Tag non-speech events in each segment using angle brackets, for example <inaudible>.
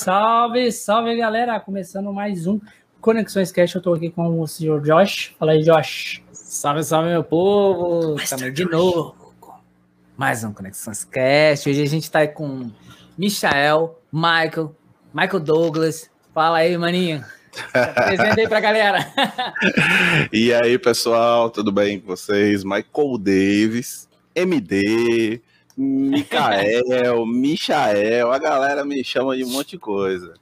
Salve, salve galera! Começando mais um Conexões Cast. Eu tô aqui com o senhor Josh. Fala aí, Josh. Salve, salve, meu povo! Estamos de novo. Mais um Conexões Cast. Hoje a gente tá aí com Michael, Michael, Michael Douglas. Fala aí, maninho. Apresenta aí pra galera. <laughs> e aí, pessoal, tudo bem com vocês? Michael Davis, MD, Micael, <laughs> Michael, a galera me chama de um monte de coisa.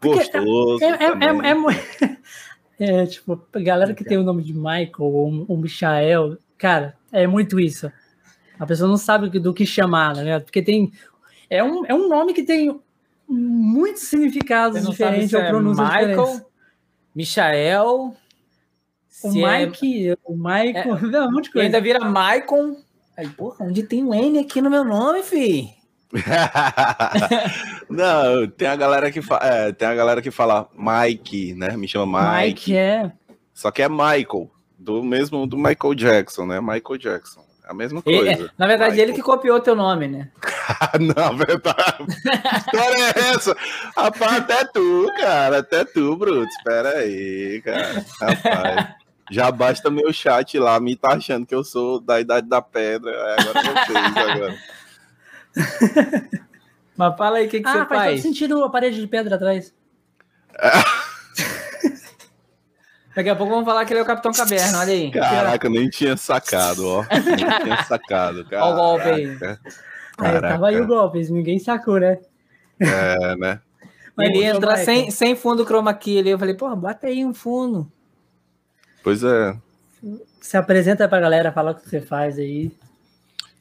Gostoso. É, é, é, <laughs> é, tipo, a galera que tem o nome de Michael ou, ou Michael, cara, é muito isso. A pessoa não sabe do que chamar, né? Porque tem. É um, é um nome que tem muitos significados diferentes ou é pronúncias Michael, diferentes. Michael. O é- Mike, o Michael, É. <laughs> não, um monte de E coisa. ainda vira Maicon. Aí, porra, onde tem um N aqui no meu nome, fi? <laughs> Não, tem a galera que fa... é, tem a galera que fala Mike, né? Me chama Mike. Mike é. Só que é Michael, do mesmo do Michael Jackson, né? Michael Jackson. É a mesma Ele- coisa. é, na verdade, Michael. ele que copiou teu nome, né? <laughs> Não, verdade. Que história é essa? Rapaz, até tu, cara. Até tu, Bruto. Espera aí, cara. Rapaz. Já basta meu chat lá me tá achando que eu sou da idade da pedra. É, Agora vocês, agora. <laughs> Mas fala aí o que, que Ah, você faz todo faz. sentido a parede de pedra atrás. <laughs> Daqui a pouco vamos falar que ele é o Capitão Caverna, olha aí. Caraca, eu nem tinha sacado, ó. Nem tinha <laughs> sacado, cara. Ó o golpe aí. Aí, Caraca. tava aí o golpe, ninguém sacou, né? É, né? Mas, ele entra sem, sem fundo chroma key ali. Eu falei, porra, bota aí um fundo. Pois é. Se apresenta pra galera, fala o que você faz aí.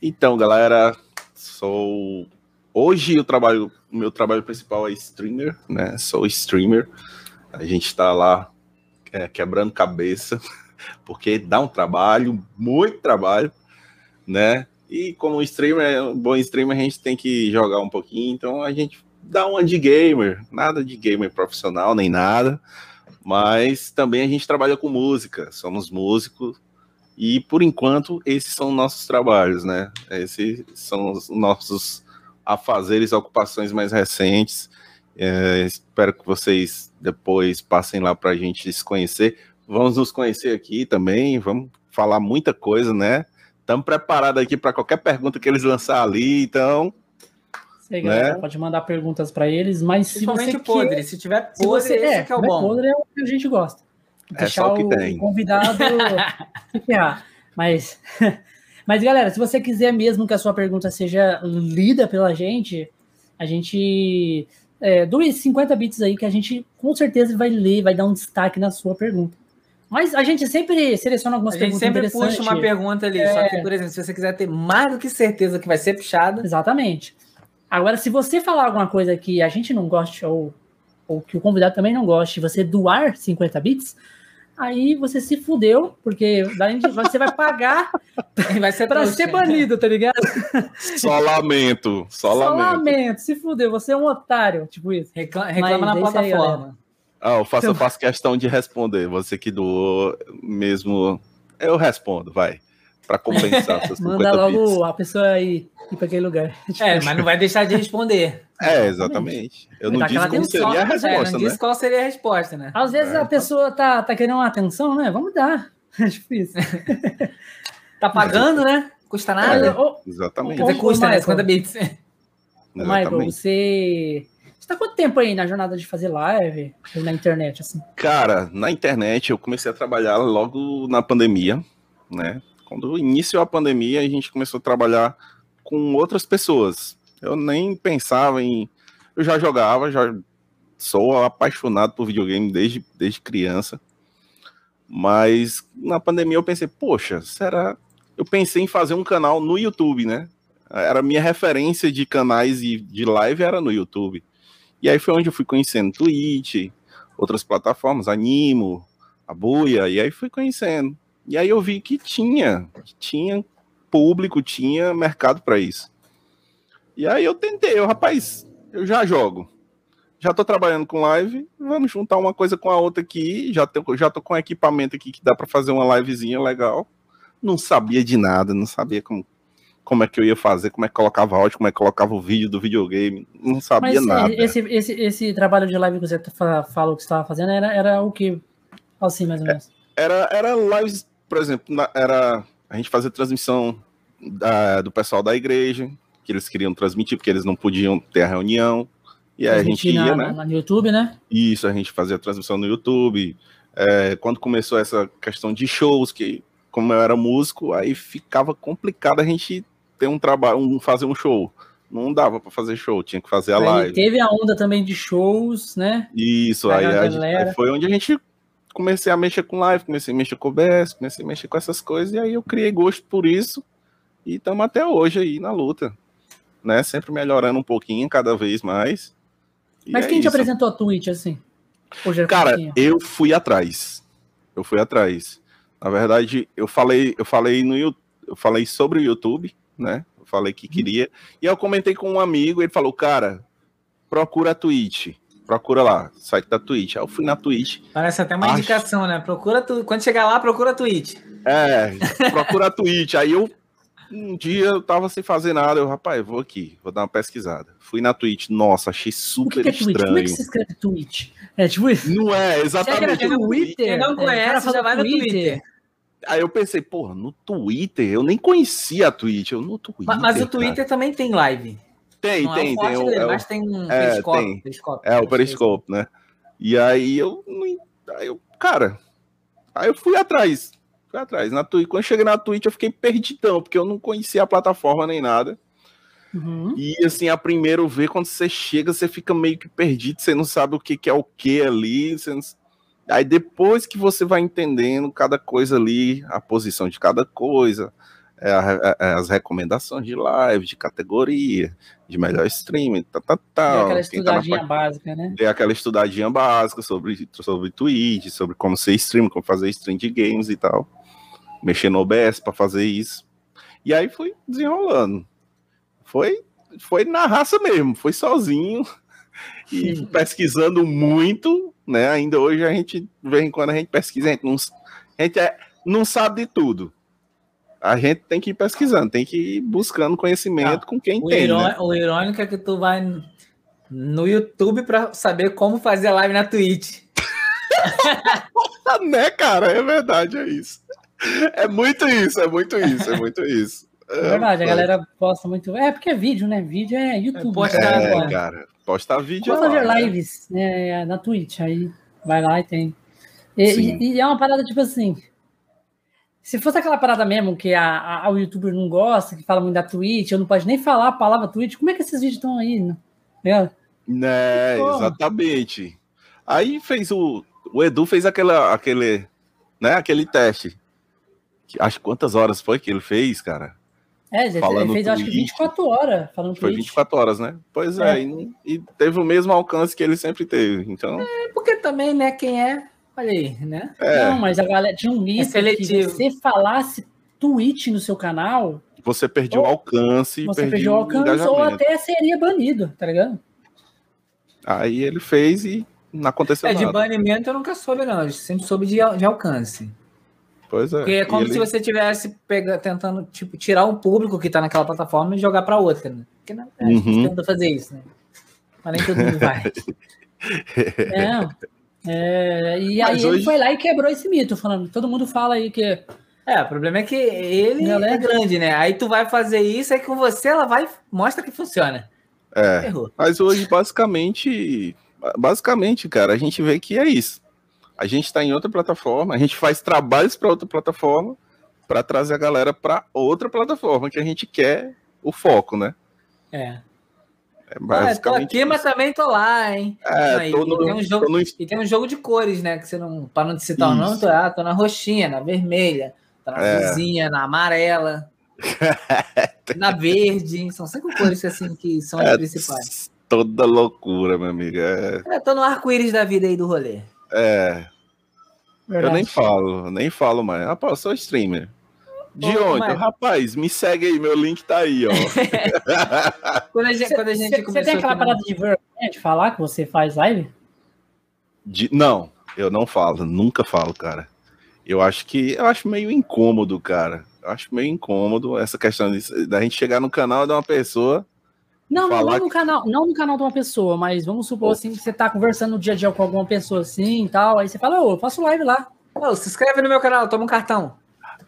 Então, galera, sou. Hoje eu trabalho. O meu trabalho principal é streamer, né? Sou streamer. A gente tá lá é, quebrando cabeça, <laughs> porque dá um trabalho, muito trabalho, né? E como streamer, um bom streamer, a gente tem que jogar um pouquinho, então a gente dá uma de gamer, nada de gamer profissional, nem nada, mas também a gente trabalha com música, somos músicos, e por enquanto, esses são nossos trabalhos, né? Esses são os nossos afazeres, ocupações mais recentes. É, espero que vocês depois passem lá para a gente se conhecer. Vamos nos conhecer aqui também, vamos falar muita coisa, né? Estamos preparados aqui para qualquer pergunta que eles lançar ali, então. Galera, Né? pode mandar perguntas pra eles, mas se você o podre. quer- Se tiver se podre, você esse é, que é o tiver bom. podre é o que a gente gosta. É só o que tem. convidado <laughs> se ferrar. Mas, <laughs> mas, galera, se você quiser mesmo que a sua pergunta seja lida pela gente, a gente. É, doe 50 bits aí que a gente com certeza vai ler, vai dar um destaque na sua pergunta. Mas a gente sempre seleciona algumas A gente perguntas sempre puxa uma pergunta ali. Só que, por exemplo, se você quiser ter mais do que certeza que vai ser puxada, Exatamente. Agora, se você falar alguma coisa que a gente não goste, ou, ou que o convidado também não goste, e você doar 50 bits, aí você se fudeu, porque daí você vai pagar <laughs> vai ser pra ser banido, tá ligado? Só lamento, só Só lamento. lamento, se fudeu, você é um otário, tipo isso. Recla- reclama Mas na aí, plataforma. Ah, eu faço, eu faço questão de responder. Você que doou mesmo. Eu respondo, vai. Para compensar <laughs> seus 50 Manda logo bits. a pessoa aí ir pra aquele lugar. <laughs> É, mas não vai deixar de responder. É, exatamente. Eu não Dá disse atenção, seria a É, resposta, não né? disse qual seria a resposta, né? Às vezes É. a pessoa tá, tá querendo uma atenção, né? Vamos dar. <laughs> É isso. Tá pagando, né? Custa nada. ô, Exatamente. Quer dizer, custa, né? Michael. 50 bits. Michael, Exatamente. você. Você tá quanto tempo aí na jornada de fazer live na internet, assim? Cara, na internet eu comecei a trabalhar logo na pandemia, né? Quando iniciou a pandemia, a gente começou a trabalhar com outras pessoas. Eu nem pensava em. Eu já jogava, já sou apaixonado por videogame desde, desde criança. Mas na pandemia eu pensei, poxa, será? Eu pensei em fazer um canal no YouTube, né? Era minha referência de canais e de live era no YouTube. E aí foi onde eu fui conhecendo Twitch, outras plataformas, Animo, a Buia, e aí fui conhecendo. E aí eu vi que tinha, que tinha público, tinha mercado para isso. E aí eu tentei, eu, rapaz, eu já jogo. Já tô trabalhando com live, vamos juntar uma coisa com a outra aqui, já tô, já tô com equipamento aqui que dá para fazer uma livezinha legal. Não sabia de nada, não sabia como como é que eu ia fazer, como é que colocava áudio, como é que colocava o vídeo do videogame, não sabia Mas, nada. Esse, esse, esse trabalho de live que você falou que você estava fazendo era, era o que? Assim, mais ou menos. Era, era lives, por exemplo, era a gente fazia transmissão da, do pessoal da igreja, que eles queriam transmitir, porque eles não podiam ter a reunião. E aí a gente ia, na, né? no YouTube, né? Isso, a gente fazia transmissão no YouTube. É, quando começou essa questão de shows, que como eu era músico, aí ficava complicado a gente ter um trabalho, um, fazer um show. Não dava para fazer show, tinha que fazer a aí live. Teve a onda também de shows, né? Isso, aí, aí, foi onde a gente comecei a mexer com live, comecei a mexer com o OBS, comecei a mexer com essas coisas, e aí eu criei gosto por isso, e estamos até hoje aí na luta, né? Sempre melhorando um pouquinho, cada vez mais. Mas quem é te apresentou a Twitch, assim? Cara, eu fui atrás. Eu fui atrás. Na verdade, eu falei, eu falei no eu falei sobre o YouTube, né? Eu falei que uhum. queria. E eu comentei com um amigo, ele falou, cara, procura a Twitch. Procura lá, site da Twitch. Aí eu fui na Twitch. Parece até uma acho... indicação, né? Procura tu... Quando chegar lá, procura a Twitch. É, procura a Twitch. Aí eu um dia eu tava sem fazer nada, eu, rapaz, vou aqui, vou dar uma pesquisada. Fui na Twitch, nossa, achei super que que é estranho. Como é que se escreve Twitch? É tipo Não é, exatamente. no Twitter? Quem não conhece, é, já vai no Twitter. Twitter. Aí eu pensei, porra, no Twitter, eu nem conhecia a Twitch, eu no Twitter. Mas, mas o Twitter cara. também tem live. Tem, não tem, é tem. Dele, é o, mas tem um é, periscope, tem. periscope. É, o periscope, né? E aí eu, aí eu, cara, aí eu fui atrás fui atrás. Na Twitch, quando eu cheguei na Twitch, eu fiquei perdidão, porque eu não conhecia a plataforma nem nada. Uhum. E assim, a primeiro ver, quando você chega, você fica meio que perdido, você não sabe o que, que é o que ali. Não... Aí depois que você vai entendendo cada coisa ali, a posição de cada coisa, é, a, a, as recomendações de live, de categoria, de melhor streaming, tá, tá, tá. É aquela estudadinha tá básica, né? É aquela estudadinha básica sobre, sobre Twitch, sobre como ser stream, como fazer stream de games e tal mexer no OBS para fazer isso. E aí fui desenrolando. Foi, foi na raça mesmo, foi sozinho e Sim. pesquisando muito, né? Ainda hoje a gente, de vez em quando a gente pesquisa, a gente não, a gente é, não sabe de tudo. A gente tem que ir pesquisando, tem que ir buscando conhecimento ah, com quem o tem. né? O irônico é que tu vai no YouTube para saber como fazer live na Twitch. <laughs> né, cara? É verdade, é isso. É muito isso, é muito isso, é muito isso. <laughs> É verdade, a galera posta muito. É porque é vídeo, né? Vídeo é YouTube. Posta é, agora. cara. Posta vídeo Posta lá, né? lives né? na Twitch. Aí vai lá e tem. E, e, e, é uma parada tipo assim. Se fosse aquela parada mesmo que a, a, o youtuber não gosta, que fala muito da Twitch, eu não pode nem falar a palavra Twitch, como é que esses vídeos estão aí? Né? Né, exatamente. Aí fez o. O Edu fez aquela, aquele, né, aquele teste Acho quantas horas foi que ele fez, cara? É, ele falando fez acho que 24 horas falando Foi 24 horas, né? Pois é, é. E, e, teve o mesmo alcance que ele sempre teve. Então. É, porque também, né, quem é. Olha aí, né? É. Não, mas a galera tinha um mito é que você falasse tweet no seu canal. Você perdeu o alcance. Você perdeu o alcance ou até seria banido, tá ligado? Aí ele fez e não aconteceu é, nada. É, de banimento eu nunca soube, não. Eu sempre soube de, de alcance. Pois é. Porque é como ele... se você estivesse tentando tipo, tirar um público que está naquela plataforma e jogar para outra, né? Porque na verdade uhum. tenta fazer isso, né? Mas nem todo mundo vai. <laughs> é, é, e aí hoje... ele foi lá e quebrou esse mito, falando, todo mundo fala aí que. É, o problema é que ele Galera... é grande, né? Aí tu vai fazer isso, aí com você ela vai mostra que funciona. É. Errou. Mas hoje, basicamente, basicamente, cara, a gente vê que é isso a gente está em outra plataforma, a gente faz trabalhos para outra plataforma para trazer a galera para outra plataforma que a gente quer o foco, né? É. É basicamente. Ah, tô aqui, mas também tô lá, hein? É, Aí, tô no, tem um jogo, no... E tem um jogo de cores, né? Que você não. Para não te citar o nome, tô, ah, tô na roxinha, na vermelha, tá na é. na amarela, <laughs> na verde. São cinco cores assim que são é, as principais. Toda loucura, meu amigo. É, é tô no arco-íris da vida aí do rolê. É. Verdade. Eu nem falo, nem falo mais. Rapaz, eu sou streamer. De onde? Mas... Rapaz, me segue aí, meu link tá aí, ó. <laughs> quando a gente, quando a gente Você tem aquela parada de vergonha de falar que você faz live? De... Não, eu não falo, nunca falo, cara. Eu acho que eu acho meio incômodo, cara. Eu acho meio incômodo essa questão de, da gente chegar no canal de uma pessoa. Não, não, não no que... canal, não no canal de uma pessoa, mas vamos supor assim que você tá conversando no dia a dia com alguma pessoa assim e tal, aí você fala, ô, eu faço live lá. Ô, se inscreve no meu canal, toma um cartão.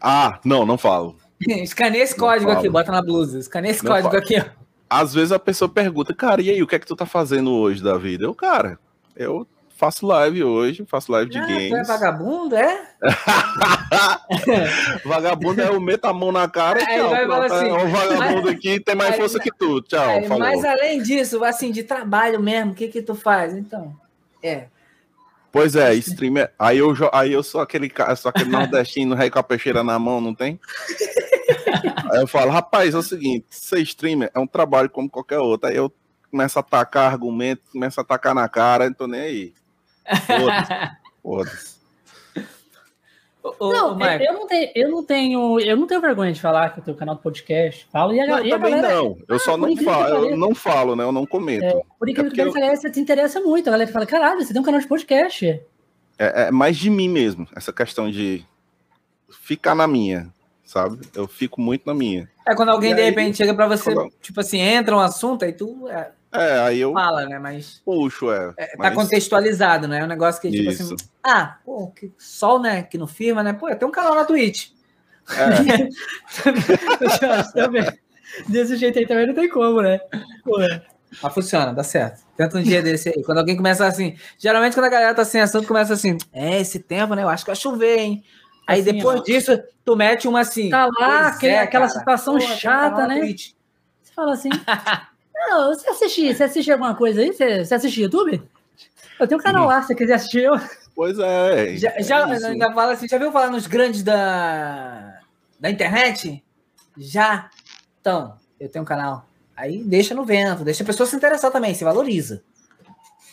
Ah, não, não falo. <laughs> Escaneia esse código aqui, bota na blusa. Escaneia esse não código falo. aqui, ó. Às vezes a pessoa pergunta, cara, e aí, o que é que tu tá fazendo hoje da vida? Eu, cara, eu faço live hoje, faço live de ah, games. Tu é vagabundo, é? <laughs> vagabundo é o meta a mão na cara e tchau. Vai assim, é o vagabundo mas, aqui tem mais aí, força que tu. Tchau. Aí, mas além disso, assim, de trabalho mesmo, o que que tu faz? Então, é. Pois é, streamer. Aí eu, aí eu sou aquele sou aquele nordestino rei com a peixeira na mão, não tem? <laughs> aí eu falo, rapaz, é o seguinte, ser streamer é um trabalho como qualquer outro. Aí eu começo a atacar argumento, começo a atacar na cara, não tô nem aí. Foda-se. <laughs> Foda-se. não, eu não, tenho, eu não tenho, eu não tenho vergonha de falar que eu tenho canal de podcast. Falo e a, não, e a também galera, não. Eu ah, só não falo, eu não falo, né? Eu não comento. É, por incrível é que pareça, eu... te interessa muito. A galera fala, caralho, você tem um canal de podcast. É, é mais de mim mesmo, essa questão de ficar na minha, sabe? Eu fico muito na minha. É quando alguém, e de aí, repente, chega pra você, quando... tipo assim, entra um assunto, aí tu. É é, aí eu. Fala, né? Mas. Puxo, é. é tá mas... contextualizado, né? É um negócio que, tipo assim, Isso. assim. Ah, pô, que sol, né? Que não firma, né? Pô, tem um canal na Twitch. É. <laughs> Desse jeito aí também não tem como, né? Pô. Mas funciona, dá certo. Tenta um dia <laughs> desse aí. Quando alguém começa assim. Geralmente, quando a galera tá sem assunto, começa assim. É, esse tempo, né? Eu acho que vai chover, hein? Aí assim, depois ó. disso, tu mete uma assim. Tá lá, aquele, é, aquela cara. situação Pô, chata, né? Você fala assim. <laughs> Não, você assiste, você assiste alguma coisa aí? Você, você assiste YouTube? Eu tenho um canal lá, se você quiser assistir eu. Pois é. Já, já ainda fala assim, já viu falar nos grandes da, da internet? Já. Então, eu tenho um canal. Aí deixa no vento, deixa a pessoa se interessar também, se valoriza.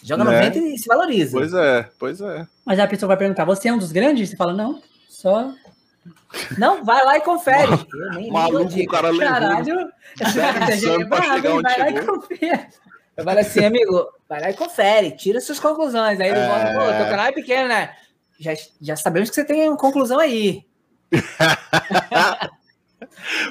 Joga no né? vento e se valoriza. Pois é, pois é. Mas a pessoa vai perguntar: você é um dos grandes? Você fala, não, só não, vai lá e confere. Nem, Maluco, o cara. Caralho, vai lá e confere. Eu falo assim, amigo, vai lá e confere, tira suas conclusões. Aí ele é... pô, teu canal é pequeno, né? Já, já sabemos que você tem uma conclusão aí. <laughs>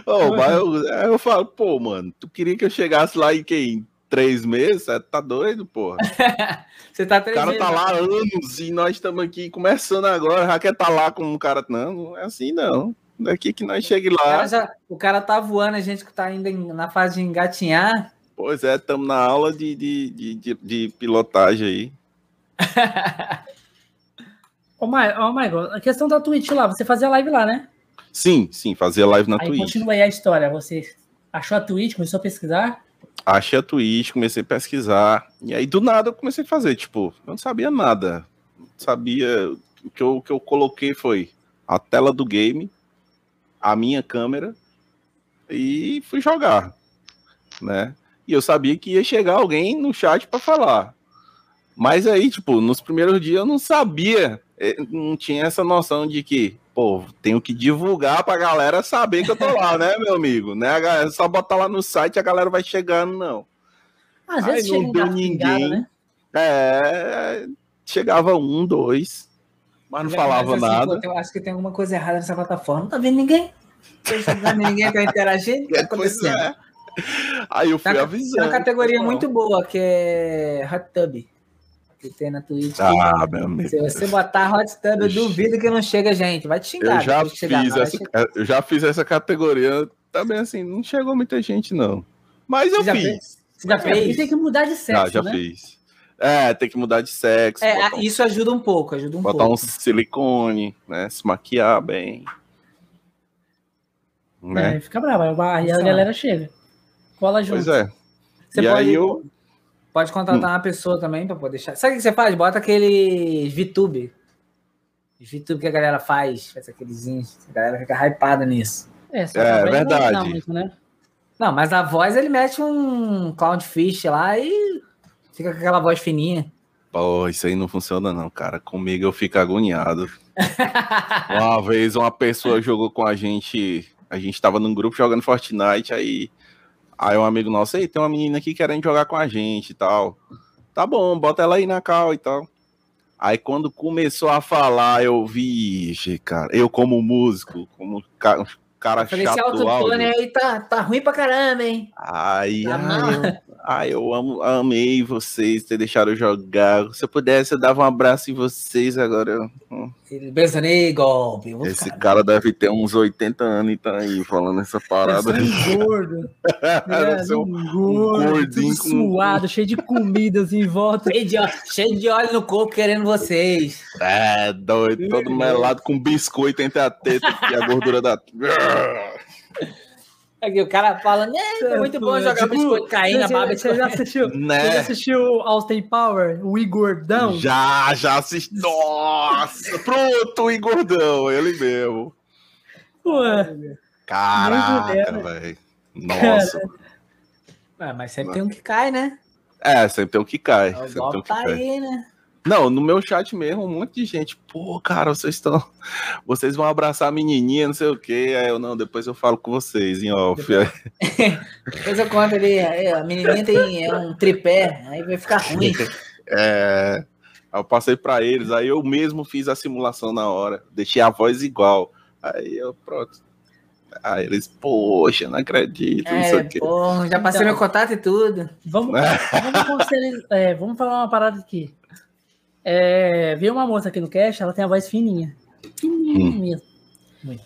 oh, mas eu, eu falo, pô, mano, tu queria que eu chegasse lá em quem? Três meses? Tá doido, porra? <laughs> Você tá três O cara tá lá anos e nós estamos aqui começando agora. Já quer tá lá com um cara. Não, não é assim não. Daqui que nós chegue lá. O cara, já, o cara tá voando, a gente que tá ainda na fase de engatinhar. Pois é, estamos na aula de, de, de, de, de pilotagem aí. <laughs> Ô, oh, Michael, a questão da Twitch lá, você fazia live lá, né? Sim, sim, fazia live na aí Twitch. Continua aí a história. Você achou a Twitch, começou a pesquisar? Achei a Twitch, comecei a pesquisar, e aí do nada eu comecei a fazer, tipo, eu não sabia nada. Não sabia. O que eu, o que eu coloquei foi a tela do game, a minha câmera, e fui jogar, né? E eu sabia que ia chegar alguém no chat para falar. Mas aí, tipo, nos primeiros dias eu não sabia, eh, não tinha essa noção de que pô, tenho que divulgar pra galera saber que eu tô lá, <laughs> né, meu amigo? Né? É só botar lá no site a galera vai chegando, não. Às Aí vezes não deu ninguém. né? É, chegava um, dois, mas não falava mas, assim, nada. Pô, eu acho que tem alguma coisa errada nessa plataforma. Não tá vendo ninguém? Não tá ninguém tá interagindo? Tá acontecendo? É. Aí eu fui tá, avisando. Tem uma categoria muito boa que é Hot Tub que tem na Twitch. Ah, meu amigo. Se você botar Hot Tub, eu duvido que não chega gente. Vai te xingar. Eu já, fiz, chegar, essa, eu já fiz essa categoria também, assim, não chegou muita gente, não. Mas eu fiz. Fez? Você já fez? E tem que mudar de sexo, ah, já né? fiz. É, tem que mudar de sexo. É, um, isso ajuda um pouco, ajuda um botar pouco. um silicone, né? Se maquiar bem. Né? É, fica bravo, aí a galera chega. Cola junto. Pois é. Você e aí eu Pode contratar hum. uma pessoa também para poder deixar. Sabe o que você faz? Bota aquele VTube. VTube que a galera faz, faz aqueles. A galera fica hypada nisso. É, é verdade. Não, muito, né? não, mas a voz ele mete um clownfish lá e fica com aquela voz fininha. Pô, isso aí não funciona não, cara. Comigo eu fico agoniado. uma vez uma pessoa jogou com a gente, a gente tava num grupo jogando Fortnite, aí Aí um amigo nosso, aí tem uma menina aqui querendo jogar com a gente e tal. Tá bom, bota ela aí na cal e tal. Aí quando começou a falar, eu vi, cara, eu como músico, como cara Falei, chato esse autotune aí tá, tá ruim pra caramba, hein? Ai, Tá ai, mal. eu, ai, eu amo, amei vocês ter deixado eu jogar. Se eu pudesse, eu dava um abraço em vocês agora. "Ei, golpe. Esse cara deve ter uns 80 anos e tá aí falando essa parada. Deve ser um gordo. <laughs> Deve ser um- um gordo, gordinho tudo com- suado, cheio de comidas em volta. Cheio de, cheio de óleo no corpo querendo vocês. É, doido, todo melado com biscoito entre a teta e a gordura da. <laughs> Aqui o cara fala, né? É muito bom jogar Tipo, biscoito caindo na você- baba. <laughs> Você já assistiu? Você já Né? assistiu Austin Power, o Igordão? Já, já assisti. Nossa, pronto, o engordão, ele mesmo. Pô, Caraca, Muito velho. Nossa. Ah, mas sempre tem um que cai, né? É, sempre tem um que cai. O Sempre tem um golpe que tá cai. aí, né? Não, no meu chat mesmo, um monte de gente. Pô, cara, vocês estão. Vocês vão abraçar a menininha, não sei o quê. Aí eu, não, depois eu falo com vocês em off. Depois <laughs> eu conto ali, a menininha tem é um tripé, aí vai ficar ruim. <laughs> É, eu passei pra eles, aí eu mesmo fiz a simulação na hora, deixei a voz igual. Aí eu, pronto. Aí eles, poxa, não acredito, não sei É, o quê. pô, já passei Então. meu contato e tudo. vamos, <laughs> vamos, é, vamos falar uma parada aqui. É, veio uma moça aqui no cast, ela tem a voz fininha. Fininha Hum. mesmo. Muito.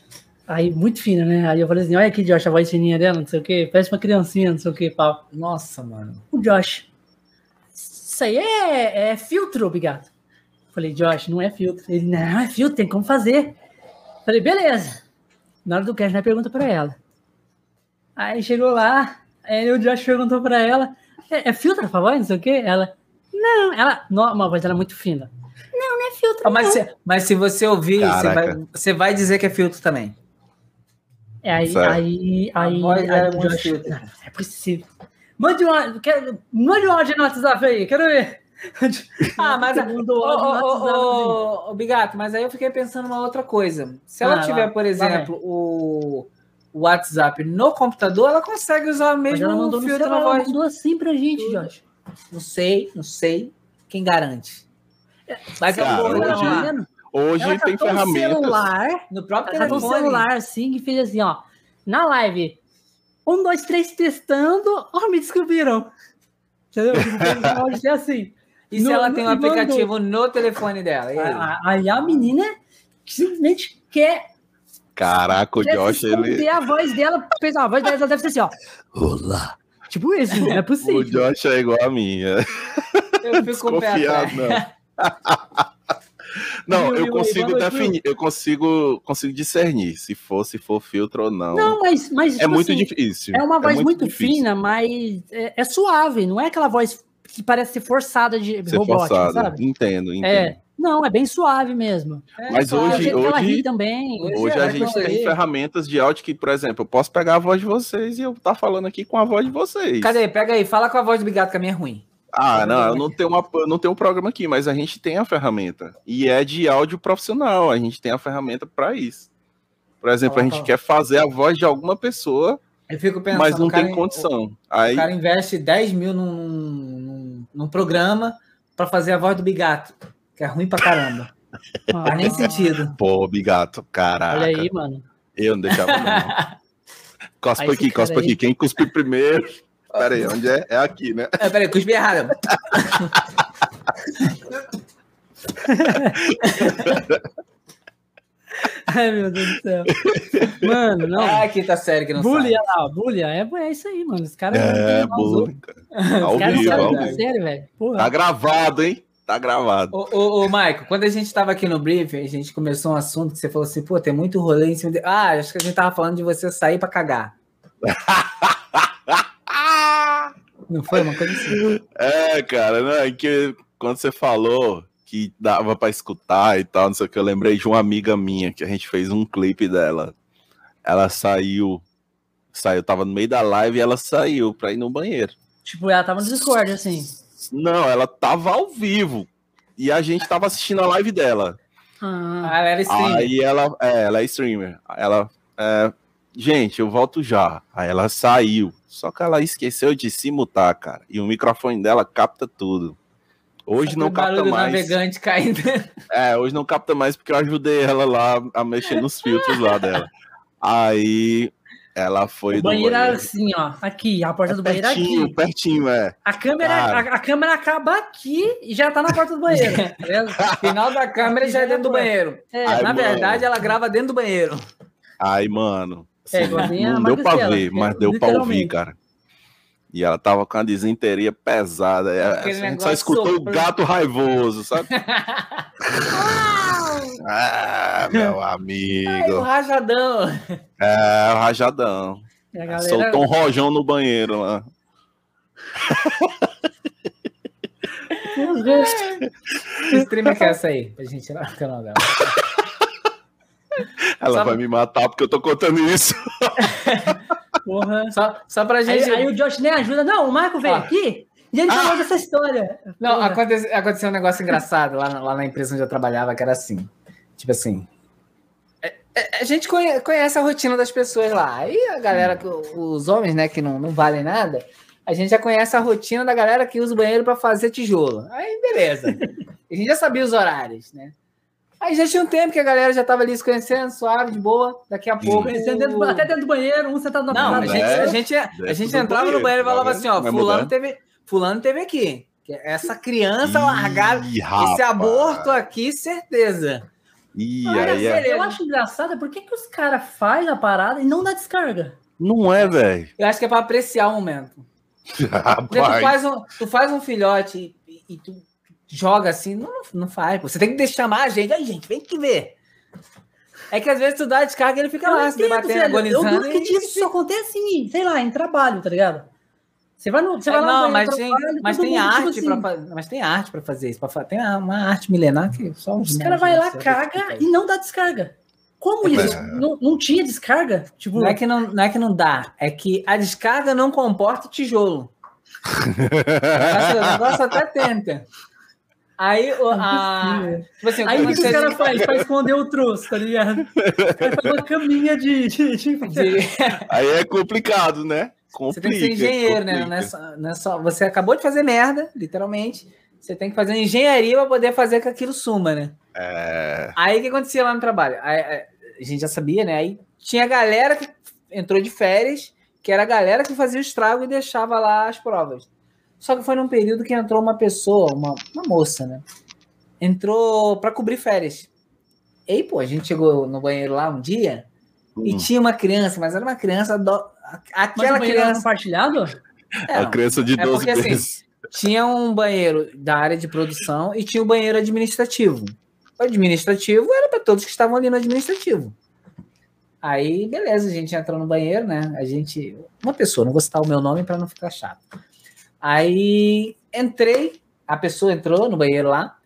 Aí, muito fina, né? Aí eu falei assim: olha aqui, Josh, a voz fininha dela, não sei o quê. Parece uma criancinha, não sei o quê, pau. Nossa, mano. O Josh. Isso aí é, é filtro, obrigado. Falei, Josh, não é filtro. Ele, não, é filtro, tem como fazer. Falei, beleza. Na hora do cast, nós pergunta pra ela. Aí chegou lá, aí o Josh perguntou pra ela: é, é filtro, por favor? Não sei o quê. Ela, não, ela, não, uma voz dela é muito fina. Não, não é filtro. Ah, mas, não. se, mas se você ouvir, você vai, você vai dizer que é filtro também. É, aí, aí, aí, voz aí é Josh, não, é possível. Mande um áudio, quero, mande um áudio no WhatsApp aí, quero ver. <laughs> Ah, mas. Ô, ô, Bigato, mas aí eu fiquei pensando uma outra coisa. Se ela Ah, tiver, lá, por exemplo, o WhatsApp no computador, ela consegue usar o Mas mesmo ela mandou no filtro celular, na ela voz. mandou assim pra gente, Tudo. Não sei, não sei. Quem garante? Mas eu Cara, vou ela hoje- lá. Hoje Ela tem ferramentas. celular, No próprio ela telefone. celular assim e fez assim, ó. Na live. Um, dois, três, testando. Ó, me descobriram. Entendeu? <laughs> Áudio assim. E se No- ela tem um e mandou. aplicativo no telefone dela? Aí? A- a- a menina simplesmente quer, Caraca, o Josh, ele. a voz dela. Pensa, a voz dela deve ser assim, ó. Olá. Tipo isso, não é O possível. Josh é igual a minha. Eu fico o Desconfiado, não. Não, eu consigo definir, eu consigo, consigo discernir se for, se for filtro ou não. Não, mas, mas é tipo muito assim, difícil. É uma voz muito, difícil fina, mas é, é suave, não é aquela voz que parece ser forçada de Ser robótica, forçado. sabe? Entendo, entendo. É, não, é bem suave mesmo. Mas O hoje- ela hoje- ri também. Hoje Hoje é, a gente tem aí. ferramentas de áudio que, por exemplo, eu posso pegar a voz de vocês e eu estar falando aqui com a voz de vocês. Cadê? Pega aí, fala com a voz do Bigato, que a minha é ruim. Ah, não, eu não tenho, uma, eu não tenho um programa aqui, mas a gente tem a ferramenta. E é de áudio profissional, a gente tem a ferramenta para isso. Por exemplo, a gente fala. quer fazer a voz de alguma pessoa, Eu fico pensando. mas não tem condição. O, Aí, o cara investe 10 mil num, num, num programa pra fazer a voz do Bigato, que é ruim pra caramba. Não <laughs> faz nem sentido. pô, bigato, caraca. Olha aí, mano. Eu não deixava não. <laughs> Cospa Aí aqui, cospa aí- aqui. Quem cuspir primeiro? Pera aí, onde é? É aqui, né? É, peraí, cuspi errado. <laughs> Ai, meu Deus do céu. Mano, não. Ah, quinta série que não olha lá, bullying, é, é isso aí, mano. Os caras não É, bullying, cara. Ao Os caras não vivo, sabem ao a vivo. sério, velho. Porra. Tá gravado, hein? Tá gravado. Ô, ô, ô, Maico, quando a gente tava aqui no briefing, a gente começou um assunto que você falou assim, pô, tem muito rolê em cima de... Ah, acho que a gente tava falando de você sair pra cagar. <laughs> Não foi uma coisa assim? É, cara, não, é que quando você falou que dava pra escutar e tal, não sei o que, eu lembrei de uma amiga minha que a gente fez um clipe dela. Ela saiu, saiu, tava no meio da live e ela saiu pra ir no banheiro. Tipo, ela tava no Discord, assim. Não, ela tava ao vivo e a gente tava assistindo a live dela. Ah, Ah, ela era streamer. Aí ela, é, ela é streamer. Ela, é, gente, eu volto já. Aí ela saiu. Só que ela esqueceu de se mutar, cara. E o microfone dela capta tudo. Hoje não capta do mais. navegante caindo. <laughs> É, hoje não capta mais porque eu ajudei ela lá a mexer nos filtros lá dela. Aí ela foi. O banheiro era assim, ó. Aqui, a porta É do banheiro é pertinho, aqui. pertinho, é. A câmera, a, a câmera acaba aqui e já tá na porta do banheiro. <laughs> tá? Final da câmera já é dentro do banheiro. É, Ai, Na mano. verdade, ela grava dentro do banheiro. Aí, mano. É, assim, a não deu pra ver, é, mas deu pra ouvir, cara. E ela tava com a desinteria pesada. é, Aquele a gente só escutou o soprando. gato raivoso, sabe? <laughs> <laughs> ah, <laughs> meu Ai, o amigo. rajadão. É, o rajadão. Galera. Soltou um rojão no banheiro lá. Que streamer que é essa aí? Pra gente ir lá no canal dela. Ela Sabe- vai me matar porque eu tô contando isso. <laughs> Porra. Só, só pra Aí, gente. aí o Josh nem ajuda. Não, o Marco veio Ah. aqui e ele falou dessa história. Não, aconteceu, aconteceu um negócio engraçado lá, lá na empresa onde eu trabalhava, que era assim. Tipo assim. é- é- A gente conhe- conhece a rotina das pessoas lá. Aí a galera, que- os homens, né, que não, não valem nada, a gente já conhece a rotina da galera que usa o banheiro para fazer tijolo. Aí, beleza. <laughs> A gente já sabia os horários, né? Aí já tinha um tempo que a galera já tava ali se conhecendo, suave, de boa. Daqui a pouco. Conhecendo dentro até dentro do banheiro, um sentado na Não, a gente, a gente, a gente entrava no banheiro, e falava assim, ó, fulano teve, fulano teve aqui. Que Essa criança largada, Ih, esse aborto aqui, certeza. Olha, aí é. eu acho engraçado, por que, que os caras fazem a parada e não dá descarga? Não é, velho. Eu acho que é pra apreciar o momento. <laughs> Porque tu faz um, tu faz um filhote e, e tu joga assim, não, não faz. pô. Você tem que deixar- chamar a gente. Aí, gente, vem que ver. É que às vezes tu dá descarga e ele fica Eu lá, não se entendo, debatendo, velho. Eu agonizando. duvido que e- isso só <laughs> acontece em, sei lá, em trabalho, tá ligado? Você vai no. Você É, vai lá no não, mas tem, mas tem mundo, tipo arte assim, pra mas tem arte para fazer isso. pra Tem uma arte milenar que só Os caras vão lá, caga e não dá descarga. Como isso? Não, não tinha descarga? Tipo, Não é, que não, não é que não dá, é que a descarga não comporta tijolo. <laughs> o negócio até tenta. Aí, o- a, tipo assim, Aí o que, que os acontece- caras fazem? Pra esconder o troço, tá ligado? O cara faz uma caminha de. de, de- de- Aí é complicado, né? Você Complica, tem que ser engenheiro, né? complica. Não é só- não é só- você acabou de fazer merda, literalmente. Você tem que fazer engenharia para poder fazer que aquilo suma, né? É. Aí o que acontecia lá no trabalho? Aí, a a gente já sabia, né? Aí tinha galera que entrou de férias, que era a galera que fazia o estrago e deixava lá as provas. Só que foi num período que entrou uma pessoa, uma, uma moça, né? Entrou para cobrir férias. E aí, pô, a gente chegou no banheiro lá um dia e Hum. tinha uma criança, mas era uma criança. Do... Mas Aquela criança. compartilhado? É, A criança de é 12 porque, assim, meses. tinha um banheiro da área de produção e tinha o banheiro administrativo. O administrativo era para todos que estavam ali no administrativo. Aí, beleza, a gente entrou no banheiro, né? A gente. Uma pessoa, não vou citar o meu nome para não ficar chato. Aí entrei, a pessoa entrou no banheiro lá,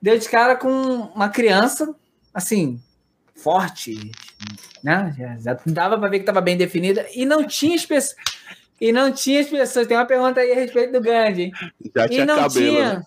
deu de cara com uma criança, assim, forte, né? Já, já dava para ver que estava bem definida e não tinha as pessoas. E não tinha as pessoas. Tem uma pergunta aí a respeito do Gandhi. hein? Já E tinha não cabelo. tinha. né?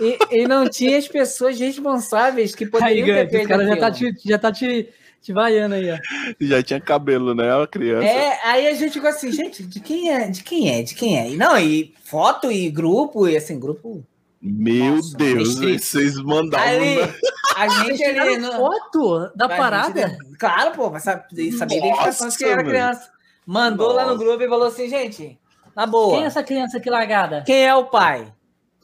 E, e não tinha as pessoas responsáveis que Aí, poderiam ter Gante, feito o cara já tá, aquilo. te, já tá te, te vaiando aí, ó. <laughs> Já tinha cabelo, né? A criança. É, aí a gente ficou assim, gente, de quem é? De quem é? De quem é? E não, e foto e grupo, e assim, grupo. Meu Nossa, Deus, vocês mandavam. Ali, né? a gente ali. No- foto da a parada? gente- claro, pô, mas sabe, sabia de quem era Nossa, criança. Mandou lá no Nossa. grupo e falou assim, gente, na boa. Quem é essa criança aqui largada? Quem é o pai?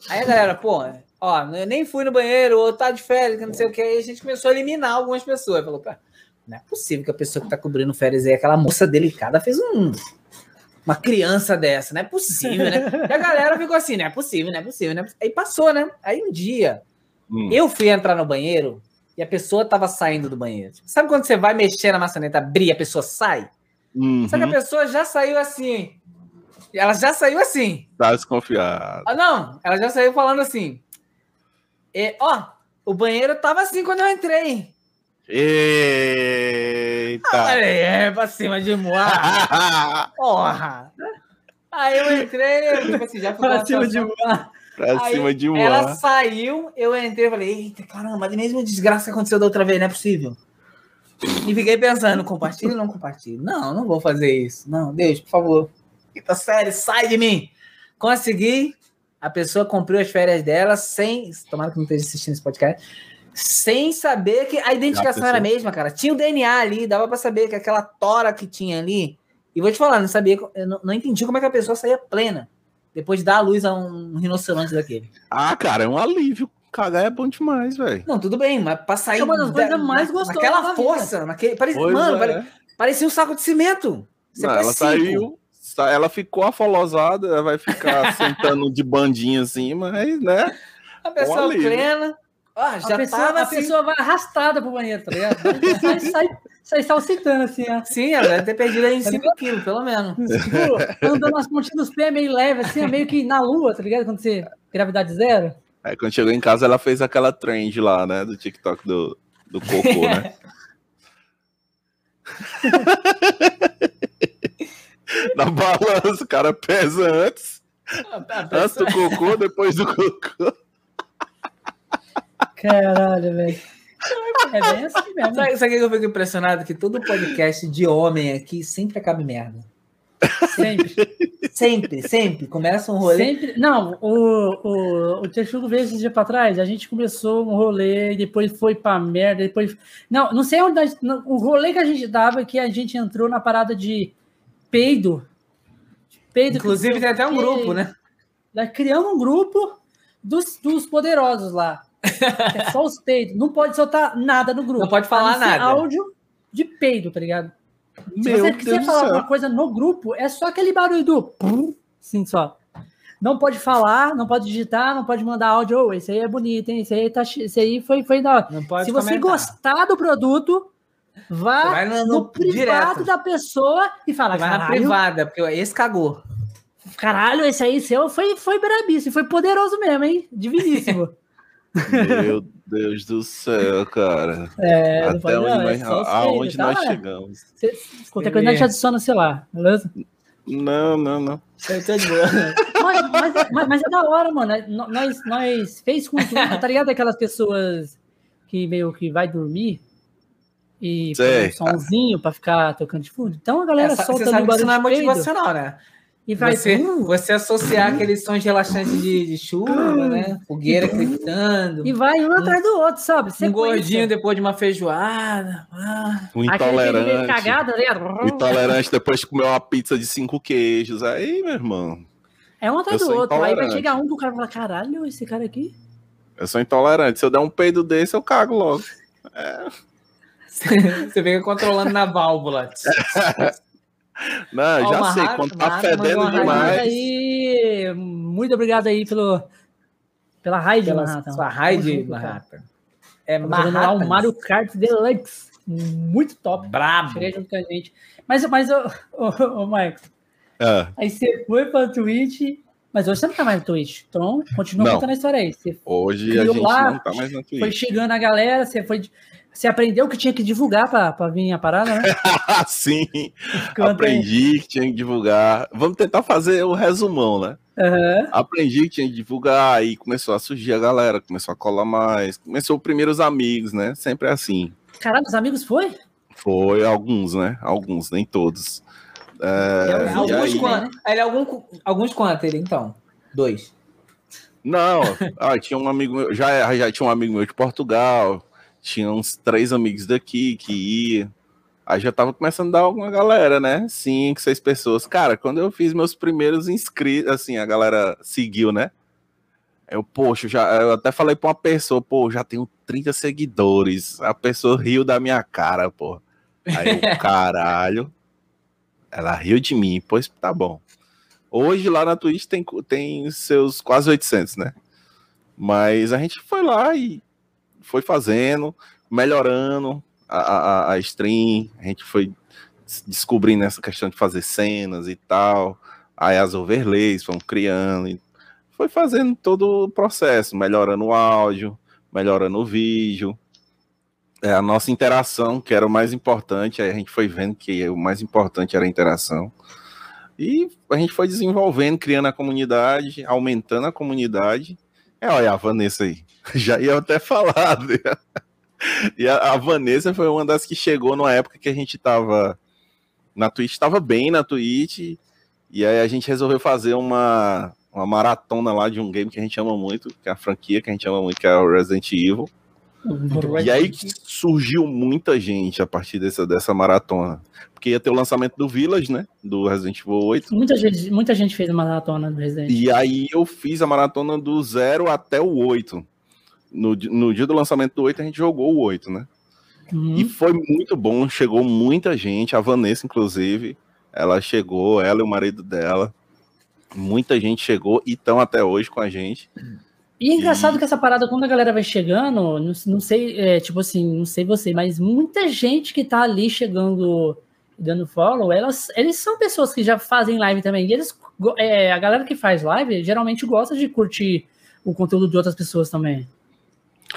Aí a galera, pô, ó, eu nem fui no banheiro, ou tá de férias, que não sei o que. Aí a gente começou a eliminar algumas pessoas. Falou, cara, não é possível que a pessoa que tá cobrindo férias aí, aquela moça delicada, fez um. Uma criança dessa, não é possível, né? E a galera ficou assim, não é possível, não é possível, né? Aí passou, né? Aí um dia, Hum. eu fui entrar no banheiro e a pessoa tava saindo do banheiro. Sabe quando você vai mexer na maçaneta, abrir, a pessoa sai? Uhum. Só que a pessoa já saiu assim. Ela já saiu assim. Tá desconfiado. Ah, não, ela já saiu falando assim. É, ó, o banheiro tava assim quando eu entrei. Eita! Falei, é, pra cima de moar. <laughs> Porra! Aí eu entrei, tipo assim, já Pra cima de voar. pra Aí cima de um Ela saiu, eu entrei e falei, eita, caramba, a mesma desgraça que aconteceu da outra vez, não é possível. E fiquei pensando, compartilho ou não compartilho? Não, não vou fazer isso. Não, Deus, por favor. Quinta série, sai de mim. Consegui. A pessoa cumpriu as férias dela sem. Tomara que não esteja assistindo esse podcast. Sem saber que a identificação era a mesma, cara. Tinha o DNA ali, dava para saber que aquela tora que tinha ali. E vou te falar, não sabia, eu não, não entendi como é que a pessoa saía plena depois de dar a luz a um rinoceronte daquele. Ah, cara, é um alívio. Cagar é bom demais, velho. Não, tudo bem, mas pra sair. É uma das coisas mais gostosas. Naquela força, naquele, parecia, mano, é. parecia um saco de cimento. Não, ela saiu, ela ficou afolosada, ela vai ficar <laughs> sentando de bandinha assim, mas, né? A pessoa plena. Ah, já a, pessoa, a assim... pessoa vai arrastada pro banheiro, tá ligado? <laughs> sai, sai, sai salsitando assim, ó. Sim, ela deve ter perdido aí 5 quilos, pelo menos. <laughs> Tipo, andando nas pontinhas dos pés meio leve, assim, meio que na lua, tá ligado? Quando você. Gravidade zero. Aí quando chegou em casa, ela fez aquela trend lá, né? Do TikTok do, do cocô, né? <laughs> Na balança, o cara pesa antes. Ah, antes do cocô, depois do cocô. Caralho, velho. É bem assim mesmo. Sabe, sabe que eu fico impressionado? Que todo podcast de homem aqui sempre acaba em merda. Sempre. sempre, sempre. Começa um rolê. Sempre. Não, o, o, o Texugo veio esse dia pra trás. A gente começou um rolê, depois foi pra merda, depois. Não, não sei onde. O rolê que a gente dava que a gente entrou na parada de peido. peido Inclusive, tem até um grupo, né? Criamos um grupo dos, dos poderosos lá. É só os peidos. Não pode soltar nada no grupo. Não pode falar nada. áudio de peido, tá ligado? Se Meu você quiser falar alguma coisa no grupo, é só aquele barulho do pum, sim só. Não pode falar, não pode digitar, não pode mandar áudio. Oh, esse aí é bonito, hein? Esse aí, tá, esse aí foi, foi da hora. Se você gostar do produto, vá no, no, privado direto. da pessoa e fala, vai na privada, porque esse cagou. Caralho, esse aí seu foi, foi brabíssimo, foi poderoso mesmo, hein? Diviníssimo. <laughs> Meu Deus do céu, cara. É, Até onde, não, nós, é aonde tá, nós chegamos. Você, qualquer coisa, a gente adiciona, sei lá, beleza? Não, não, não. <laughs> mas, mas, mas, mas, é da hora, mano. É, nós, nós fez com tudo, tá ligado? Aquelas pessoas que meio que vai dormir e põe um somzinho pra ficar tocando de fundo. Então a galera Essa, solta sabe que isso não é motivacional, né? E vai você, você associar aqueles sons relaxantes de, de chuva, né? Fogueira gritando. E vai um atrás do outro, sabe? Sequência. Um gordinho depois de uma feijoada. Ah. Um intolerante. Cagada, né? Intolerante depois de comer uma pizza de cinco queijos. Aí, meu irmão. É um atrás do outro. Aí vai chegar um do cara e falar: caralho, esse cara aqui. Eu sou intolerante. Se eu der um peido desse, eu cago logo. É. <laughs> Você fica controlando na válvula. <laughs> Não, já sei, quando tá fedendo demais. Aí, muito obrigado aí pelo, pela raid, pela Manhattan. Sua raid, Manhattan. É Manhattan. o Mario Kart Deluxe. Muito top. Brabo. Cheguei junto com a gente. Mas, mas ô, ô, ô Marcos, é. aí você foi pra Twitch, mas hoje você não tá mais no Twitch. Então, continua contando a história aí. Você hoje a gente lá, não tá mais na Twitch. Foi chegando a galera, você foi você aprendeu que tinha que divulgar para vir a parada, né? <laughs> Sim, aprendi que tinha que divulgar. Vamos tentar fazer o resumão, né? Uhum. Aprendi que tinha que divulgar, aí começou a surgir a galera, começou a colar mais, começou primeiros amigos, né? Sempre assim. Caralho, os amigos foi? Foi, alguns, né? Alguns, nem todos. É, alguns, aí... quantos, ele, algum, alguns quantos ele, então? Dois. Não, ah, tinha um amigo meu, já, já tinha um amigo meu de Portugal, tinha uns três amigos daqui que ia. Aí já tava começando a dar alguma galera, né? Cinco, seis pessoas. Cara, quando eu fiz meus primeiros inscritos, assim, a galera seguiu, né? Eu, poxa, já, eu até falei pra uma pessoa, pô, já tenho 30 seguidores. A pessoa riu da minha cara, pô. Aí eu, <laughs> caralho. Ela riu de mim, pois tá bom. Hoje lá na Twitch tem, tem seus quase 800, né? Mas a gente foi lá e foi fazendo, melhorando a, a, a stream, a gente foi descobrindo essa questão de fazer cenas e tal, aí as overlays foram criando, foi fazendo todo o processo, melhorando o áudio, melhorando o vídeo, é, a nossa interação, que era o mais importante, aí a gente foi vendo que o mais importante era a interação, e a gente foi desenvolvendo, criando a comunidade, aumentando a comunidade, é, olha a Vanessa aí. Já ia até falar. Né? E a, a, Vanessa foi uma das que chegou numa época que a gente tava na Twitch, tava bem na Twitch, e aí a gente resolveu fazer uma, uma maratona lá de um game que a gente ama muito, que é a franquia que a gente ama muito, que é o Resident Evil. E aí surgiu muita gente a partir dessa, dessa maratona. Porque ia ter o lançamento do Village, né? Do Resident Evil 8. Muita gente, muita gente fez a maratona do Resident E aí eu fiz a maratona do 0 até o 8. No, no dia do lançamento do 8, a gente jogou o 8, né? Uhum. E foi muito bom, chegou muita gente, a Vanessa, inclusive. Ela chegou, ela e o marido dela. Muita gente chegou e estão até hoje com a gente. E é engraçado e... que essa parada, quando a galera vai chegando, não, não sei, é, tipo assim, não sei você, mas muita gente que tá ali chegando, dando follow, elas, eles são pessoas que já fazem live também. E eles, é, a galera que faz live geralmente gosta de curtir o conteúdo de outras pessoas também.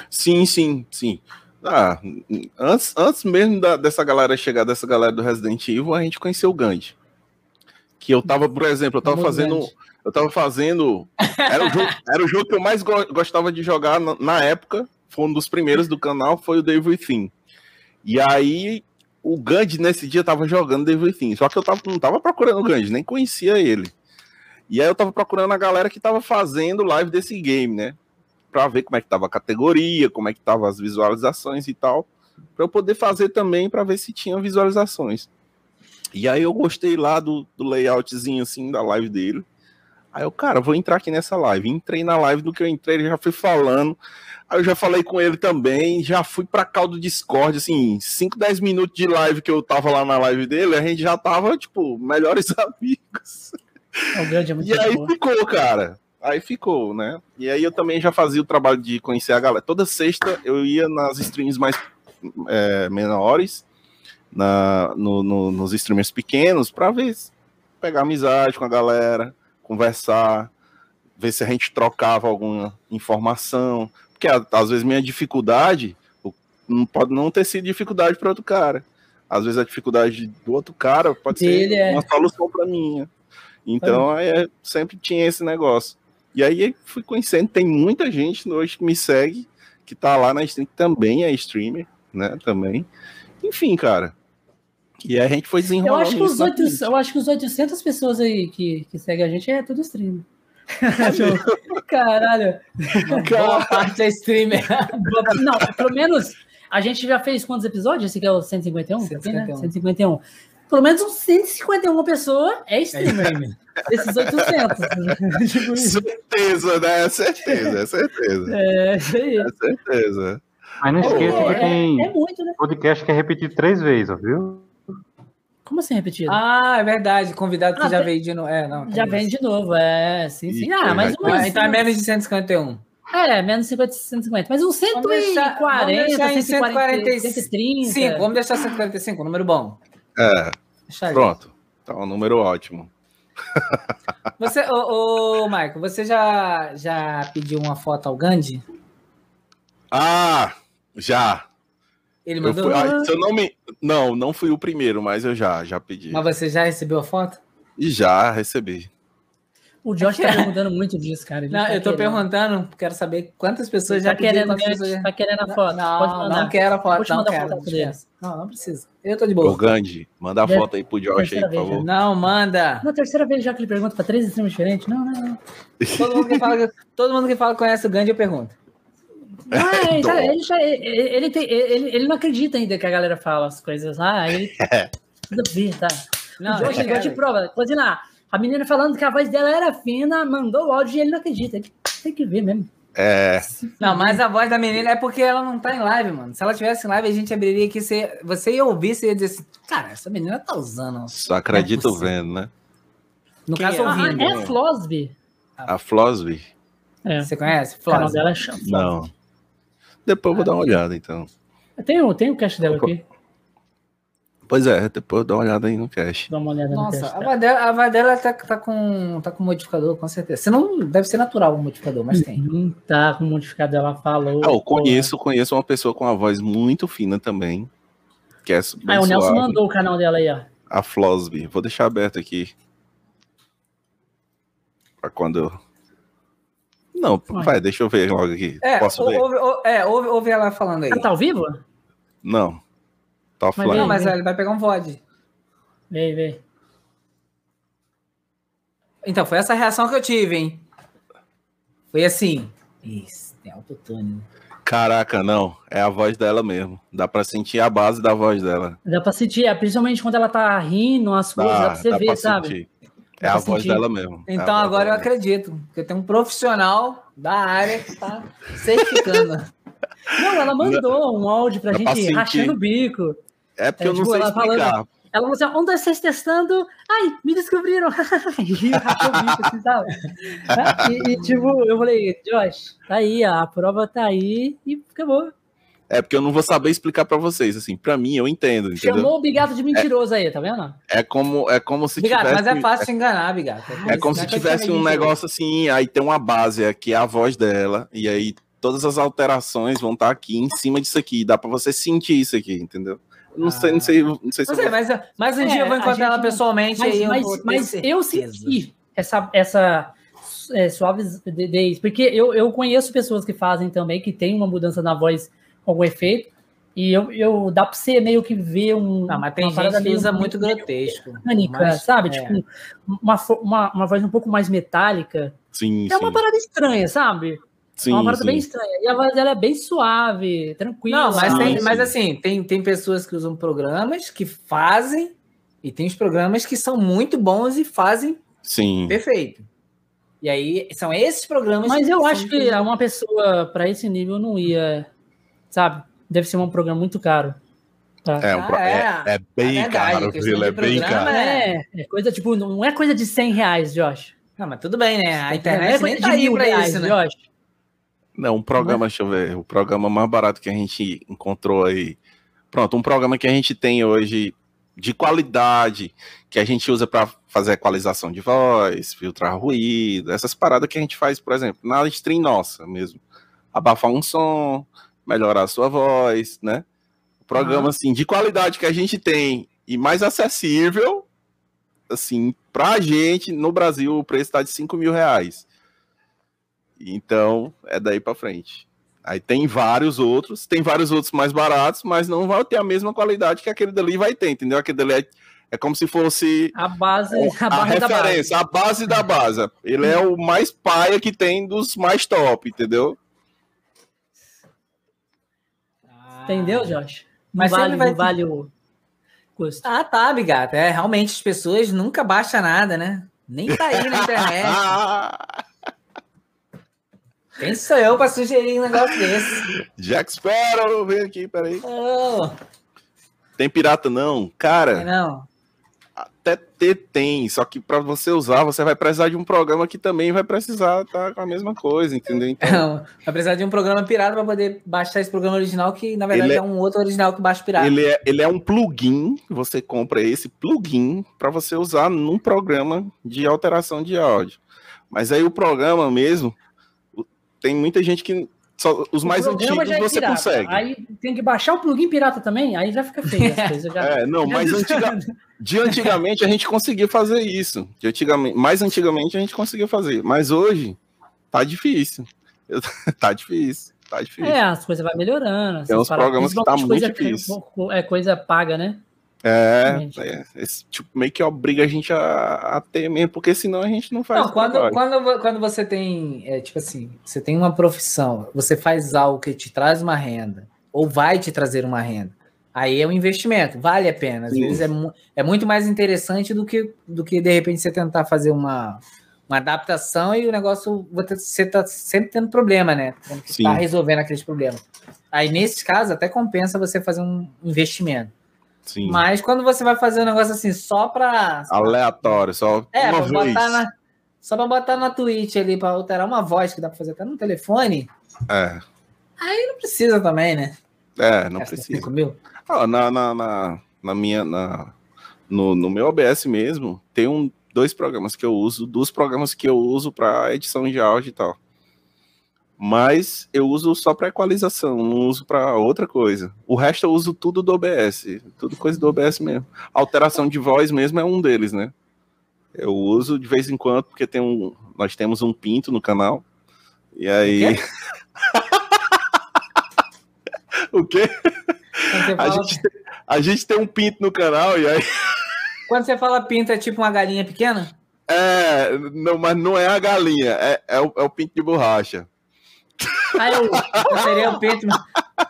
Sim, sim, sim. Ah, antes, antes mesmo da, dessa galera chegar, dessa galera do Resident Evil, a gente conheceu o Gandhi. Que eu tava, por exemplo, eu tava fazendo. Eu tava fazendo. Era o jogo, <laughs> era o jogo que eu mais go gostava de jogar na, na, época. Foi um dos primeiros do canal, foi o Devil Within. E aí, o Gandhi nesse dia tava jogando Devil Within. Só que eu tava, não tava procurando o Gandhi, nem conhecia ele. E aí eu tava procurando a galera que tava fazendo live desse game, né? Para ver como é que estava a categoria, como é que estavam as visualizações e tal, para eu poder fazer também para ver se tinha visualizações. E aí eu gostei lá do, do layoutzinho assim da live dele. Aí eu, cara, vou entrar aqui nessa live. Entrei na live do que eu entrei, ele já fui falando. Aí eu já falei com ele também, já fui pra cá do Discord, assim, 5, 10 minutos de live que eu tava lá na live dele, a gente já tava, tipo, melhores <laughs> amigos. É é e aí ficou, cara. Aí ficou, né? E aí eu também já fazia o trabalho de conhecer a galera. Toda sexta eu ia nas streams mais é, menores, na, no, no, nos streamers pequenos, para ver, pegar amizade com a galera, conversar, ver se a gente trocava alguma informação. Porque às vezes minha dificuldade não pode não ter sido dificuldade para outro cara. Às vezes a dificuldade do outro cara pode ser é... uma solução para minha. Então, é, sempre tinha esse negócio. E aí fui conhecendo, tem muita gente hoje que me segue, que tá lá na stream, que também é streamer, né? Também. Enfim, cara. E a gente foi desenrolando. Eu acho que os, 8, eu acho que os 800 pessoas aí que, que seguem a gente é tudo streamer. <laughs> Caralho. Boa parte é streamer. Não, pelo menos a gente já fez quantos episódios? Esse aqui é o 151? 151. Aqui, né? 151 pelo menos uns 151 pessoas é streamer. É Esses 800. <laughs> tipo certeza, né? É certeza, é certeza. É, isso aí. É certeza. Mas não esqueça é, que tem é, muito, né? podcast que é repetido três vezes, viu? Como assim repetido? Ah, é verdade. Convidado que ah, já veio de novo. É, não, já vem de novo, é. Sim, sim. Ah, mas umas, Então é menos de 151. É, menos de 50, 150. Mas uns 140, vamos deixar, vamos deixar 140, 130. Sim, vamos deixar 145, número bom. É. Pronto. Tá um número ótimo. Você, ô, ô Marco, você já, já pediu uma foto ao Gandhi? Ah, já. Ele mandou? Eu fui, ah, se eu não, me, não, não fui o primeiro, mas eu já, já pedi. Mas você já recebeu a foto? E já recebi. O Josh tá perguntando muito disso, cara. Não, tá eu tô querendo. perguntando, quero saber quantas pessoas tá já querendo, pessoas... Tá querendo a foto? Não, Pode mandar. não quero a foto, não quero. Foto não, não precisa. Eu tô de boa. Ô, Gandhi, manda a Deve... foto aí pro Josh aí, por favor. Já. Não, manda. Na terceira vez já que ele pergunta pra três extremos diferentes. Não, não, não. Todo mundo que fala, todo mundo que fala conhece o Gandhi, eu pergunto. <laughs> Ah, ele, já, ele, já, ele, tem, ele, ele não acredita ainda que a galera fala as coisas lá. Ah, ele. <laughs> Ver, tá? Não, o Josh, ele gosta de prova. Coisa lá. A menina falando que a voz dela era fina, mandou o áudio e ele não acredita. Ele tem que ver mesmo. É. Não, mas a voz da menina é porque ela não tá em live, mano. Se ela tivesse em live, a gente abriria aqui. Você, você ia ouvir, você ia dizer assim: Cara, essa menina tá usando. Só acredito é vendo, né? No Quem caso, é? ouvindo. Ah, é a Flosby. A Flosby? É. Você conhece? Flosby. dela é Não. Depois eu vou dar uma olhada, então. Tem o, tem o cast dela aqui. Pois é, depois dá uma olhada aí no cache. Dá uma olhada Nossa, no cache. Nossa, tá. a Vadela tá, tá, com, tá com modificador, com certeza. Você não deve ser natural o modificador, mas tem. Não tá com modificador, ela falou. Ah, eu conheço, conheço uma pessoa com uma voz muito fina também. Que é ah, o Nelson mandou o canal dela aí, ó. A Flosby. Vou deixar aberto aqui. Pra quando. Não, Vai. vai, deixa eu ver logo aqui. É, Posso ver? Ouve, é, ouve, ouve ela falando aí. Ela tá ao vivo? Não. Tá offline. Mas, não, mas ele vai pegar um VOD. Vem, vem. Então, foi essa reação que eu tive, hein? Foi assim. Isso, tem autotune. Caraca, não. É a voz dela mesmo. Dá pra sentir a base da voz dela. Dá pra sentir, é, principalmente quando ela tá rindo, as coisas, dá, dá pra você dá ver, pra sabe? Sentir. É a voz dela mesmo. É então é agora eu acredito, porque tem um profissional da área que tá certificando. Não, ela mandou um áudio pra Dá gente pra rachando o bico. É porque é, eu não tipo, sei explicar. Falando, ela falou assim: onde vocês testando? Ai, me descobriram. <laughs> e assim, sabe? e, e, tipo, eu falei, Josh, tá aí, a prova tá aí e acabou. É porque eu não vou saber explicar para vocês, assim, para mim eu entendo, entendeu? Chamou o Bigato de mentiroso é, aí, tá vendo? É como é como se Bigato, tivesse mas é fácil te enganar, Bigato. É, é como se tivesse um negócio assim, aí tem uma base que é a voz dela e aí todas as alterações vão estar tá aqui em cima disso aqui, dá para você sentir isso aqui, entendeu? Não ah. sei, não sei, não sei se. Não sei, mas, mas um é, dia eu vou encontrar ela pessoalmente mas, aí mas, eu mas eu senti essa essa é, suavidez, porque eu, eu conheço pessoas que fazem também, que tem uma mudança na voz com algum efeito, e eu, eu dá para você meio que ver um. Não, mas tem gente que usa muito grotesco. Mecânica, mas, sabe? É. Tipo, uma, uma, uma voz um pouco mais metálica. Sim. É sim. uma parada estranha, sabe? Sim, é uma parada sim. bem estranha. E a voz dela é bem suave, tranquila. Não, mas, tem, mas assim, tem, tem pessoas que usam programas que fazem, e tem os programas que são muito bons e fazem sim. perfeito. E aí, são esses programas. Mas eu acho que uma pessoa para esse nível não ia, sabe? Deve ser um programa muito caro. Tá? É, um, ah, é, é, é, bem é verdade, caro, filho, é bem caro. É, é coisa tipo, não é coisa de 100 reais, Josh. Não, mas tudo bem, né? A internet é coisa nem tá de mil reais, isso, né? Josh. Não, um programa, deixa eu ver, o programa mais barato que a gente encontrou aí. Pronto, um programa que a gente tem hoje de qualidade, que a gente usa para fazer equalização de voz, filtrar ruído, essas paradas que a gente faz, por exemplo, na stream nossa mesmo. Abafar um som, melhorar a sua voz, né? O programa, ah. assim, de qualidade que a gente tem e mais acessível, assim, pra gente, no Brasil, o preço está de 5 mil reais. Então, é daí para frente. Aí tem vários outros, tem vários outros mais baratos, mas não vai ter a mesma qualidade que aquele dali vai ter, entendeu? Aquele dali é, é como se fosse a base, a, a, base referência, base. a base da base. Ele é o mais paia que tem dos mais top, entendeu? Entendeu, Josh? Não Mas vale, vai... vale o custo. Ah, tá, Bigato. É, realmente as pessoas nunca baixam nada, né? Nem tá aí na <laughs> internet. <laughs> Quem sou eu para sugerir um negócio desse? Jack Sparrow, vem aqui, peraí. Oh. Tem pirata não? Cara. Não até ter tem, só que para você usar, você vai precisar de um programa que também vai precisar estar tá com a mesma coisa, entendeu? <laughs> Então, vai precisar de um programa pirata para poder baixar esse programa original, que na verdade é, é, um outro original que baixa pirata. Ele é, ele é um plugin, você compra esse plugin para você usar num programa de alteração de áudio. Mas aí o programa mesmo, tem muita gente que só, os mais antigos é você pirata. consegue. Aí tem que baixar o plugin pirata também, aí já fica feio as <laughs> coisas. Já, é, não, mas antiga, de antigamente a gente conseguia fazer isso. De antigamente, mais antigamente a gente conseguia fazer. Mas hoje tá difícil. <laughs> tá difícil. Tá difícil. É, as coisas vão melhorando. Tem uns programas que tá muito difícil. É coisa paga, né? É, é esse, tipo, meio que obriga a gente a, a, ter mesmo, porque senão a gente não faz. Não, quando, quando, quando você tem, é, tipo assim, você tem uma profissão, você faz algo que te traz uma renda, ou vai te trazer uma renda, aí é um investimento, vale a pena. Às Sim. vezes é, é muito mais interessante do que, do que de repente você tentar fazer uma, uma adaptação e o negócio você tá sempre tendo problema, né? Tendo que tá resolvendo aqueles problemas. Aí, nesse caso, até compensa você fazer um investimento. Sim. Mas quando você vai fazer um negócio assim, só para Aleatório, só. É, uma pra vez. botar na. Só para botar na Twitch ali, para alterar uma voz que dá para fazer até no telefone. É. Aí não precisa também, né? É, não Essa precisa. Mil. Ah, na, na, na, na, minha. Na, no, no meu OBS mesmo, tem um, dois programas que eu uso, dos programas que eu uso para edição de áudio e tal mas eu uso só para equalização, não uso para outra coisa. O resto eu uso tudo do OBS, tudo coisa do OBS mesmo. Alteração de voz mesmo é um deles, né? Eu uso de vez em quando porque tem um, nós temos um pinto no canal. E aí O quê? <laughs> A gente, tem, a gente tem um pinto no canal e aí <laughs> Quando você fala pinto é tipo uma galinha pequena? É, não, mas não é a galinha, é, é, o, é o pinto de borracha Aí eu, seria o Pinto.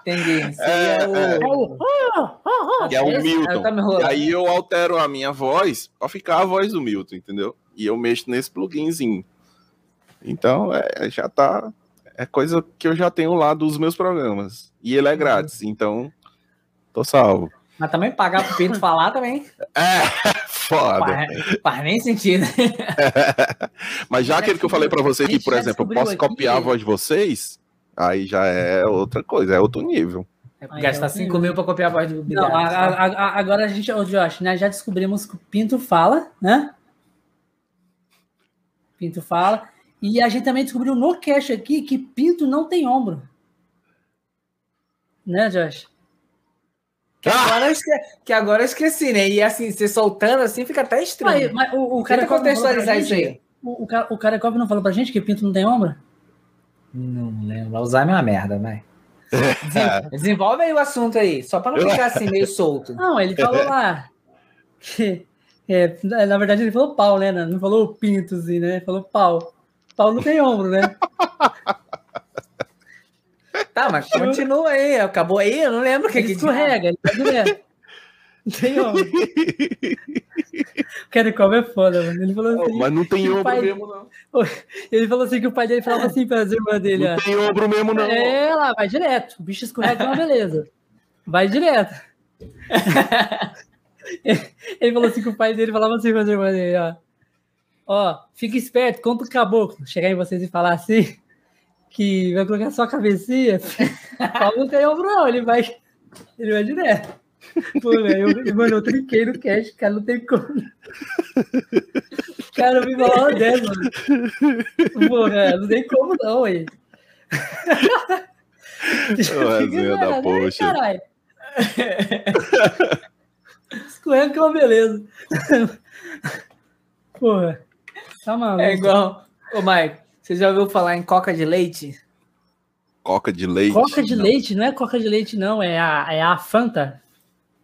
Entendi. Seria é, o. É, o... Que é o Milton. Tá e aí eu altero a minha voz pra ficar a voz do Milton, entendeu? E eu mexo nesse pluginzinho. Então, é, já tá. É coisa que eu já tenho lá dos meus programas. E ele é grátis, então tô salvo. Mas também pagar pro Pinto falar também. É, <laughs> foda. Faz, faz nem sentido. <laughs> Mas já aquele que eu falei para vocês que, por exemplo, eu posso copiar a voz de vocês, aí já é outra coisa, é outro nível. É gastar 5 mil para copiar a voz do Não, a, a, a, agora a gente, ô Josh, né, já descobrimos que o Pinto fala, né? Pinto fala. E a gente também descobriu no cache aqui que Pinto não tem ombro. Né, Josh? Que agora, eu esqueci, que agora eu esqueci, né? E assim, você soltando assim fica até estranho. Mas, mas o, o cara contextualizar isso aí. O, o, o Karakov não falou pra gente que Pinto não tem ombro? Não lembro. Alzheimer é uma merda, vai. <laughs> Desenvolve aí o assunto aí, só para não ficar assim meio solto. Não, ele falou lá que, é, na verdade ele falou pau, né? Não falou pinto, assim, né? Ele falou pau. Pau não tem ombro, né? <laughs> Tá, mas continua aí. Acabou aí? Eu não lembro o que, que escorrega, ele tá direto. Não tem ombro. o Kenny Cobb é foda, mano. Ele falou assim. mas não tem ombro pai... mesmo, não. <laughs> Ele falou assim que o pai dele falava assim para as irmãs dele. Não ó. tem ombro mesmo, não. É, lá, vai direto. O bicho escorrega, uma beleza. Vai direto. <laughs> ele falou assim que o pai dele falava assim para as irmãs dele, ó. Ó, fica esperto, conta o caboclo. Chegar em vocês e falar assim que vai colocar só a cabecinha, Paulo não tem ombro, não, ele vai, ele vai direto. Pô, velho, eu, mano, eu trinquei no cash, cara, não tem como. Cara, eu me falar uma dessa, mano. Porra, não tem como não, aí. Fica, da poxa. Caralho. Escorrendo que é uma beleza. Porra. Tá maluco. É igual. Ô, Mike, você já ouviu falar em coca de leite? Coca de leite? Coca de não. leite, não é coca de leite, não, é a, é a Fanta.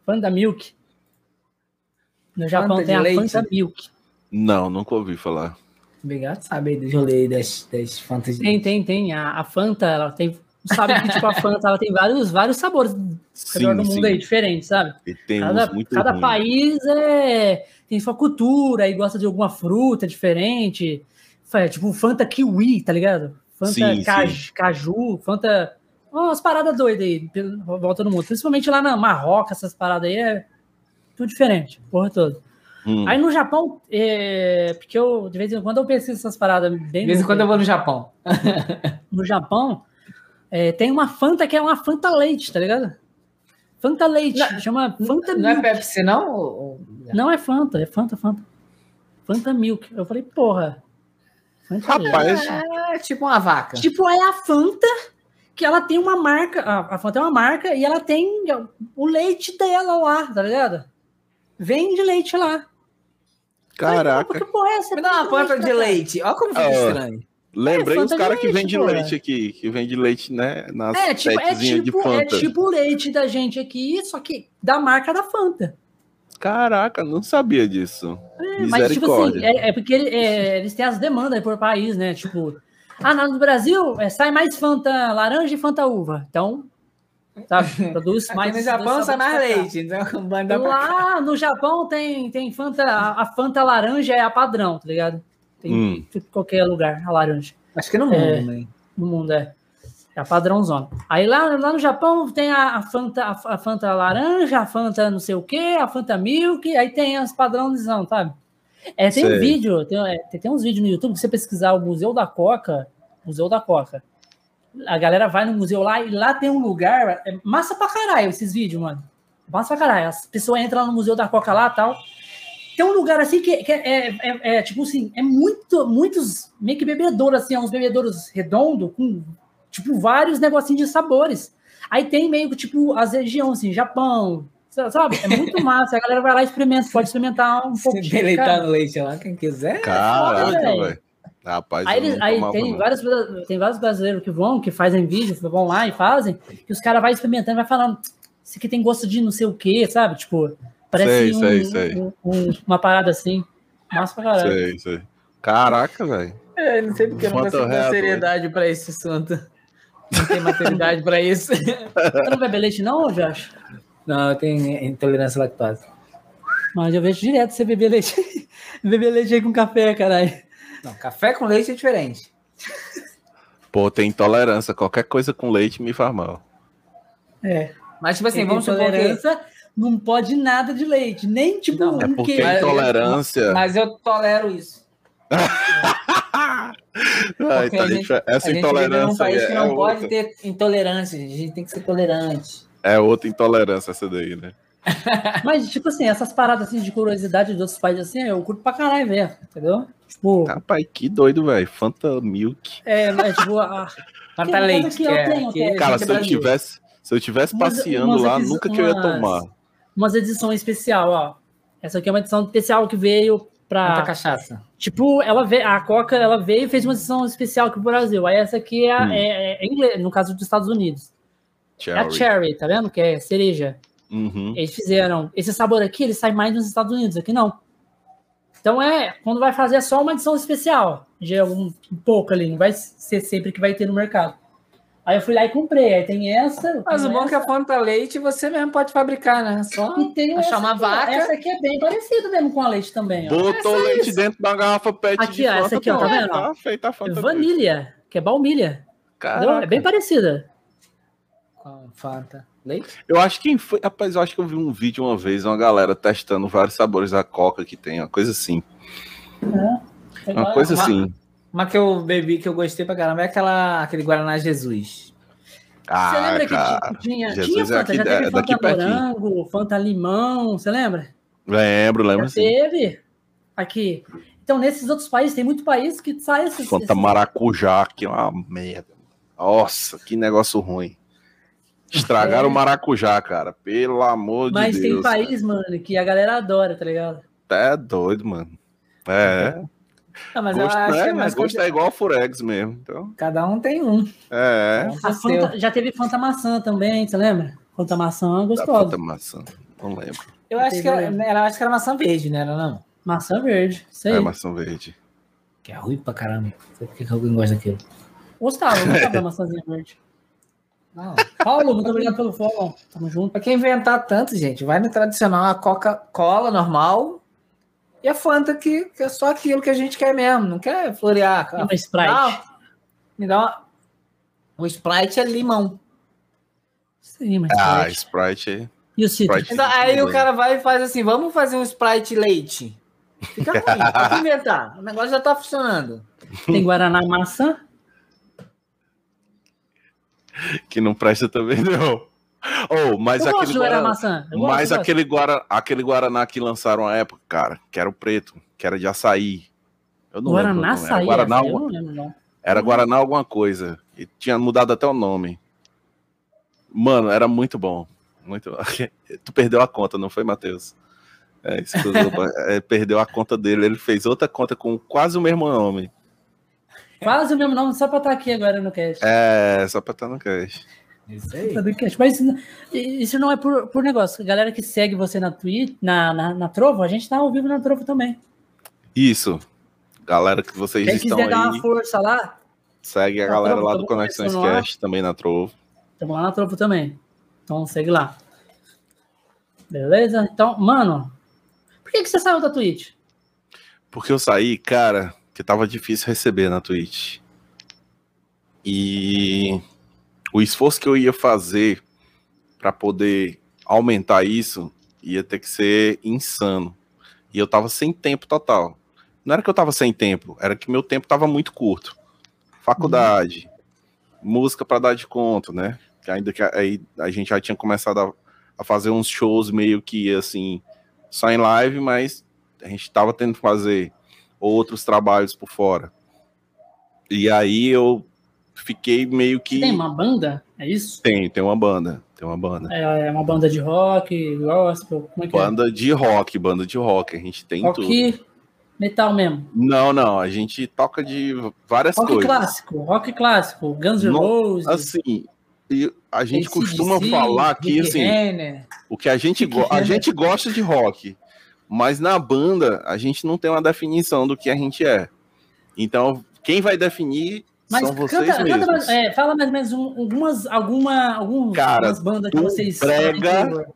Fanta Milk. No Japão Fanta tem a leite. Fanta Milk. Não, nunca ouvi falar. Obrigado, sabe aí do rolê das, das Fantas. Tem, tem, tem. A, a Fanta, ela tem. Sabe que tipo, a <laughs> Fanta ela tem vários, vários sabores sim, do mundo sim. aí, diferentes, sabe? E tem cada, muito cada país é, tem sua cultura e gosta de alguma fruta diferente. É, tipo Fanta Kiwi, tá ligado? Fanta sim, caju, sim. caju, Fanta. umas paradas doidas aí, volta no mundo. Principalmente lá na Marrocos, essas paradas aí é tudo diferente, porra toda. Hum. Aí no Japão, é, porque eu de vez em quando eu pesquiso essas paradas bem. De vez em quando eu vou no Japão. <laughs> no Japão, é, tem uma Fanta que é uma Fanta Leite, tá ligado? Fanta Leite, não, chama Fanta Não Milk. é Pepsi, não? Não é Fanta, é Fanta, Fanta. Fanta Milk. Eu falei, porra, Rapaz. É tipo uma vaca. Tipo, é a Fanta, que ela tem uma marca. A Fanta é uma marca e ela tem o leite dela lá, tá ligado? Vende leite lá. Caraca. que porra é essa? Me dá uma Fanta de leite. Olha como fica oh. estranho. Lembrei é, os caras que vendem leite aqui, que vende leite, né? Nas é, tipo, é, tipo, de Fanta. é tipo o leite da gente aqui, só que da marca da Fanta. Caraca, não sabia disso. É, mas, tipo assim, é, é porque é, eles têm as demandas por país, né? Tipo, ah, no Brasil é, sai mais Fanta laranja e Fanta uva. Então, sabe, <laughs> produz mais. no Japão sai mais leite. Então, <laughs> Lá no Japão tem, tem Fanta, a Fanta laranja é a padrão, tá ligado? Tem hum. em qualquer lugar, a laranja. Acho que no mundo, é, né? No mundo, é. É a padrãozona. Aí lá, lá no Japão tem a, a, Fanta, a, a, Fanta laranja, a Fanta não sei o que, a Fanta Milk, aí tem as padrãozão, sabe? É, tem sei. um vídeo, tem, é, tem, uns vídeos no YouTube que você pesquisar o Museu da Coca, Museu da Coca. A galera vai no museu lá e lá tem um lugar, é massa pra caralho esses vídeos, mano. Massa pra caralho. As pessoas entram lá no Museu da Coca lá e tal. Tem um lugar assim que, que é, é, é, tipo assim, é muito, muitos meio que bebedouros, assim, uns bebedouros redondos, com tipo, vários negocinhos de sabores. Aí tem meio que, tipo, as regiões, assim, Japão, sabe? É muito massa. A galera vai lá e experimenta, pode experimentar um pouco. Se deleitar no leite lá, quem quiser. Caraca, velho. Rapaz, aí, eles, aí tem, vários, tem vários brasileiros que vão, que fazem vídeo, vão lá e fazem, e os caras vão experimentando, vai falando, isso aqui tem gosto de não sei o que, sabe? Tipo, parece sei, um, sei, sei. Um, um, uma parada assim. Massa pra caralho. Sei, sei. Caraca, velho. É, não sei porque eu não consigo dar seriedade pra esse assunto. Não tem maturidade para isso. Você não bebe leite, não, Josh? Não, eu tenho intolerância à lactose. Mas eu vejo direto você beber leite. <laughs> beber leite aí com café, caralho. Não, café com leite é diferente. Pô, tem intolerância. Qualquer coisa com leite me faz mal. É. Mas, tipo assim, vamos supor que... não pode nada de leite. Nem, tipo, não, um é porque queijo. intolerância... Mas eu tolero isso. <laughs> <laughs> Ai, tá gente, essa intolerância. um país é, que não é pode outra. ter intolerância, a gente tem que ser tolerante. É outra intolerância essa daí, né? <laughs> Mas, tipo assim, essas paradas assim, de curiosidade dos outros países, assim, eu curto pra caralho ver, entendeu? Tipo. Rapaz, que doido, velho. Fanta Milk. É, mas tipo. A... Fanta Leite. Que é, tenho, que, é, cara, se eu, tivesse, se eu tivesse passeando umas, lá, nunca que eu ia tomar. Umas edições especial, ó. Essa aqui é uma edição especial que veio pra. Muita cachaça. Tipo, ela veio, a Coca ela veio e fez uma edição especial aqui pro Brasil. Aí essa aqui é, hum. é, é inglês, no caso dos Estados Unidos. Cherry. É a Cherry, tá vendo? Que é cereja. Uhum. Eles fizeram. Esse sabor aqui, ele sai mais nos Estados Unidos, aqui não. Então é, quando vai fazer é só uma edição especial. É um, um pouco ali, não vai ser sempre que vai ter no mercado. Aí eu fui lá e comprei. Aí tem essa. Mas o bom essa. é que a Fanta Leite você mesmo pode fabricar, né? Só e tem achar uma vaca. Essa aqui é bem parecida mesmo com a leite também. Ó. Botou essa é leite é dentro da garrafa PET aqui, de ó, essa aqui, ó, tá vendo? Tá feita a Fanta Vanilha, que é baunilha. É bem parecida. Com Fanta. Leite? Eu acho que foi. Rapaz, eu acho que eu vi um vídeo uma vez, uma galera testando vários sabores da Coca que tem, uma coisa assim. É. Uma coisa uma, assim. Uma que eu bebi que eu gostei pra caramba é aquela, aquele Guaraná Jesus. Ah, você lembra cara, que tinha, Jesus tinha Fanta? É aqui, já teve Fanta daqui morango, pertinho. Fanta limão, você lembra? Lembro, lembro já sim. Teve aqui. Então, nesses outros países, tem muito país que sai esses. Fanta esses... maracujá, que é uma merda. Nossa, que negócio ruim. Estragaram é. o maracujá, cara. Pelo amor Mas de Deus. Mas tem país, cara. mano, que a galera adora, tá ligado? É doido, mano. É. Não, mas gosto, eu acho é, que é mais gosto é igual a Furex mesmo. Então. Cada um tem um. É. Fanta, já teve Fanta Maçã também, você lembra? Fanta Maçã gostosa. Fanta Maçã, não lembro. Eu acho que, ela, acho que era maçã verde, né? Era não? Maçã verde, sei. É maçã verde. Que é ruim pra caramba. Não sei por que alguém gosta daquilo. Gostava, gostava da maçãzinha verde. Não. Paulo, muito obrigado pelo follow. Tamo junto. Pra quem inventar tanto, gente, vai no tradicional, a Coca-Cola normal e a Fanta, que, que, é só aquilo que a gente quer mesmo, não quer florear. Uma Sprite. Não, me dá uma... O Sprite é limão. Sim, mas ah, Sprite é... E o Sprite então, aí o cara vai e faz assim, vamos fazer um Sprite leite. Fica ruim, pode <laughs> inventar. O negócio já tá funcionando. Tem Guaraná maçã? que não presta também, não. <laughs> Oh, mas eu aquele Guaraná, maçã. Eu mas gosto, aquele, Guara, aquele Guaraná que lançaram à época, cara, que era o preto, que era de açaí. Eu não Guaraná lembro. Açaí, era Guaraná, eu não lembro, não. Era Guaraná alguma coisa. E tinha mudado até o nome. Mano, era muito bom. Muito <laughs> Tu perdeu a conta, não foi, Matheus? É, <laughs> é, perdeu a conta dele. Ele fez outra conta com quase o mesmo nome. Quase o mesmo nome, só para estar aqui agora no cast. É, só para estar no cast. Isso aí. Mas isso não é por, por negócio. Galera que segue você na Twitch, na, na, na Trovo, a gente tá ao vivo na Trovo também. Isso. Galera que vocês Quem estão quiser aí. dar uma força lá. Segue a galera Trovo, lá do Conexões Cast também na Trovo. Estamos lá na Trovo também. Então segue lá. Beleza? Então, mano, por que, que você saiu da Twitch? Porque eu saí, cara, que tava difícil receber na Twitch. E o esforço que eu ia fazer para poder aumentar isso ia ter que ser insano. E eu tava sem tempo total. Não era que eu tava sem tempo, era que meu tempo tava muito curto. Faculdade, uhum. música para dar de conta, né? Que ainda que aí a gente já tinha começado a, a, fazer uns shows meio que assim, só em live, mas a gente tava tendo que fazer outros trabalhos por fora. E aí eu fiquei meio que. Tem uma banda? É isso? Tem, tem uma banda. Tem uma banda. É, é uma banda de rock, gospel, como é que é? banda é? de rock, banda de rock. A gente tem rock tudo. metal mesmo? Não, não. A gente toca de várias rock coisas. Rock clássico, rock clássico. Guns N' Roses. Assim, e a gente costuma falar que assim, o que a gente, a gente gosta de rock, mas na banda, a gente não tem uma definição do que a gente é. Então, quem vai definir Mas São vocês canta, mesmos. Canta, é, fala mais ou menos um, algumas, alguma, algumas Cara, bandas que vocês... Brega,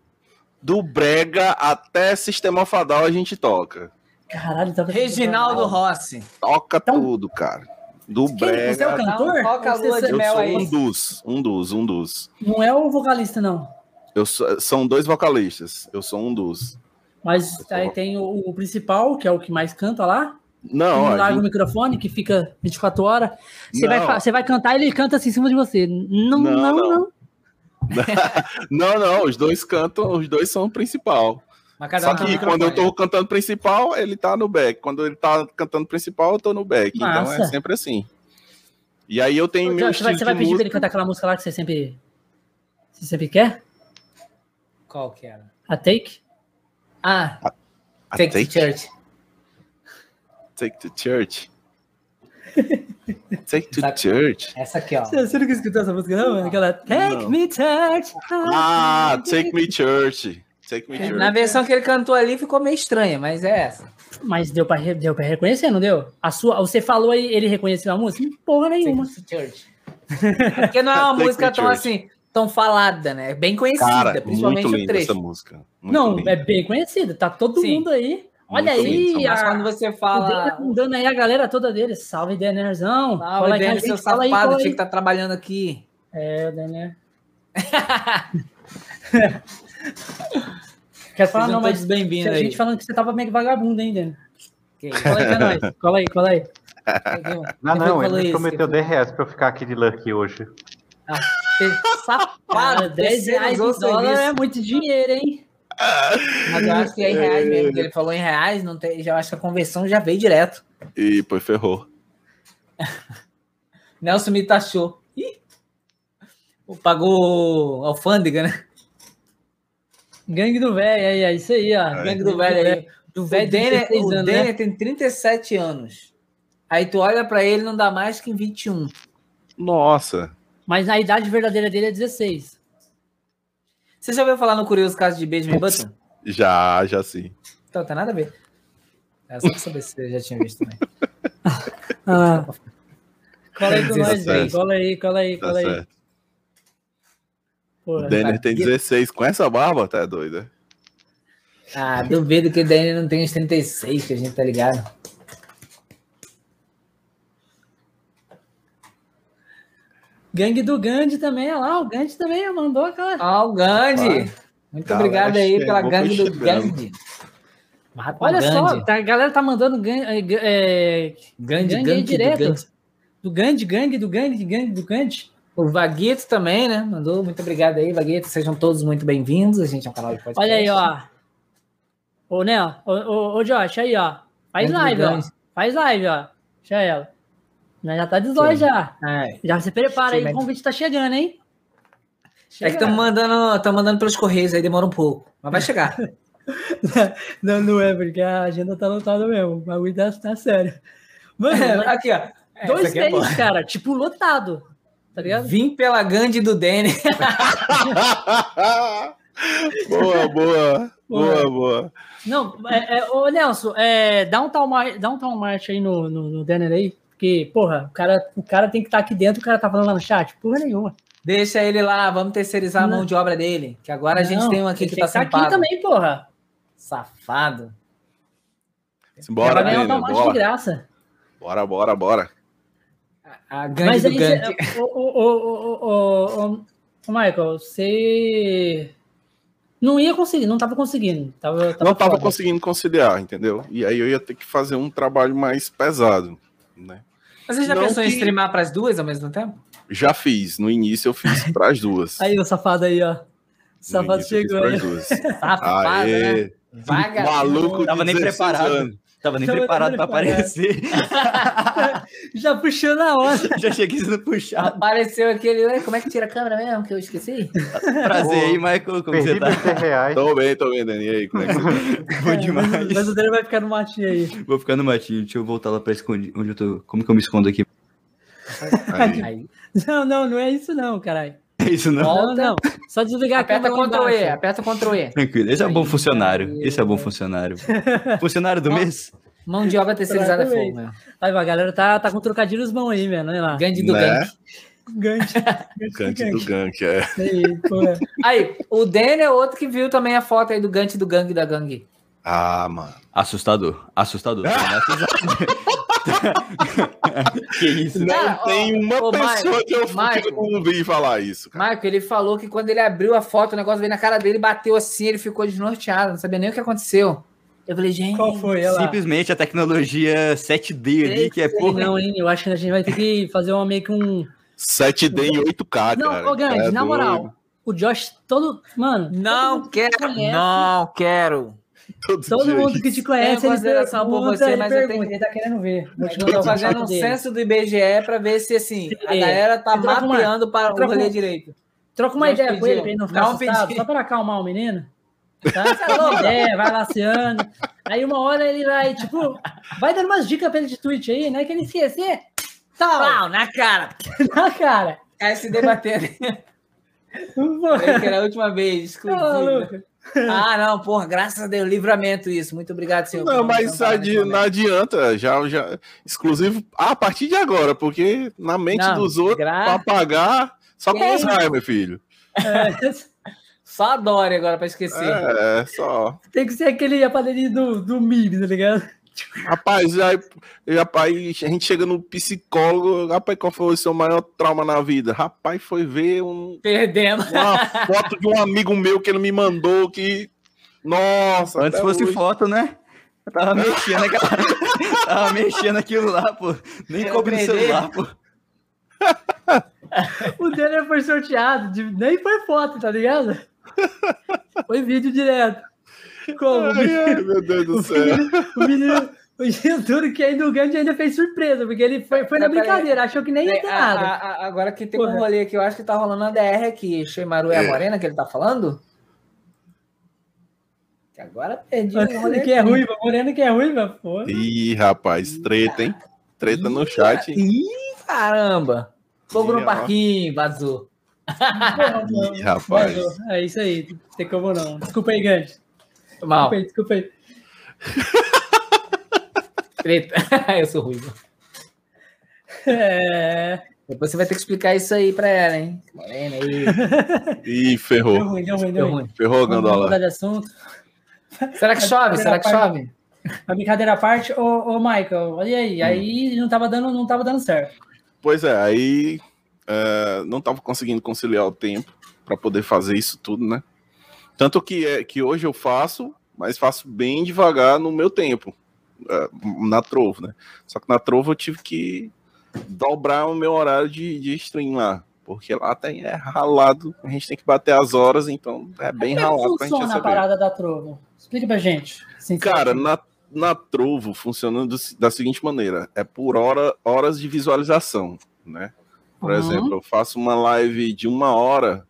do Brega até Sistema Fadal a gente toca. Caralho, tá Reginaldo Rossi. Toca então, tudo, cara. Do Quem, Brega. Você é o cantor? Toca a lua de mel aí. Um dos, um dos, um dos. Não é o vocalista, não. Eu sou, são dois vocalistas. Eu sou um dos. Mas aí tem o, o, principal, que é o que mais canta lá. Não. Não larga gente... o microfone, que fica 24 horas. Você vai, você vai cantar e ele canta assim em cima de você. Não, não, não. Não, não, <laughs> não, os dois cantam, os dois são o principal. Só que quando eu tô cantando principal, ele tá no back. Quando ele tá cantando principal, eu tô no back. Massa. Então é sempre assim. E aí eu tenho meu Você vai, você vai pedir música... pra ele cantar aquela música lá que você sempre. Você sempre quer? Qual que era? A Take? Ah, a, a Take, take to Church. Take to Church. <laughs> Take to Church. Essa aqui, ó. Você, você nunca escutou essa música, não? Aquela Take não. Me Church. Ah, Take Me Church. Take Me Church. Na versão que ele cantou ali ficou meio estranha, mas é essa. Mas deu pra, deu pra reconhecer, não deu? A sua, você falou e ele reconheceu a música? Porra nenhuma. Take to Church. <laughs> Porque não é uma música tão assim tão falada, né? Bem conhecida, Cara, principalmente muito o trecho. Essa música. Muito não, linda. é bem conhecida, tá todo Sim. mundo aí. Olha muito aí, a... quando você fala. Dando aí a galera toda dele. Salve, Denerzão. Salve, Denner, seu safado, aí, tinha que estar tá trabalhando aqui. É, o Denner. <laughs> Quer falar, não, mas bem-vindo. A gente falando que você tava meio vagabundo, hein, Denner? Cola aí pra nós. Cola aí, cola aí. <laughs> Não, não, ele prometeu 10 reais pra eu ficar aqui de Lucky hoje. Ah, safado, 10 reais em dólar é muito dinheiro, hein? Mas eu acho que é em reais mesmo. Ele falou em reais, não tem, já acho que a conversão já veio direto. E foi ferrou. <laughs> Nelson me taxou. Ih, pagou alfândega, né? Gangue do velho, aí, é isso aí, ó. É. Gangue do velho aí. Do velho o Denner, o anos, Denner né? tem 37 anos. Aí tu olha pra ele, não dá mais que em 21. Nossa. Mas a idade verdadeira dele é 16. Você já ouviu falar no curioso caso de Benjamin Button? Já, já sim. Então, tem nada a ver. É só pra saber se você já tinha visto também. <laughs> ah. Cola aí com nós, velho. Cola aí, cola aí, tá cola tá aí. Porra, o Denner tá... tem 16. Com essa barba, tá doido, Ah, duvido que o Denner não tenha os 36, que a gente tá ligado. Gangue do Gandhi também, olha lá, o Gandhi também mandou aquela. Ah, o Gandhi! Muito obrigado aí pela gangue do Gandhi. Olha Gandhi. só, tá, a galera tá mandando gangue, é, Gandhi, gangue gangue direto. Do Gandhi, gangue do Gandhi, gangue do Gandhi. O Vaguito também, né? Mandou. Muito obrigado aí, Vaguito. Sejam todos muito bem-vindos. A gente é um canal de podcast. Olha aí, ó. Ô, Nel, ô, ô, ô Josh, aí, ó. Faz live, ó. Faz live, ó. Deixa ela. Já tá de zóio já. É. Já se prepara Sim, aí, mas... o convite tá chegando, hein? Chega. É que estamos mandando, tá mandando pelos correios, aí demora um pouco. Mas vai chegar. <laughs> não, não é, porque a agenda tá lotada mesmo. O bagulho tá, tá sério. Mano, é, aqui, ó. Dois é três, cara, tipo lotado. Tá ligado? Vim pela Gandhi do Danny. <laughs> boa, boa. Boa, boa. Não, é, é, ô Nelson, é, dá um tal, dá um tal marcha aí no, no, no Denner aí. Porque, porra, o cara, o cara tem que estar tá aqui dentro, o cara tá falando lá no chat. Porra nenhuma. Deixa ele lá, vamos terceirizar não. a mão de obra dele. Que agora não, a gente tem um aqui que tá sem tá aqui também, porra. Safado. Bora, Vai ganhar bora. de graça. Bora, bora, bora. A, a Mas do aí, Ô, ô, ô, ô, Michael, você não ia conseguir, não tava conseguindo. Tava, tava não tava foda. conseguindo conciliar, entendeu? E aí eu ia ter que fazer um trabalho mais pesado, né? Mas você já não pensou que... em streamar para as duas ao mesmo tempo? Já fiz. No início eu fiz para as duas. aí, o safado aí, ó. O safado chegou aí. <laughs> Safado, né? Vaga. Maluco, tava nem preparado. Tava nem Tava preparado para aparecer. <laughs> Já puxou na hora. <laughs> Já cheguei sendo puxado. Apareceu aquele. Como é que tira a câmera mesmo? Que eu esqueci. Prazer aí, Michael. Como você tá? Reais. Tô bem, tô bem, Dani. E aí, como é que você <laughs> Bom demais. Mas o dele vai ficar no matinho aí. Vou ficar no matinho. Deixa eu voltar lá pra esconder. Onde eu tô. Como que eu me escondo aqui? Aí. Não, não, não é isso não, caralho. É isso não? Não, não. Só desligar aperta a câmera. Ctrl E, aperta Ctrl E. Tranquilo. Esse é bom funcionário. Esse é bom funcionário. <laughs> funcionário do mês? Mão de obra terceirizada é fogo, né? Aí, a galera tá, tá com trocadilhos bons aí, mano. Olha lá. Gandhi do né? Gank. Gank <laughs> do Gank, é. Aí, o Dan é outro que viu também a foto aí do Gank do Gangue da Gangue. Ah, mano. Assustador. Assustador. <laughs> <laughs> que isso? Não cara, tem uma ó, pessoa que eu, que eu não ouvi falar isso. Cara. Michael, ele falou que quando ele abriu a foto, o negócio veio na cara dele, bateu assim, ele ficou desnorteado, não sabia nem o que aconteceu. Eu falei, gente. Qual foi? Ela? Simplesmente a tecnologia 7D ali, que é porra. Não, hein? Eu acho que a gente vai ter que fazer uma, meio que um. 7D em 8K, não, cara. Não, Gandhi, é na moral. O Josh, todo. Mano. Não quero. Não quero. <laughs> Todo, Todo mundo que te conhece, ele consideração por você, mas eu tenho... ele tá querendo ver. Eu tô fazendo um censo do IBGE para ver se assim, a galera tá mapeando uma, para o rolê direito. Troca uma ideia com ele para ele não ficar não assustado, pedi. só para acalmar o menino. <laughs> Tá? Ideia, vai laceando. Aí uma hora ele vai, tipo, vai dando umas dicas para ele de tweet aí, né? Que ele esquecer. Tal. Pau, na cara. <laughs> na cara. Aí se debatendo. que era a última vez, exclusiva. Ah, não, porra, graças a Deus, livramento isso. Muito obrigado, senhor. Não, mas adi não adianta, já, já, exclusivo a partir de agora, porque na mente não, dos outros, gra... para pagar, só com Alzheimer, filho. É. <laughs> Só a Dória agora para esquecer. É, só. Tem que ser aquele aparelhinho do, do MIB, tá ligado? Rapaz, aí, rapaz, a gente chega no psicólogo, rapaz, qual foi o seu maior trauma na vida? Rapaz, foi ver um. Perdendo. Uma foto de um amigo meu que ele me mandou que. Nossa! Antes fosse hoje... foto, né? Eu tava <laughs> mexendo aquela... tava mexendo aquilo lá, pô. Nem coube no celular, pô. o dele foi sorteado, de... nem foi foto, tá ligado? Foi vídeo direto. Como? Ai, meu Deus do céu. O menino, o Genturo que ainda o Gandhi ainda fez surpresa, porque ele foi, foi na brincadeira, achou que nem ia ter nada. A, a, agora que tem Porra. um rolê aqui, eu acho que tá rolando a DR aqui. Shemaru é a morena que ele tá falando? Que agora perdi o rolê. que é ruiva, morena que é ruiva, pô. Ih, rapaz, treta, hein? Treta no chat. Ih, caramba. Fogo no parquinho, vazou. Ih, rapaz. Vazou. É isso aí, tem como não. Desculpa aí, Gandhi. Mal. Desculpa aí, desculpa aí. <laughs> Treta. <laughs> eu sou ruivo. É... Depois você vai ter que explicar isso aí pra ela, hein? Morena aí. Ih, ferrou. Deu ruim, deu ruim, deu ruim. Ferrou, Gandola. de assunto. Será que chove? Será que chove? A brincadeira à parte, ô, ô Michael, olha aí, hum. aí não tava dando, não tava dando certo. Pois é, aí uh, não tava conseguindo conciliar o tempo para poder fazer isso tudo, né? Tanto que, é, que hoje eu faço, mas faço bem devagar no meu tempo, é, na Trovo, né? Só que na Trovo eu tive que dobrar o meu horário de, de stream lá, porque lá tem, é ralado, a gente tem que bater as horas, então é bem Como ralado pra gente funciona a parada da Trovo? Explica pra gente. Cara, na, na Trovo funciona do, da seguinte maneira, é por hora, horas de visualização, né? Por uhum. exemplo, eu faço uma live de uma hora,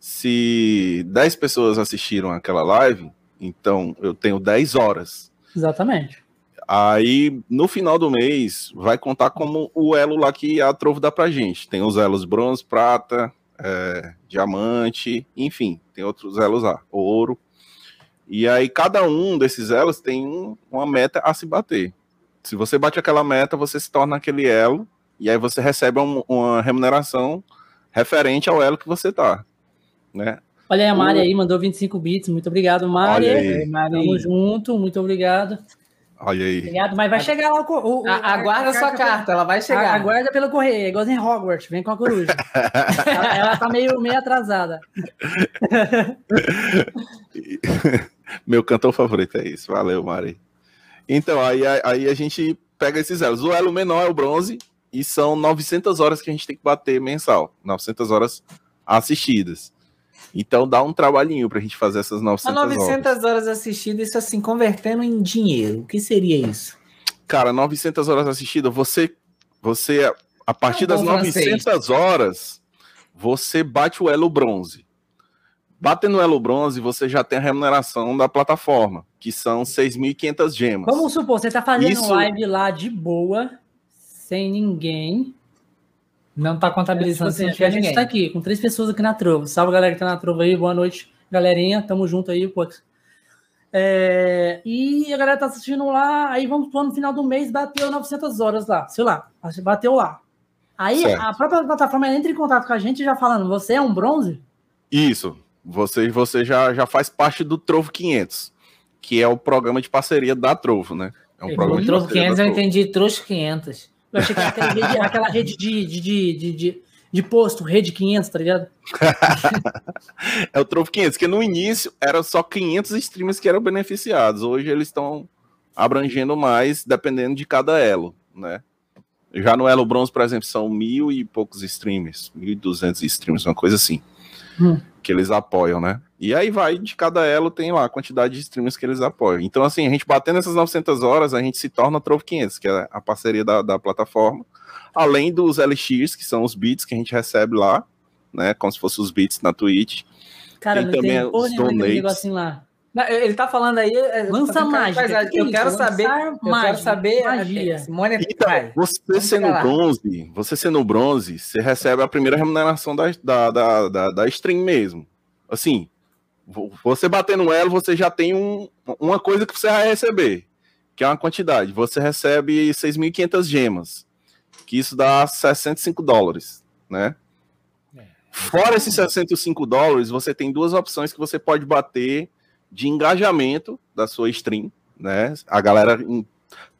se 10 pessoas assistiram aquela live, então eu tenho 10 horas. Exatamente. Aí, no final do mês, vai contar como o elo lá que a Trovo dá pra gente. Tem os elos bronze, prata, é, diamante, enfim, tem outros elos lá, ouro. E aí, cada um desses elos tem um, uma meta a se bater. Se você bate aquela meta, você se torna aquele elo, e aí você recebe um, uma remuneração referente ao elo que você tá né? Olha aí, a Mari o... aí mandou 25 bits. Muito obrigado, Mari. Olha Mari. Tamo junto, muito obrigado. Olha aí. Obrigado, mas vai chegar lá o. o aguarda a, sua carta, ela vai chegar. Aguarda pelo correio, igual em Hogwarts, vem com a coruja. ela, ela tá meio, meio atrasada. <laughs> Meu cantor favorito é isso. Valeu, Mari. Então, aí, aí a gente pega esses elos. O elo menor é o bronze, e são 900 horas que a gente tem que bater mensal. 900 horas assistidas. Então dá um trabalhinho para a gente fazer essas 900 horas. 900 horas. horas assistidas, isso assim, convertendo em dinheiro. O que seria isso? Cara, 900 horas assistidas, você, você a partir é das 900 francês. horas, você bate o elo bronze. Batendo o elo bronze, você já tem a remuneração da plataforma, que são 6.500 gemas. Vamos supor, você está fazendo isso... live lá de boa, sem ninguém, não tá contabilizando é, tipo assim, A gente tá aqui com três pessoas aqui na Trovo. Salve galera que tá na Trovo aí, boa noite, galerinha. Tamo junto aí, pô. É, e a galera tá assistindo lá, aí vamos no final do mês, bateu 900 horas lá, sei lá, bateu lá. Aí certo. a própria plataforma entra em contato com a gente já falando, você é um bronze? Isso, você, você já, já faz parte do Trovo 500, que é o programa de parceria da Trovo, né? É um programa Trovo 500 eu entendi, Trouxa 500. Eu achei que era aquela rede, aquela rede de, de, de, de de posto, rede 500, tá ligado? <laughs> é o Trovo 500, que no início era só 500 streamers que eram beneficiados. Hoje eles estão abrangendo mais, dependendo de cada elo, né? Já no elo bronze, por exemplo, são mil e poucos streamers, 1.200 streamers, uma coisa assim, hum. que eles apoiam, né? E aí vai, de cada elo tem lá a quantidade de streamers que eles apoiam. Então, assim, a gente batendo essas 900 horas, a gente se torna Trovo 500, que é a parceria da, da plataforma além dos LX, que são os bits que a gente recebe lá, né? Como se fossem os bits na Twitch. Cara, tem também tem os donates. Assim lá. Ele tá falando aí. É, Lança mágica. Que eu, quero saber, eu quero saber. Magia. Então, você sendo bronze, você sendo bronze, você recebe a primeira remuneração da, da, da, da, da stream mesmo. Assim, você bater no elo, você já tem um, uma coisa que você vai receber, que é uma quantidade. Você recebe 6.500 gemas que isso dá 65 dólares, né? É. Fora esses 65 dólares, você tem duas opções que você pode bater de engajamento da sua stream, né? A galera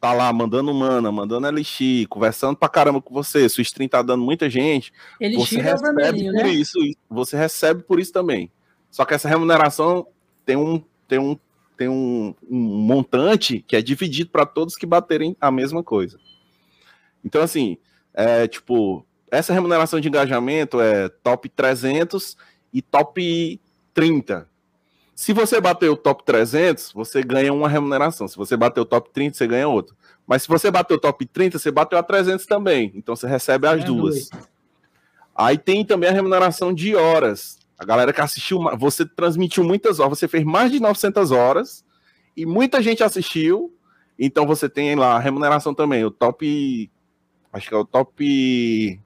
tá lá mandando mana, mandando LX, conversando pra caramba com você, sua stream tá dando muita gente, LX você é recebe por né? isso, você recebe por isso também. Só que essa remuneração tem um tem um tem um, um montante que é dividido para todos que baterem a mesma coisa. Então, assim, é, tipo, essa remuneração de engajamento é top 300 e top 30. Se você bater o top 300, você ganha uma remuneração. Se você bater o top 30, você ganha outra. Mas se você bater o top 30, você bateu a 300 também. Então você recebe as é duas. Aí tem também a remuneração de horas. A galera que assistiu, você transmitiu muitas horas, você fez mais de 900 horas e muita gente assistiu. Então você tem lá a remuneração também, o top Acho que é o top.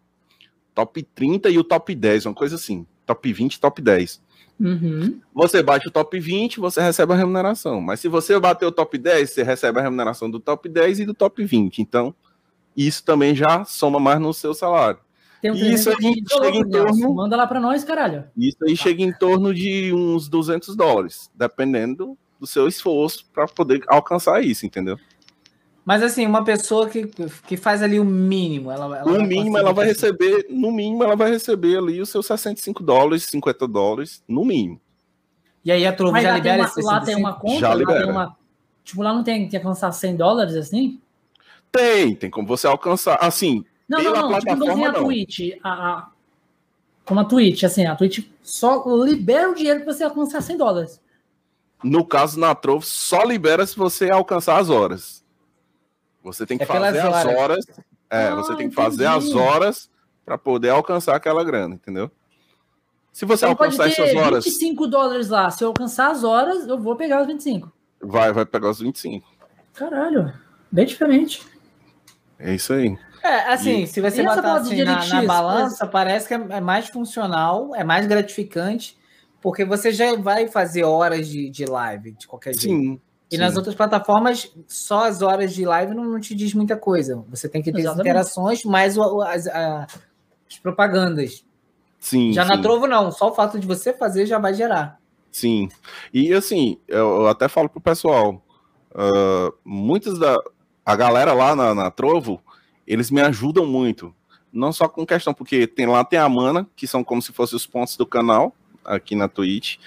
Top 30 e o top 10, uma coisa assim. Top 20 top 10. Uhum. Você bate o top 20, você recebe a remuneração. Mas se você bater o top 10, você recebe a remuneração do top 10 e do top 20. Então, isso também já soma mais no seu salário. Tem um isso aí chega em torno. Manda lá para nós, caralho. Isso aí chega em torno de uns 200 dólares, dependendo do seu esforço para poder alcançar isso, entendeu? Mas assim, uma pessoa que, que faz ali o mínimo, ela, ela no mínimo ela vai receber, no mínimo ela vai receber ali os seus 65 dólares, 50 dólares, no mínimo. E aí a Trovo já libera uma, Lá tem uma conta, já libera. Tem uma, tipo, lá não tem que alcançar 100 dólares assim? Tem, tem como você alcançar, assim, não, pela não, não, tipo, plataforma tipo, a Twitch, a, a, como a Twitch, assim, a Twitch só libera o dinheiro para você alcançar 100 dólares. No caso, na Trovo, só libera se você alcançar as horas. Você tem que é fazer as horas. horas é, ah, você tem que fazer as horas para poder alcançar aquela grana, entendeu? Se você então alcançar essas horas. 25 dólares lá. Se eu alcançar as horas, eu vou pegar os 25. Vai, vai pegar os 25. Caralho, bem diferente. É isso aí. É, assim, e... se você e botar assim na, na, balança, parece que é mais funcional, é mais gratificante, porque você já vai fazer horas de, de live de qualquer jeito. Sim, e Sim. nas outras plataformas, só as horas de live não, não te diz muita coisa. Você tem que ter as interações, mais o, as, a, as propagandas. Sim. Já sim. na Trovo, não. Só o fato de você fazer já vai gerar. Sim. E assim, eu até falo pro pessoal, uh, muitas da. A galera lá na, na Trovo, eles me ajudam muito. Não só com questão, porque tem lá tem a mana, que são como se fossem os pontos do canal, aqui na Twitch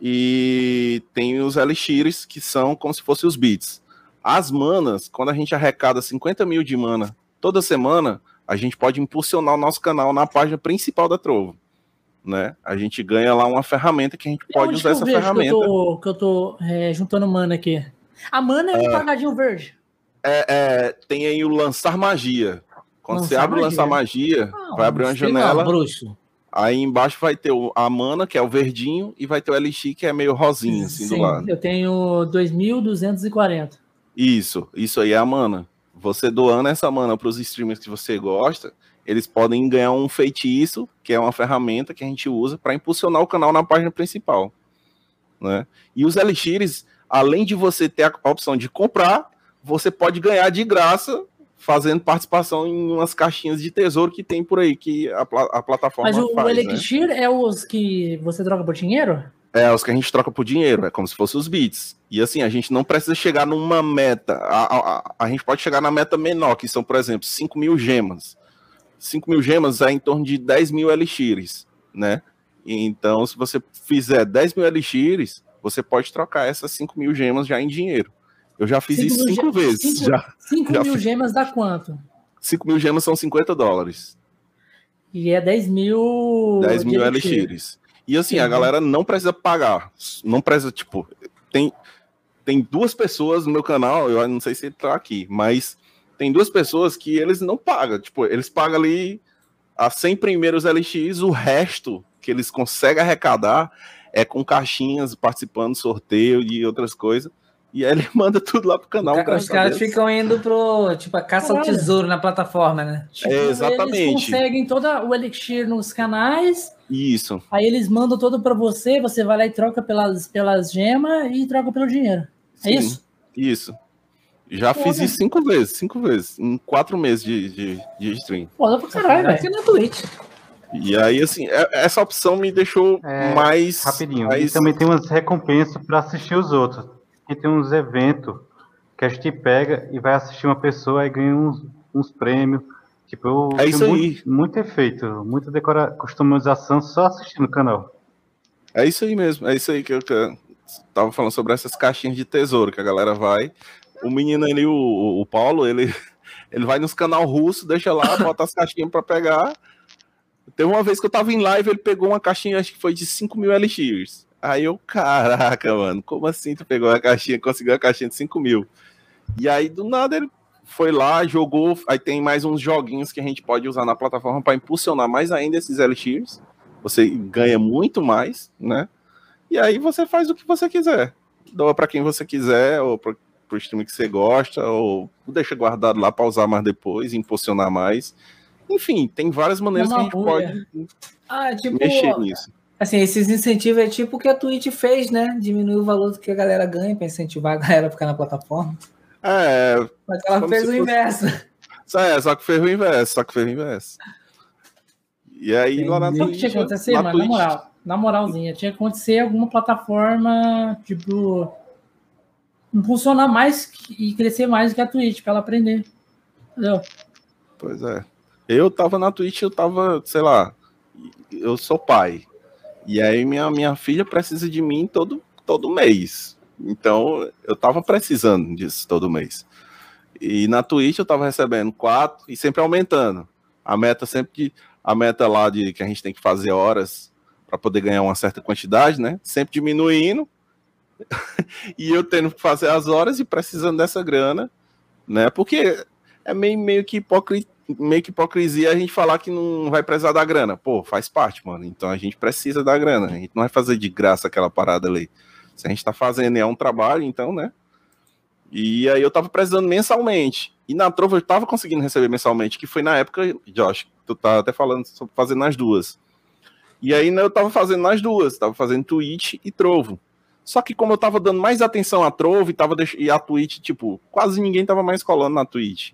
e tem os elixires, que são como se fossem os bits. As manas, quando a gente arrecada 50 mil de mana toda semana, a gente pode impulsionar o nosso canal na página principal da Trovo. Né? A gente ganha lá uma ferramenta que a gente pode usar essa ferramenta. Que eu tô, que eu tô é, juntando mana aqui. A mana é um pagadinho verde. É, é, tem aí o lançar magia. Quando lançar você abre o lançar magia, ah, vai abrir uma janela. bruxo. Aí embaixo vai ter a mana, que é o verdinho, e vai ter o LX, que é meio rosinho, assim, Sim, do lado. Eu tenho 2.240. Isso, isso aí é a mana. Você doando essa mana para os streamers que você gosta, eles podem ganhar um feitiço, que é uma ferramenta que a gente usa para impulsionar o canal na página principal. Né? E os elixires, além de você ter a opção de comprar, você pode ganhar de graça fazendo participação em umas caixinhas de tesouro que tem por aí, que a, a plataforma Mas o, faz, o Elixir né? é os que você troca por dinheiro? É, os que a gente troca por dinheiro, é como se fossem os bits. E assim, a gente não precisa chegar numa meta. A, a, a, a gente pode chegar na meta menor, que são, por exemplo, 5 mil gemas. 5 mil gemas é em torno de 10 mil elixires, né? Então, se você fizer 10 mil elixires, você pode trocar essas 5 mil gemas já em dinheiro. Eu já fiz cinco isso cinco vezes. 5 mil fiz. gemas dá quanto? 5 mil gemas são 50 dólares. E é 10 mil. 10 mil elixires. E assim, Sim. a galera não precisa pagar. Não precisa, tipo, tem, tem duas pessoas no meu canal, eu não sei se ele tá aqui, mas tem duas pessoas que eles não pagam. Tipo, eles pagam ali a 100 primeiros LX, o resto que eles conseguem arrecadar é com caixinhas, participando do sorteio e outras coisas. E aí ele <laughs> manda tudo lá pro canal. Os caras ficam indo pro, tipo, a caça ao tesouro na plataforma, né? Tipo, é, exatamente. Eles conseguem todo o Elixir nos canais. Isso. Aí eles mandam todo para você, você vai lá e troca pelas, pelas gemas e troca pelo dinheiro. É Sim, isso? Isso. Já Pô, fiz isso cinco vezes, cinco vezes, em quatro meses de, de, de stream. Pô, pra caralho, velho. Aqui na Twitch. E aí, assim, é, essa opção me deixou é, mais. Rapidinho. Mais... E também tem umas recompensas para assistir os outros. Tem uns eventos que a gente pega e vai assistir uma pessoa e ganha uns, uns prêmios. Tipo, eu é isso muito, aí. muito efeito, muita decora, customização só assistindo o canal. É isso aí mesmo, é isso aí que eu, que eu tava falando sobre essas caixinhas de tesouro que a galera vai. O menino ali, o, o Paulo, ele, <laughs> ele vai nos canal russo, deixa lá, <laughs> bota as caixinhas para pegar. Teve uma vez que eu tava em live, ele pegou uma caixinha, acho que foi de 5 mil LX. Aí eu, caraca, mano, como assim tu pegou a caixinha, conseguiu a caixinha de 5 mil? E aí, do nada, ele foi lá, jogou. Aí tem mais uns joguinhos que a gente pode usar na plataforma para impulsionar mais ainda esses LXs. Você ganha muito mais, né? E aí você faz o que você quiser. Doa para quem você quiser, ou para o stream que você gosta, ou deixa guardado lá para usar mais depois, impulsionar mais. Enfim, tem várias maneiras que a gente pode ah, tipo, mexer nisso. Assim, esses incentivos é tipo o que a Twitch fez, né? Diminuir o valor do que a galera ganha para incentivar a galera a ficar na plataforma. É. Mas ela fez o fosse... inverso. É, só que fez o inverso, só que fez o inverso. E aí, Entendi. lá na Twitch... tinha que acontecer, mano, na moral, na moralzinha, tinha que acontecer alguma plataforma, tipo, impulsionar mais e crescer mais do que a Twitch, para ela aprender. Entendeu? Pois é. Eu tava na Twitch, eu tava, sei lá, eu sou pai. E aí minha, minha filha precisa de mim todo, todo mês. Então eu tava precisando disso todo mês. E na Twitch eu tava recebendo quatro e sempre aumentando. A meta sempre de, a meta lá de que a gente tem que fazer horas para poder ganhar uma certa quantidade, né? Sempre diminuindo. <laughs> e eu tendo que fazer as horas e precisando dessa grana, né? Porque é meio, meio que hipócrita meio que hipocrisia a gente falar que não vai precisar da grana. Pô, faz parte, mano. Então a gente precisa da grana. A gente não vai fazer de graça aquela parada ali. Se a gente tá fazendo é um trabalho, então, né? E aí eu tava precisando mensalmente. E na Trovo eu tava conseguindo receber mensalmente, que foi na época, Josh, tu tá até falando sobre fazer nas duas. E aí né, eu tava fazendo nas duas, tava fazendo Twitch e Trovo. Só que como eu tava dando mais atenção à Trovo e, tava deix... e a Twitch, tipo, quase ninguém tava mais colando na Twitch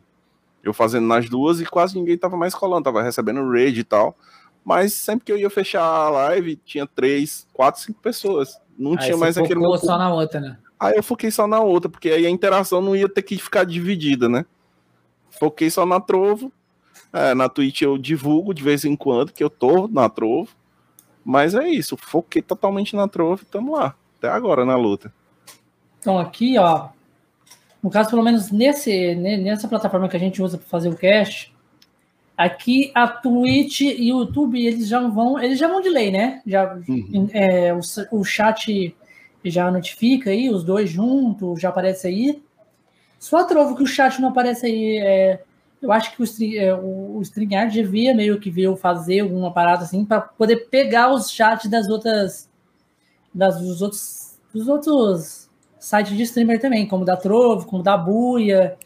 eu fazendo nas duas e quase ninguém tava mais colando, tava recebendo raid e tal. Mas sempre que eu ia fechar a live, tinha três, quatro, cinco pessoas. Não aí tinha mais aquele. Focou só na outra, né? Aí eu foquei só na outra, porque aí a interação não ia ter que ficar dividida, né? Foquei só na Trovo. É, na Twitch eu divulgo de vez em quando que eu tô na Trovo. Mas é isso, foquei totalmente na Trovo e tamo lá. Até agora na luta. Então aqui, ó, no caso, pelo menos nesse, nessa plataforma que a gente usa para fazer o cast, aqui a Twitch e o YouTube, eles já vão, eles já vão de lei, né? Já, uhum. é, o, o chat já notifica aí, os dois juntos, já aparece aí. Só a Trovo que o chat não aparece aí. É, eu acho que o, é, o, o StreamYard devia meio que ver fazer alguma parada assim para poder pegar os chats das outras das, dos outros dos outros site de streamer também, como da Trovo, como da Buia,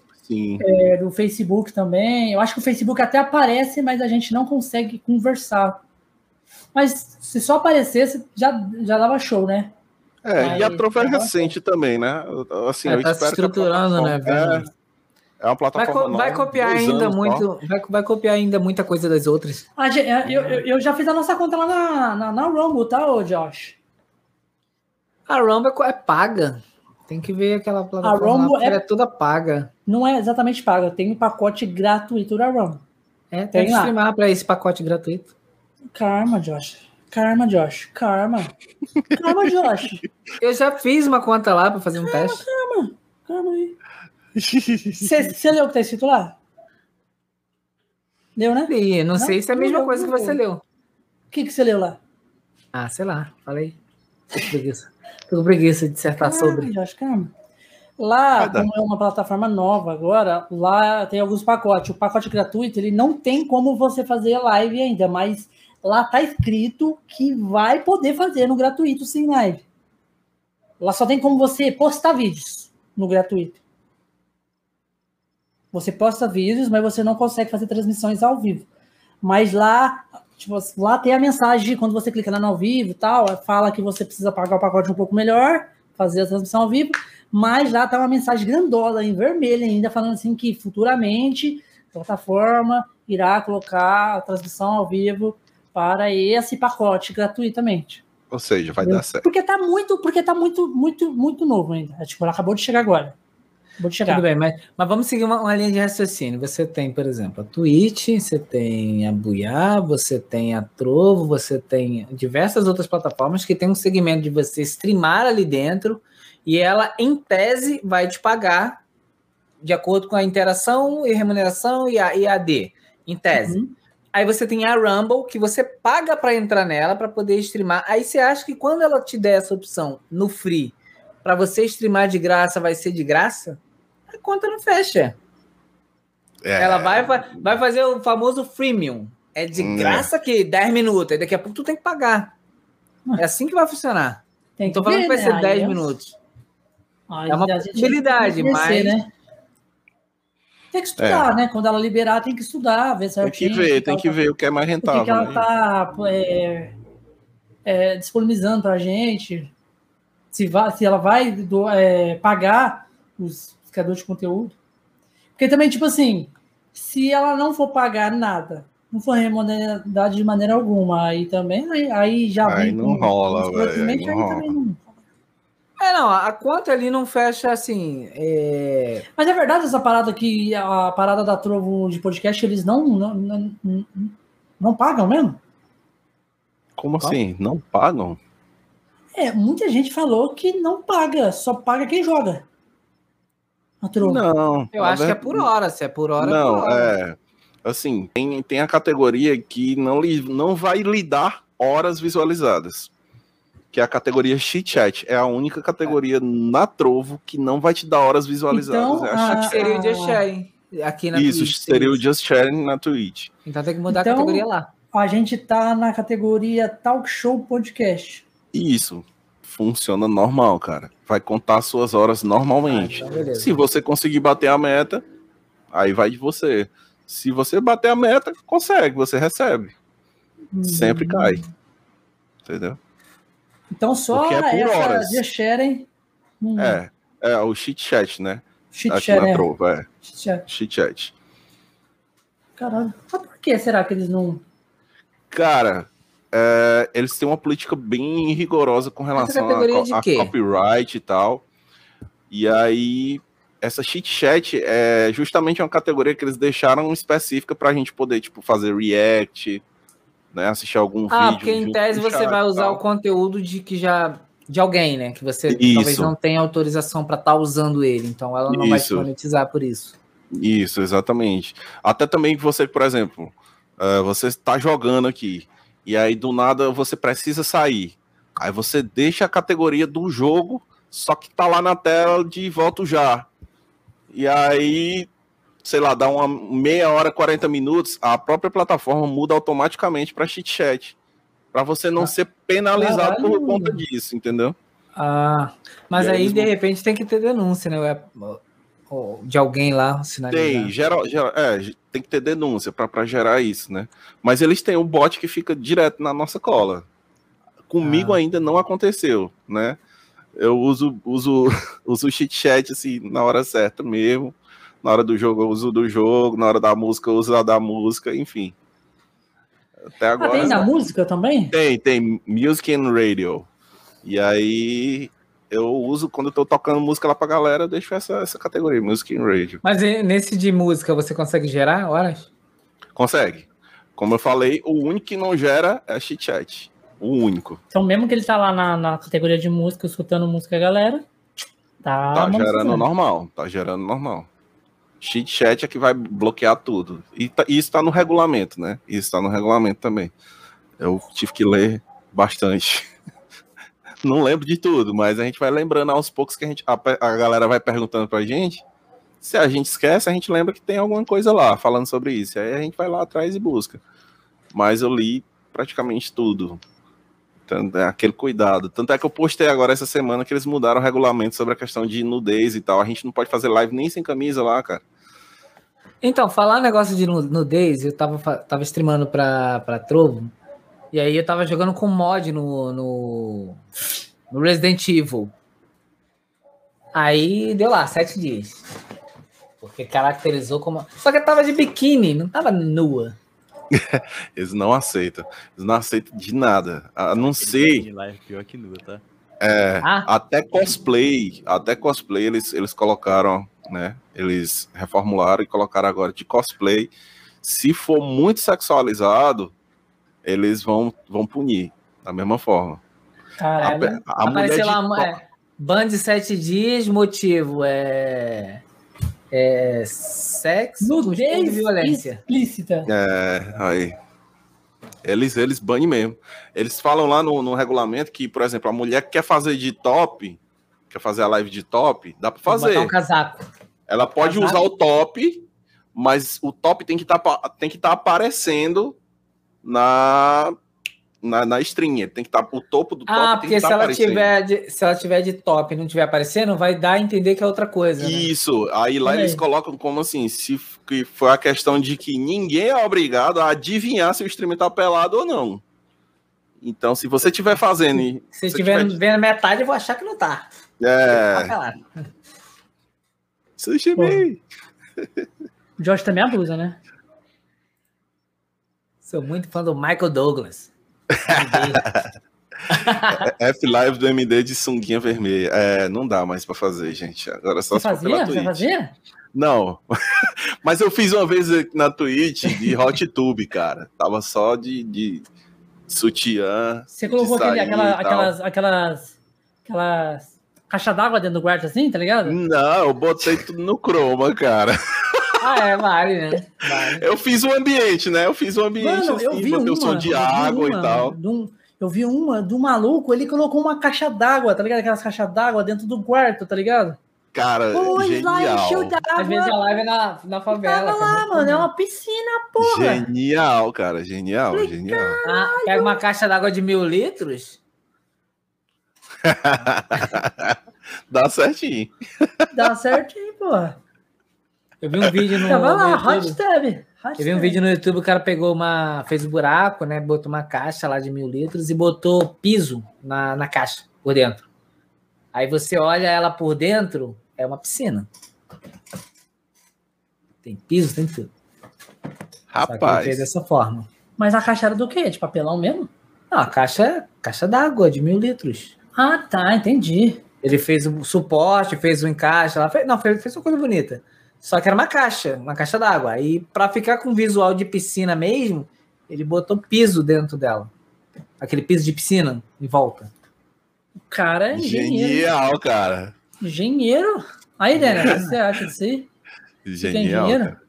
é, do Facebook também. Eu acho que o Facebook até aparece, mas a gente não consegue conversar. Mas se só aparecesse, já, já dava show, né? É, e a Trovo é recente também, né? Assim, É, eu tá se estruturando, né? É, é uma Vai, plataforma co- vai copiar ainda anos muito. Vai, vai copiar ainda muita coisa das outras. A gente- eu, eu, eu já fiz a nossa conta lá na, na, na Rumble, tá, ô Josh? A Rumble é é paga. Tem que ver aquela plataforma. lá, Rumble é- é toda paga. Não é exatamente paga, tem um pacote gratuito da Rumble. É, tem, Tem que streamar para esse pacote gratuito. Karma, Josh. Karma, Josh. Karma. Karma, Josh. <laughs> Eu já fiz uma conta lá para fazer um teste. Karma aí. Você leu o que tá escrito lá? Leu, né? Não, Não, sei se é a mesma coisa que você leu. leu. O que que você leu lá? Ah, sei lá, falei. Tô com preguiça. Tô com preguiça de dissertar sobre. Ah, Josh, calma. Lá, como é uma plataforma nova agora, lá tem alguns pacotes. O pacote gratuito, ele não tem como você fazer live ainda, mas lá tá escrito que vai poder fazer no gratuito sem live. Lá só tem como você postar vídeos no gratuito. Você posta vídeos, mas você não consegue fazer transmissões ao vivo. Mas lá, tipo, lá tem a mensagem, quando você clica lá no ao vivo e tal, fala que você precisa pagar o pacote um pouco melhor, fazer a transmissão ao vivo, mas lá tá uma mensagem grandola, em vermelho ainda, falando assim que futuramente a plataforma irá colocar a transmissão ao vivo para esse pacote gratuitamente. Ou seja, vai dar certo. Porque tá muito, porque tá muito, muito, muito novo ainda. É, tipo, ela acabou de chegar agora. Acabou de chegar. Tudo bem, mas, mas vamos seguir uma, uma linha de raciocínio. Você tem, por exemplo, a Twitch, você tem a Buiá, você tem a Trovo, você tem diversas outras plataformas que tem um segmento de você streamar ali dentro e ela, em tese, vai te pagar de acordo com a interação e remuneração e a IAD, em tese. Uhum. Aí você tem a Rumble, que você paga para entrar nela para poder streamar. Aí você acha que quando ela te der essa opção no free, para você streamar de graça, vai ser de graça? A conta não fecha. É, Ela vai, vai, fazer o famoso freemium. É de É. graça que 10 minutos, aí daqui a pouco tu tem que pagar. É assim que vai funcionar. Tem Não tô falando que vai ver, ser né? 10 Aí minutos. É uma a possibilidade, tem que mas- Né? Tem que estudar, né? Quando ela liberar, tem que estudar, ver Tem certinho. que ver, tem que tá- ver o que é mais O que, rentável. que ela né? tá é, é, disponibilizando pra gente. Se, vai, se ela vai do- é, pagar os criadores de conteúdo. Porque também, tipo assim, se ela não for pagar nada, não for remunerada de maneira alguma, aí também, aí, já Aí vem não com- rola, velho, aí não aí rola. É, não, a conta ali não fecha assim. é, Mas é verdade essa parada que a parada da Trovo de podcast, eles não, não, não, não- não pagam mesmo? Como assim? Não pagam? É, muita gente falou que não paga, só paga quem joga. A Trovo. Não. Eu acho que é por hora. Se é por hora, é Não, por hora. é. Assim, tem, tem a categoria que não, lhe, não vai lhe dar horas visualizadas. Que é a categoria chat. É a única categoria na Trovo que não vai te dar horas visualizadas. Então, é a a- Acho que seria o Ah. Just Sharing. Aqui na Isso, Twitch, seria o Just Sharing na Twitch. Então tem que mudar Então- a categoria lá. A gente tá na categoria Talk Show Podcast. Isso. Funciona normal, cara. Vai contar suas horas normalmente. Ah, então. Se você conseguir bater a meta, aí vai de você. Se você bater a meta, consegue, você recebe. Sempre Hum. cai. Entendeu? Então só Porque é por horas. de sharing. Hum, É. É o chit chat, né? Chit chat, na é. É. Chit chat. Caralho. Mas por que será que eles não. Cara, é, eles têm uma política bem rigorosa com relação a, a copyright e tal. E aí, essa chit chat é justamente uma categoria que eles deixaram específica pra gente poder, tipo, fazer react, né? Assistir algum Ah, vídeo. porque em tese você vai usar tal. o conteúdo de que já de alguém, né? Que você Isso. talvez não tenha autorização para estar usando ele, então ela não vai te Isso. monetizar por isso. Isso, exatamente. Até também que você, por exemplo, eh, você está jogando aqui, e aí do nada você precisa sair. Aí você deixa a categoria do jogo, só que tá lá na tela de volto já. E aí, sei lá, dá uma meia hora, 40 minutos, a própria plataforma muda automaticamente para chit chat. Para você não Ah. ser penalizado por Caralho. conta disso, entendeu? Ah, mas aí aí de repente tem que ter denúncia, né? De alguém lá sinalizar. Tem, geral, geral- é, tem que ter denúncia para gerar isso, né? Mas eles têm um bot que fica direto na nossa cola. Comigo Ah. ainda não aconteceu, né? Eu uso, uso, <laughs> uso o chit chat assim, na hora certa mesmo. Na hora do jogo eu uso do jogo, na hora da música eu uso a da música, enfim. Até agora. Ah, tem na música também? Tem, tem Music and Radio. E aí eu uso quando eu tô tocando música lá pra galera, eu deixo essa, essa categoria, Music and Radio. Mas nesse de música você consegue gerar horas? Consegue. Como eu falei, o único que não gera é chit chat. O único. Então, mesmo que ele tá lá na, na categoria de música, escutando música, galera, tá. Tá gerando normal, tá gerando normal. Chit chat é que vai bloquear tudo. E tá- isso tá no regulamento, né? Isso tá no regulamento também. Eu tive que ler bastante. <laughs> Não lembro de tudo, mas a gente vai lembrando aos poucos que a, gente, a, a galera vai perguntando pra gente. Se a gente esquece, a gente lembra que tem alguma coisa lá falando sobre isso. Aí a gente vai lá atrás e busca. Mas eu li praticamente tudo. Tanto é aquele cuidado. Tanto é que eu postei agora essa semana que eles mudaram o regulamento sobre a questão de nudez e tal. A gente não pode fazer live nem sem camisa lá, cara. Então, falar negócio de nu- nudez, eu tava, tava streamando pra, pra Trovo, e aí eu tava jogando com mod no, no, no Resident Evil. Aí deu lá, sete dias. Porque caracterizou como. Só que eu tava de biquíni, não tava nua. <laughs> Eles não aceitam. Eles não aceitam de nada. A não ser. Pior que nua, tá? É, Ah. até cosplay. Até cosplay eles, eles colocaram, né? Eles reformularam e colocaram agora de cosplay. Se for muito sexualizado, eles vão, vão punir da mesma forma. A, Caralho. a mulher Apareceu de lá, é, ban de sete dias, motivo é. É. Sexo, e violência. explícita. É, aí. Eles, eles banem mesmo. Eles falam lá no, no regulamento que, por exemplo, a mulher que quer fazer de top, quer fazer a live de top, dá pra fazer. Botar um casaco. Ela pode Casaco. usar o top, mas o top tem que tá, tem que estar aparecendo na, na, na string. Tem que estar o topo do top. Ah, porque que se tá ela, aparecendo. tiver de, se ela tiver de top e não tiver aparecendo, vai dar a entender que é outra coisa. né? Isso, aí lá eles colocam como assim, se que foi a questão de que ninguém é obrigado a adivinhar se o streamer tá pelado ou não. Então, se você estiver fazendo. Se você estiver tiver- vendo metade, eu vou achar que não tá. Tá É. Sushi. O Josh também abusa, né? Sou muito fã do Michael Douglas. <laughs> F-Live do MD de sunguinha vermelha. É, não dá mais pra fazer, gente. Agora é só Você fazia? Você fazia? Não. <laughs> Mas eu fiz uma vez na Twitch de Hot Tube, cara. Tava só de, de sutiã. Você colocou aquele, aquela, aquelas, aquelas, aquelas caixa d'água dentro do quarto assim, tá ligado? Não, eu botei tudo no croma, cara. Ah, é, vale, né? Vale. Eu fiz o ambiente, né? Eu fiz o ambiente Mano, eu assim, vi botei uma, o som de eu vi água uma e tal. um- eu vi uma do maluco, ele colocou uma caixa d'água, tá ligado? Aquelas caixas d'água dentro do quarto, tá ligado? Cara, lá, encheu genial. d'água. Às vezes a live é na, na favela. Tava lá, cara. mano, é uma piscina, porra. Genial, cara. Genial, genial. Ah, pega uma caixa d'água de mil litros. <laughs> Dá certinho. Dá certinho, porra. Eu vi um vídeo no, Tava no lá, YouTube. hot tub. hot Eu vi um vídeo no YouTube, o cara pegou uma. fez um buraco, né? Botou uma caixa lá de mil litros e botou piso na, na caixa, por dentro. Aí você olha ela por dentro, é uma piscina. Tem piso, tem tudo. Só que ele fez Rapaz, dessa forma. Mas a caixa era do quê? De papelão mesmo? Não, a caixa é caixa d'água de mil litros. Ah, tá, entendi. Ele fez o suporte, fez o encaixe, ela fez, não, fez, fez uma coisa bonita. Só que era uma caixa, uma caixa d'água. Aí, para ficar com visual de piscina mesmo, ele botou piso dentro dela. Aquele piso de piscina em volta. O cara é engenheiro. genial, cara. Engenheiro? Aí, Daniel, o que você <laughs> acha disso aí? Você é Genial. engenheiro? cara.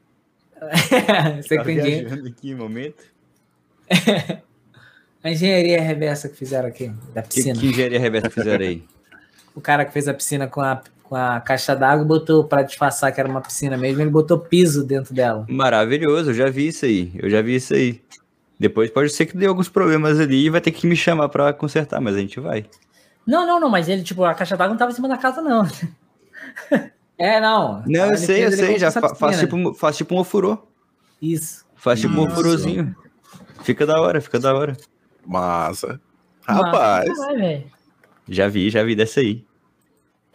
<laughs> Você Tá que tem dinheiro. aqui em momento. <laughs> A engenharia reversa que fizeram aqui, da Que, piscina. que engenharia reversa fizeram aí? O cara que fez a piscina com a, com a caixa d'água botou, para disfarçar que era uma piscina mesmo, ele botou piso dentro dela. Maravilhoso, eu já vi isso aí. Eu já vi isso aí. Depois pode ser que dê alguns problemas ali e vai ter que me chamar pra consertar, mas a gente vai. Não, não, não, mas ele, tipo, a caixa d'água não tava em cima da casa, não. <laughs> É, não. Não, eu Ele sei, eu fez sei. Já fa faz, tipo, faz tipo um ofurô. Isso. Faz tipo um Isso. ofurôzinho. Fica da hora, fica da hora. Massa. Massa Rapaz, velho. Já vi, já vi dessa aí.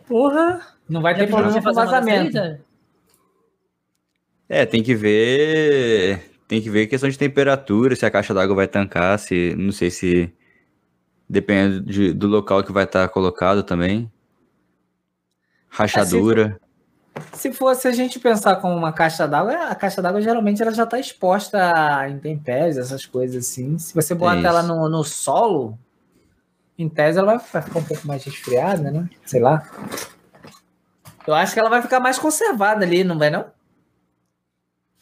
Porra! Não vai ter problema com vazamento. É, tem que ver. Tem que ver questão de temperatura, se a caixa d'água vai tancar, se. Não sei se. Depende de- do local que vai estar colocado também. Rachadura. Se fosse a gente pensar como uma caixa d'água, a caixa d'água geralmente ela já está exposta a intempéries, essas coisas assim. Se você botar isso. ela no, no solo, em tese ela vai, ficar um pouco mais resfriada, né? Sei lá. Eu acho que ela vai ficar mais conservada ali, não vai não?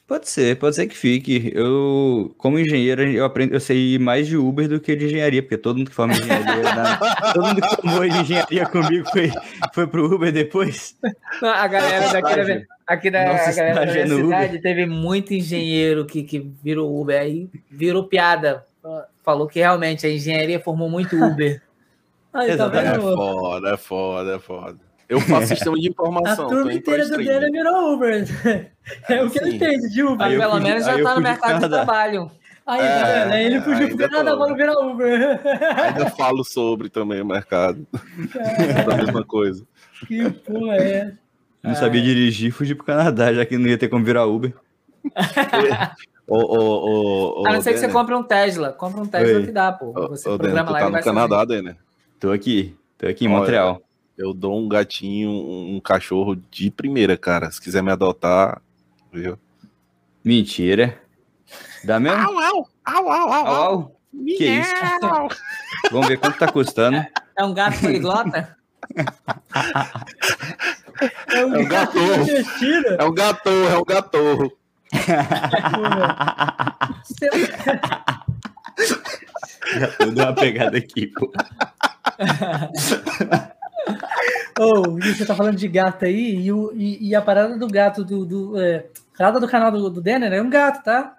Pode ser, pode ser que fique. Eu, como engenheiro, eu aprendo, eu sei mais de Uber do que de engenharia, porque todo mundo que forma engenharia, na- <laughs> todo mundo que formou de engenharia comigo foi, foi pro Uber depois. <laughs> A galera daqui da, aqui da a galera da é minha cidade teve muito engenheiro que, que virou Uber, aí virou piada. Falou que realmente a engenharia formou muito Uber. Aí, tá. É foda, é foda, é foda. Eu faço sistema de A informação. tô turma inteira do dele virou Uber. <laughs> É o que ele entende de Uber. Mas Aí pelo menos já tá no mercado de trabalho. Aí, É, tá? Aí ele fugiu pro Canadá, agora virar Uber. Ainda falo sobre também o mercado. <laughs> da mesma coisa. Que porra é? Não sabia dirigir, fugi pro Canadá, já que não ia ter como virar Uber. <laughs> Ô, ô, ô, ô, A não ser que você compre um Tesla. Compra um Tesla Oi. que dá, pô. Você programa lá tá no Canadá, Denner? Tô aqui, tô aqui em Olha, Montreal. Eu dou um gatinho, um, cachorro de primeira, cara. Se quiser me adotar, viu? Mentira. Dá mesmo? Au, au, au, au, Au, au. Que isso? <laughs> Vamos ver quanto tá custando. É um gato poliglota? É um É um gatorro. intestino. É um gatorro, é um gatorro. <laughs> <laughs> Já tô dando uma pegada aqui, pô. Oh, e você tá falando de gato aí, e, o- e- e a parada do gato do. do é, a parada do canal do, do Denner é um gato, tá?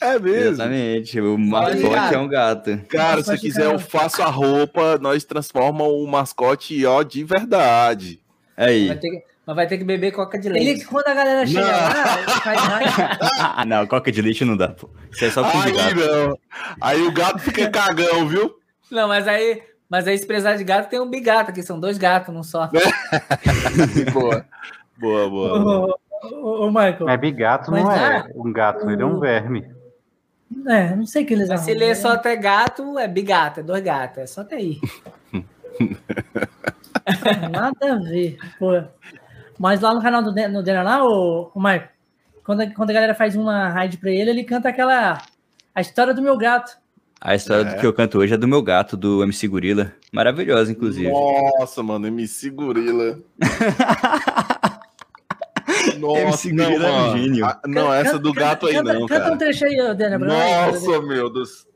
É mesmo. Exatamente. O mascote é um gato. Cara, se quiser, eu cara. faço a roupa, nós transformamos o mascote, ó, de verdade. Aí. Vai ter que- mas vai ter que beber coca de Ele, leite. quando a galera chega Não. lá, ele faz raiva. <laughs> Ah, não, coca de leite não dá, pô. Isso é só com Aí gato. não. Aí o gato fica cagão, viu? Não, mas aí, mas aí se precisar de gato, tem um bigato aqui. São dois gatos, não só. <laughs> Boa. Boa, boa. boa. Ô, ô, ô, Michael, Mas bigato Mas não é lá, um gato, ele é um verme. é, não sei o que eles Mas se arrumam, ler né? só até gato, é bigato, é dois gatos. É só até aí. <laughs> Nada a ver. Pô. Mas lá no canal do Den- no Denner lá, o, o quando, a- quando a galera faz uma raid pra ele, ele canta aquela. A história do meu gato. A história do que eu canto hoje é do meu gato, do MC Gorila. Maravilhosa, inclusive. Nossa, mano, MC Gorila. <laughs> Nossa, MC não, Gorila é um gênio. Ah, Não, essa do gato aí canta, não, Canta um cara. trecho aí, nós. Nossa, meu Deus.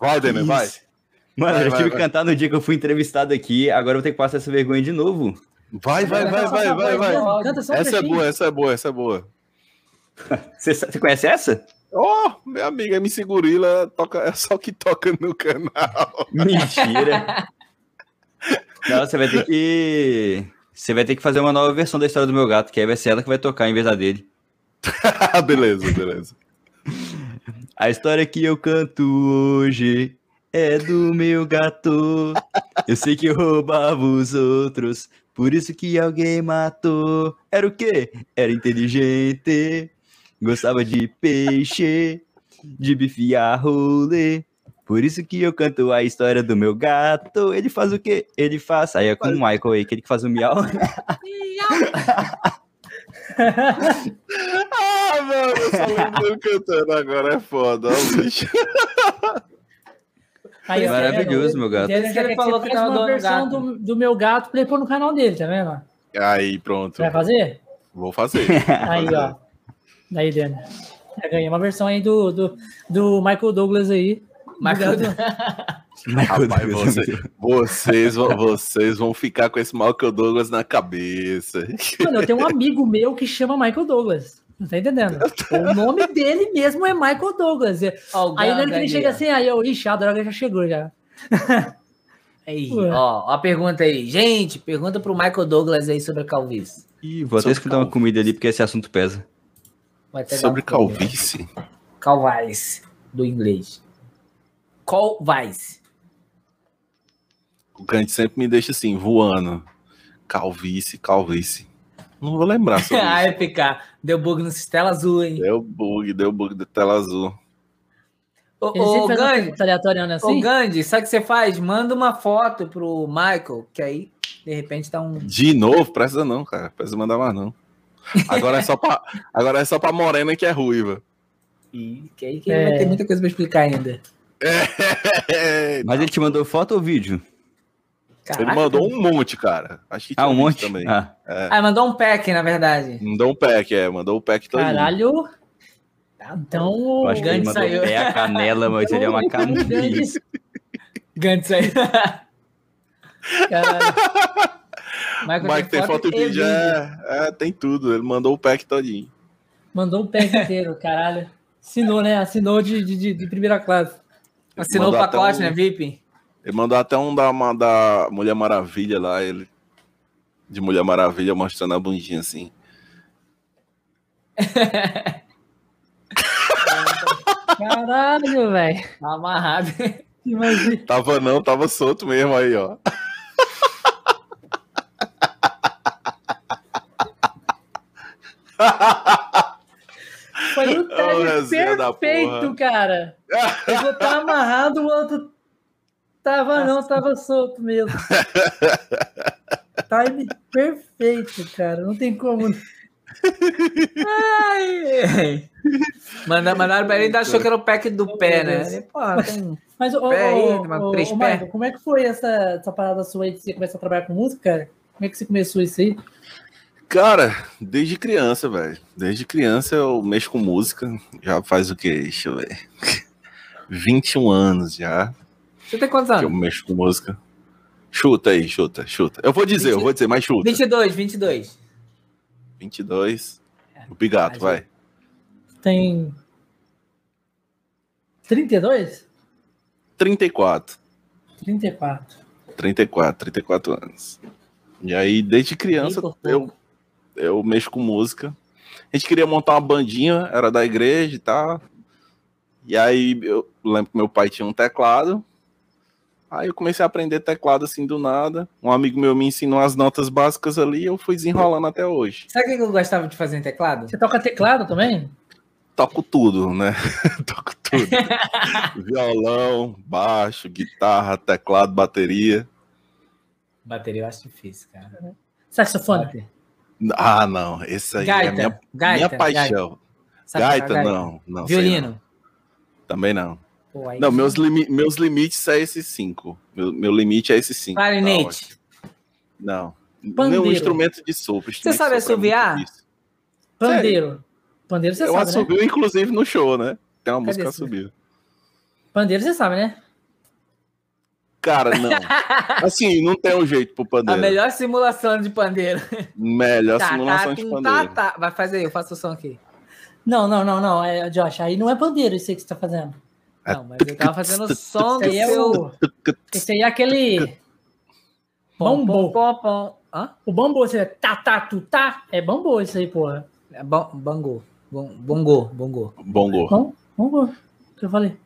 Vai, Denner, vai. Mano, Vai, eu vai, tive vai. que cantar no dia que eu fui entrevistado aqui, agora eu vou ter que passar essa vergonha de novo. Vai, vai, vai, vai, vai, vai. Um Essa é boa, essa é boa, essa é boa. Você, conhece essa? Ó, oh, meu amigo, MC Gorila toca, é só que toca no canal. <laughs> Mentira. Não, você vai ter que. Você vai ter que fazer uma nova versão da história do meu gato, que aí vai ser ela que vai tocar em vez da dele. <laughs> beleza, beleza. A história que eu canto hoje é do meu gato. Eu sei que roubava os outros, por isso que alguém matou. Era o quê? Era inteligente, gostava de peixe, de bife a rolê. Por isso que eu canto a história do meu gato. Ele faz o quê? Ele faz. Aí é com o Michael aí, aquele que faz o miau. <laughs> Ah, mano, eu só lembro cantando agora, é foda, ó, o bicho. <laughs> Aí, ó, Maravilhoso, meu gato. Ele que falou que faça tava uma versão do, do meu gato pra ele pôr no canal dele, tá vendo? Aí, pronto. Vai fazer? Vou fazer. <laughs> Aí, ó. Aí, Denner. Já ganhei uma versão aí do, do, do Michael Douglas aí. Michael Do- <laughs> Michael Rapaz, Douglas. você- vocês, vão, vocês vão ficar com esse Michael Douglas na cabeça. Mano, eu tenho um amigo meu que chama Michael Douglas. Não tá entendendo? O nome dele mesmo é Michael Douglas. Ó, o Aí ele chega assim, aí eu, ixi, a droga já chegou já. <laughs> Aí, Ué. ó, ó a pergunta aí. Gente, pergunta pro Michael Douglas aí sobre a calvície. Ih, vou até escutar uma comida ali, porque esse assunto pesa. Sobre calvície. Calvice, do inglês. Calvice. O Kant sempre me deixa assim, voando. calvície, calvície. Não vou lembrar <laughs> sobre ah, isso. é ficar. Deu bug no tela azul, hein? Deu bug, deu bug de tela azul. Ô, ô Gandhi, aleatoriana ô, assim? Gandhi, sabe o que você faz? Manda uma foto pro Michael, que aí, de repente, dá um. De novo? Precisa não, cara. Precisa mandar mais não. Agora é só pra, <laughs> agora é só pra morena que é ruiva. Ih, Que aí que É. vai ter muita coisa pra explicar ainda. <laughs> Mas ele te mandou foto ou vídeo? Ele Caraca. mandou um monte, cara. Acho que Ah, tinha um monte? também. Ah, Ah, mandou um pack, na verdade. Mandou um pack, é. Mandou o pack todo. Caralho. Então eu o acho ele Gandhi saiu. pé a canela, mas ele é uma <laughs> camisa. Gandhi saiu. <laughs> Caralho. Michael Mike tem foto e vídeo, é, é, tem tudo. Ele mandou o pack todinho. Mandou o pack inteiro, caralho. Assinou, né? Assinou de, de, de- primeira classe. Assinou o Mandou até pacote, um- né, VIP? Ele mandou até um da, uma da Mulher Maravilha lá, ele. De Mulher Maravilha mostrando a bundinha assim. <laughs> Caralho, velho. Tá amarrado. Imagina. Tava não, tava solto mesmo aí, ó. Foi um tag resenha da perfeito, cara. Eu vou estar amarrado, o outro tava não, tava solto mesmo. <laughs> Time perfeito, cara. Não tem como. Ai. Manda, mandaram pra ele e ainda achou que era o pack do pé, né? Ele, Porra, tem... Mas, ô. Michael, como é que foi essa, essa parada sua aí de você começar a trabalhar com música, cara? Como é que você começou isso aí? Cara, desde criança, velho. Desde criança eu mexo com música. Já faz o quê? Deixa eu ver. <laughs> 21 anos já Você tem quantos que eu anos? mexo com música. Chuta aí, chuta, chuta. Eu vou dizer, eu vou dizer, mas chuta. 22, 22. 22. O Bigato, vai. Tem 32? 34. 34. 34, 34 anos. E aí, desde criança, eu, eu mexo com música. A gente queria montar uma bandinha, era da igreja e tal. E aí, eu lembro que meu pai tinha um teclado. Aí eu comecei a aprender teclado assim do nada. Um amigo meu me ensinou as notas básicas ali e eu fui desenrolando até hoje. Sabe o que eu gostava de fazer em teclado? Você toca teclado também? Toco tudo, né? <laughs> Toco tudo. <laughs> Violão, baixo, guitarra, teclado, bateria. Bateria eu acho difícil, cara. Saxofone? Ah, não. Esse aí é Gaita, minha, gaita, minha paixão. Sabe Gaita, tocar não. não Violino. Também não. Pô, Não, meus, limi meus limites é esses cinco. Meu, meu limite é esses cinco. Tá. Clarinete. não. Pandeiro. Nenhum instrumento de sopro. instrumento sabe sopro é assoviar? difícil. Pandeiro. Pandeiro você Eu sabe, né? assobio, inclusive, no show, né? Tem uma Cadê música assobio. Pandeiro você sabe, né? Cara, não. <laughs> assim, não tem um jeito pro A pandeiro. melhor simulação de pandeiro. Melhor Tá, simulação tá, de pandeiro. tá, tá. Vai fazer aí, eu faço o som aqui. Não, não, não, não. É, Josh, aí não é pandeiro isso aí que você tá fazendo. É. Não, mas eu tava fazendo o som do é seu... o. Esse aí é aquele. Bambu. Hã? O bambu, você tá, tá, tu, tá. É bambu isso aí, porra. É bongo. Bongo. Bom, bambu. O que eu falei?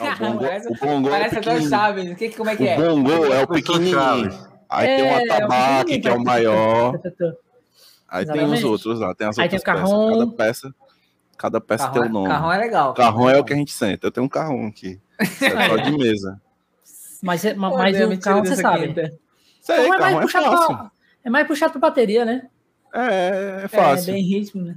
Não, o bongo, Parece- o bongo é o Parece até o. Chaves. O que, como é que O é? bongo é o pequenininho. Chaves. Aí É, tem o é o atabaque, que é o maior. <laughs> Aí tem os outros lá, tem as Aí tem o carrom. peças. Cada peça, cada peça tem o nome. Carrão é legal. Carrão é o que a gente senta. Eu tenho um carrão aqui. <laughs> É só de mesa. Mas, é- mas Deus, o me carro tira você sabe. Sei, Carrão é carrão mais, é puxado fácil. pra, é mais puxado pra bateria, né? É, é É, fácil. bem ritmo, né?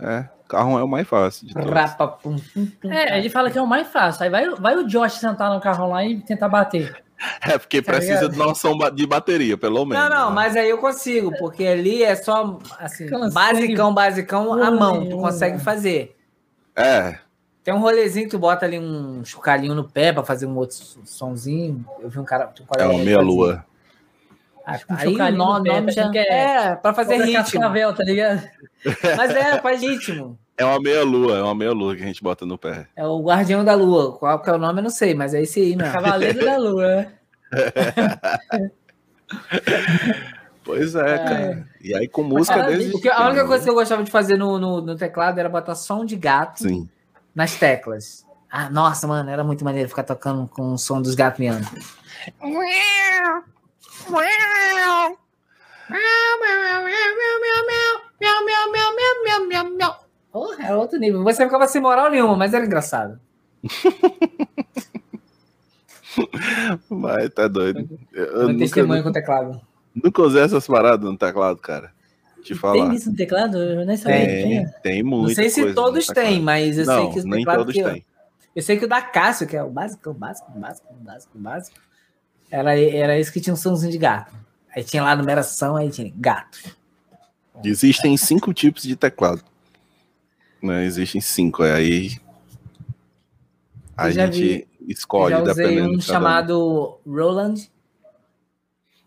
É, carrão é o mais fácil. Rapa, pum, pum, pum. É, ele fala que é o mais fácil. Aí vai, vai o Josh sentar no carro lá e tentar bater. <laughs> É porque Tá precisa ligado? de noção de bateria, pelo menos. Não, não, né? mas aí eu consigo, porque ali é só, assim, basicão, basicão, a Porra mão, tu consegue fazer. É, Tem um rolezinho que tu bota ali um chocalhinho no pé pra fazer um outro sonzinho. Eu vi um cara. Um é uma que meia fazia. lua. Ah, Um Aí o chocalhinho no nome, pé, nome já que é- é pra fazer ritmo. Cascavel, tá ligado? <laughs> Mas é, faz ritmo. É uma meia lua, é uma meia lua que a gente bota no pé. É o Guardião da Lua. Qual que é o nome, eu não sei, mas é esse aí mesmo. Cavaleiro da Lua. né? Pois é, cara. E aí com música Caralho, desde. Porque a única coisa que né? eu gostava de fazer no, no, no teclado era botar som de gato Sim. nas teclas. Ah, nossa, mano, era muito maneiro ficar tocando com o som dos gatos miando. Porra, é outro nível. Você ficava sem moral nenhuma, mas era engraçado. <laughs> Mas tá doido. Eu, eu nunca, testemunho com o teclado. nunca usei essas paradas no teclado, cara. Te falar. Tem isso no teclado? Eu nem sabia que Tem, tem muito. Não sei se todos têm, mas eu sei Não, que os nem todos que eu, têm. eu sei que o da Cássio, que é o básico, o básico, o básico, o básico, o básico, era, era esse que tinha um somzinho de gato. Aí tinha lá a numeração, aí tinha gato. Existem cinco tipos de teclado. Né? Existem cinco. é Aí a gente escolhe Eu já usei um chamado Roland.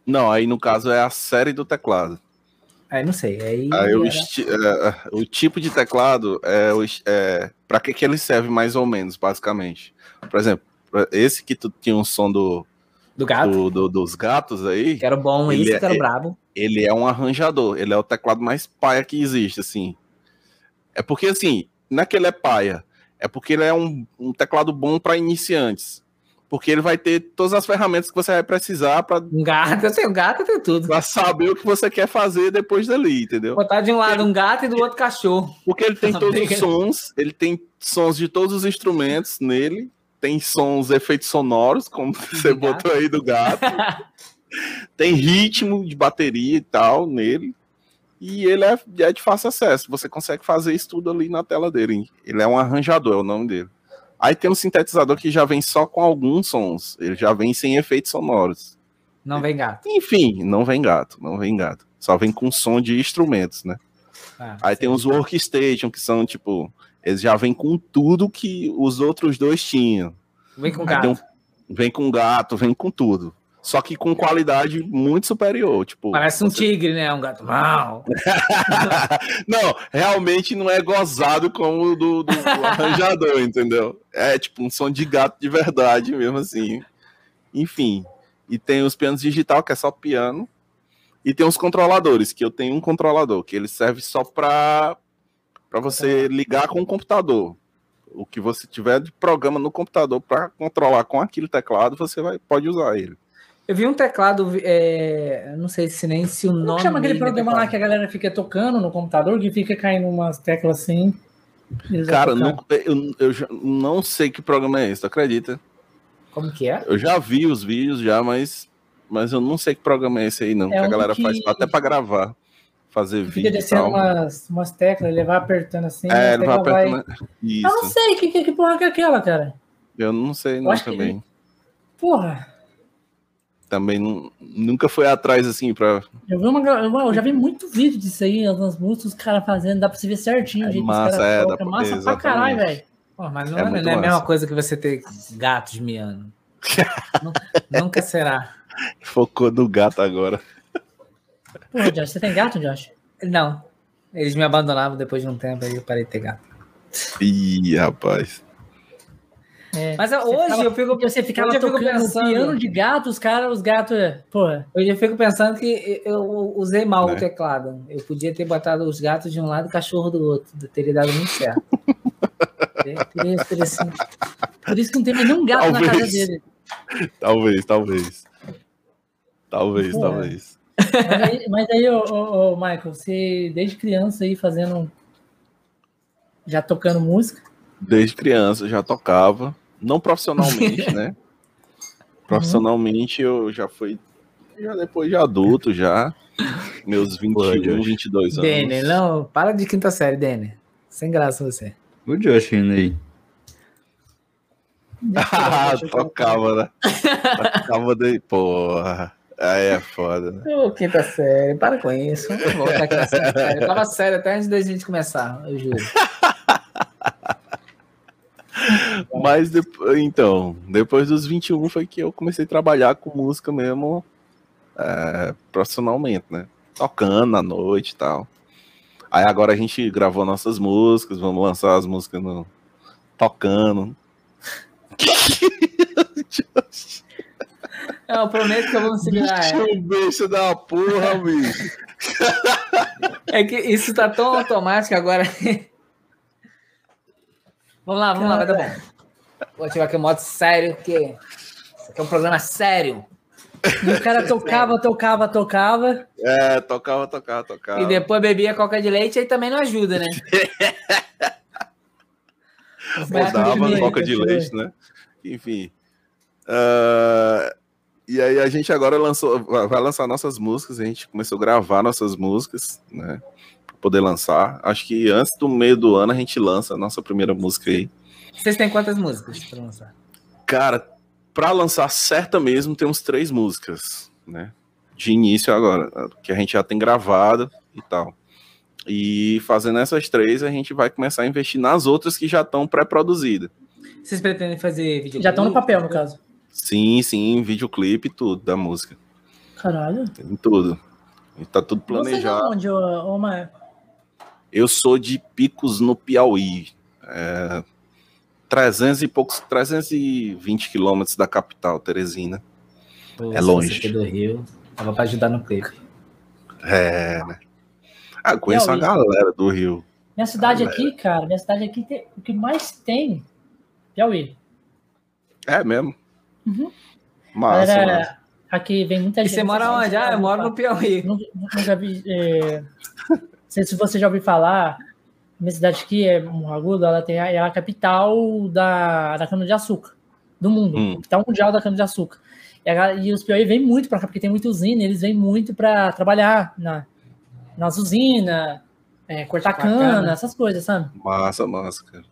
Não, aí no caso é a série do teclado. Aí não sei. Aí, Aí o, é, é, o tipo de teclado é, é para que, que ele serve mais ou menos, basicamente. Por exemplo, esse que tu tinha um som do, do gato. do- do- dos gatos aí, Que era bom, Ele é- que era o brabo. ele é um arranjador, ele é o teclado mais paia que existe, assim. É porque, assim, não é que ele é paia, é porque ele é um, um teclado bom para iniciantes. Porque ele vai ter todas as ferramentas que você vai precisar para Um gato, eu tenho gato, eu tenho tudo. saber o que você quer fazer depois dali, entendeu? Botar de um lado um gato e do outro cachorro. Porque ele tem <laughs> todos os sons, ele tem sons de todos os instrumentos nele, tem sons, efeitos sonoros, como <laughs> você gato. botou aí do gato, <laughs> tem ritmo de bateria e tal nele, e ele é, é de fácil acesso, você consegue fazer isso tudo ali na tela dele. Ele é um arranjador, é o nome dele. Aí tem um sintetizador que já vem só com alguns sons, ele já vem sem efeitos sonoros. Não vem gato. Enfim, não vem gato, não vem gato. Só vem com som de instrumentos, né? Ah, Aí tem os workstation, que são, tipo, eles já vêm com tudo que os outros dois tinham. Vem com Aí gato. um- vem com gato, vem com tudo. Só que com qualidade muito superior. Tipo, Parece um você- tigre, né? Um gato. Mau. <laughs> não, realmente não é gozado como o do, do <laughs> arranjador, entendeu? É tipo um som de gato de verdade mesmo assim. Enfim. E tem os pianos digital, que é só piano. E tem os controladores, que eu tenho um controlador, que ele serve só para para você ligar com o computador. O que você tiver de programa no computador para controlar com aquele teclado, você vai, pode usar ele. Eu vi um teclado, é, não sei se nem se o Como nome. que chama aquele é programa lá que a galera fica tocando no computador, que fica caindo umas teclas assim? Cara, não- eu, eu já não sei que programa é esse, tu acredita? Como que é? Eu já vi os vídeos já, mas, mas eu não sei que programa é esse aí, não. É que a galera que- faz até pra gravar. Fazer Fica vídeo e descendo tal. umas, umas teclas, ele vai apertando assim. É, ele vai tecla vai- apertando. Eu não Isso. sei que, que, que porra que é aquela, cara. Eu não sei, não, acho que- também. Porra, Também não, nunca foi atrás, assim, pra. eu, vi uma, eu já vi muito vídeo disso aí, algumas músicas, os caras fazendo, dá pra você ver certinho É o jeito massa, que os é, caras tocam. pra- Massa pra exatamente. caralho, velho. Mas não É é, não é a mesma coisa que você ter gatos miando. Nu- <laughs> Nunca será. Focou no gato agora. Porra, Josh, você tem gato, Josh? Não. Eles me abandonavam depois de um tempo aí eu parei de ter gato. Ih, rapaz. É, Mas você hoje ficava- eu fico, Você ficava hoje eu fico tocando pensando- piano de gato, os caras, os gatos, é, porra. hoje eu fico pensando que eu usei mal Né? o teclado. Eu podia ter botado os gatos de um lado e o cachorro do outro. Teria dado muito certo. Teria- teria interessante. Por isso que não tem mais nenhum gato na casa Talvez. dele. Talvez, talvez. Talvez, Pô, talvez. Mas aí, mas aí, ô, ô, ô, Michael, você desde criança aí fazendo. Já tocando música. Desde criança eu já tocava. Não profissionalmente, <laughs> né? Profissionalmente eu já fui. Já depois de adulto, já. Meus 21, Josh. 22 anos. Denner, não, para de quinta série, Denner. Sem graça você. O Josh indo aí. Ah, <laughs> tocava, né? tocava de. Porra. Aí é foda, né? Ô, quinta série, para com isso. Vamos voltar aqui na série. Eu tava sério até antes da gente começar, eu juro. <laughs> <laughs> Mas depois, então, depois dos 21 foi que eu comecei a trabalhar com música mesmo é, profissionalmente, né? Tocando à noite e tal. Aí agora a gente gravou nossas músicas, vamos lançar as músicas no... tocando. <laughs> Eu prometo que eu vou segurar. É, Bicho, da porra, bicho. <laughs> é que isso tá tão automático agora. Vamos lá, vamos lá, vai dar bom. Vou ativar aqui o modo sério, porque isso aqui é um programa sério. E o cara <laughs> tocava, tocava, tocava. É, tocava, tocava, tocava. E depois bebia coca de leite, aí também não ajuda, né? <laughs> Rodava coca de leite, né? Enfim. Uh, e aí a gente agora lançou, vai lançar nossas músicas, a gente começou a gravar nossas músicas, né? Poder lançar. Acho que antes do meio do ano a gente lança a nossa primeira música aí. Vocês têm quantas músicas pra lançar? Cara, pra lançar certa mesmo, temos três músicas, né? De início agora, que a gente já tem gravado e tal. E fazendo essas três, a gente vai começar a investir nas outras que já estão pré-produzidas. Vocês pretendem fazer vídeo? Já estão no papel, no caso. Sim, sim, videoclipe e tudo da música. Caralho. Tem tudo. E tá tudo planejado. Você de onde, ô, ô? Eu sou de Picos, no Piauí. É, 300 e poucos, 320 quilômetros da capital, Teresina. Pô, É longe. você que é do Rio. Tava pra ajudar no clipe. É, né? Ah, eu conheço a Piauí. galera do Rio. Minha cidade Galera. aqui, cara, minha cidade aqui, tem, o que mais tem, Piauí. É mesmo? Uhum. Massa, Galera, massa. aqui vem muita E gente. você mora assim, onde? Ah, eu moro no Piauí. Nunca, nunca vi. É... <laughs> Não sei se você já ouviu falar, minha cidade aqui é Morragudo, ela tem a, é a capital da, da cana-de-açúcar do mundo, Hum. capital mundial da cana-de-açúcar. E, a e os Piauí vêm muito para cá, porque tem muita usina, eles vêm muito para trabalhar na, nas usinas, é, cortar Bacana. cana, essas coisas, sabe? Massa, massa, cara.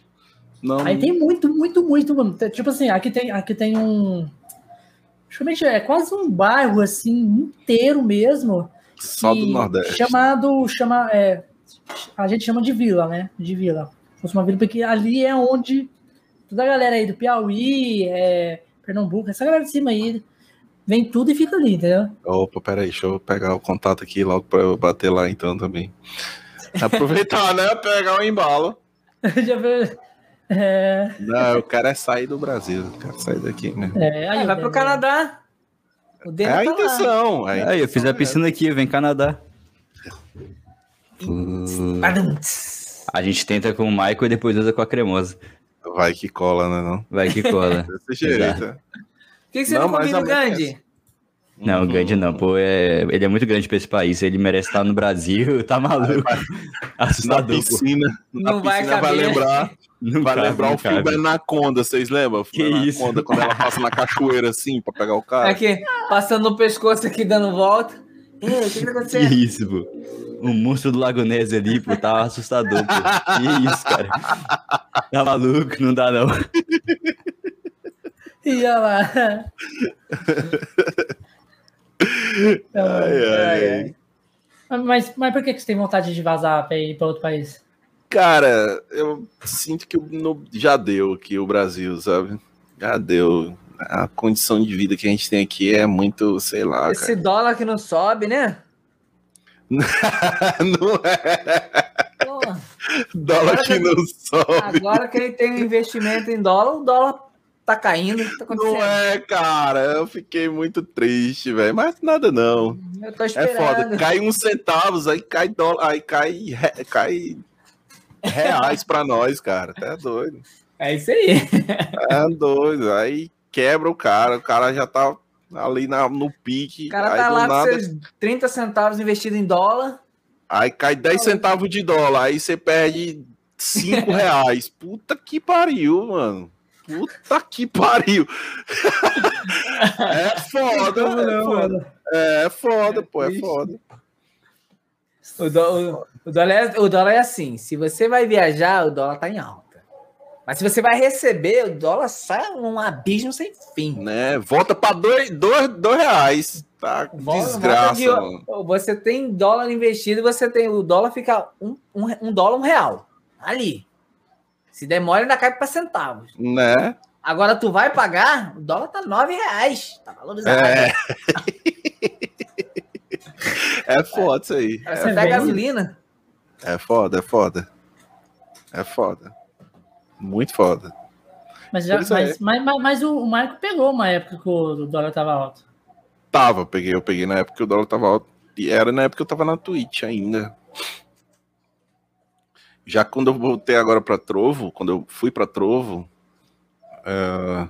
Não, Aí tem muito, muito, muito, mano. Tipo assim, aqui tem, aqui tem um. Praticamente é quase um bairro assim, inteiro mesmo. Só do Nordeste. Chamado. Chama, é, a gente chama de vila, né? De vila. Fosse uma vila, porque ali é onde toda a galera aí do Piauí, é, Pernambuco, essa galera de cima aí, vem tudo e fica ali, entendeu? Opa, peraí, deixa eu pegar o contato aqui logo pra eu bater lá então também. Aproveitar, né? Pegar o embalo. <laughs> Já viu? É, Não, eu quero é sair do Brasil. Eu quero sair daqui mesmo. é, aí, Ah, vai pro Canadá. O É a tá lá. intenção. é a Aí, eu fiz a piscina aqui, vem Canadá. A gente tenta com o Michael e depois usa com a cremosa. Vai que cola, né? Não? Vai que cola. <laughs> Desse jeito. É. Por que, que você Não, não, convida o a mãe Gandhi? Não, o Gandhi não, pô, é... ele é muito grande pra esse país, ele merece estar no Brasil, <laughs> tá maluco. Na Assustador, pô. piscina, na Não vai piscina vai, caber. lembrar, Não vai cabe, lembrar não o filme cabe. Anaconda, vocês lembram? O filme Que isso? Anaconda, quando ela passa na <laughs> cachoeira assim pra pegar o cara. Aqui, passando no pescoço aqui, dando volta. Ei, o que, que tá Que isso, pô. O monstro do Lago Ness ali, pô, tá assustador, pô. Que isso, cara. Tá maluco, não dá não. E olha lá. <laughs> Então, Ai, ai, ai. Mas, mas por que que você tem vontade de vazar pra ir pra outro país? Cara, eu sinto que no- já deu aqui o Brasil, sabe? Já deu. A condição de vida que a gente tem aqui é muito, sei lá, Esse cara. dólar que não sobe, né? <laughs> não é Pô, dólar que não sobe. agora que ele tem um investimento em dólar, o dólar tá caindo. O que tá acontecendo? Não é, cara. Eu fiquei muito triste, velho. Mas nada não. Eu tô É esperando. foda. Cai uns centavos, aí cai dólar, aí cai, re- cai reais pra nós, cara. Tá doido. É isso aí. É doido. Aí quebra o cara, o cara já tá ali na, no pique. O cara aí tá lá nada, com seus 30 centavos investido em dólar. Aí cai 10 centavos de dólar, aí você perde 5 <laughs> reais. Puta que pariu, mano. Puta que pariu. é foda, Como é não, foda. mano? É foda, pô, é foda. O, dó- o- o dólar é, o dólar é assim: se você vai viajar, o dólar tá em alta. Mas se você vai receber, o dólar sai num abismo sem fim. Né? Volta pra 2 dois, dois reais. Tá Volta- desgraça, volta de-. Você tem dólar investido, você tem o dólar fica um, um, um dólar, um real. Ali. Se demora, ainda cai para centavos. Né? Agora tu vai pagar, o dólar tá nove reais. Tá valorizado. É. <laughs> é foda isso aí. É, Você Você pega gasolina. é foda, é foda. É foda. Muito foda. Mas, já, é. mas, mas, mas, mas o, o Marco pegou uma época que o dólar tava alto. Tava, peguei, eu peguei na época que o dólar tava alto. E era na época que eu tava na Twitch ainda. Já quando eu voltei agora pra Trovo, quando eu fui pra Trovo, é,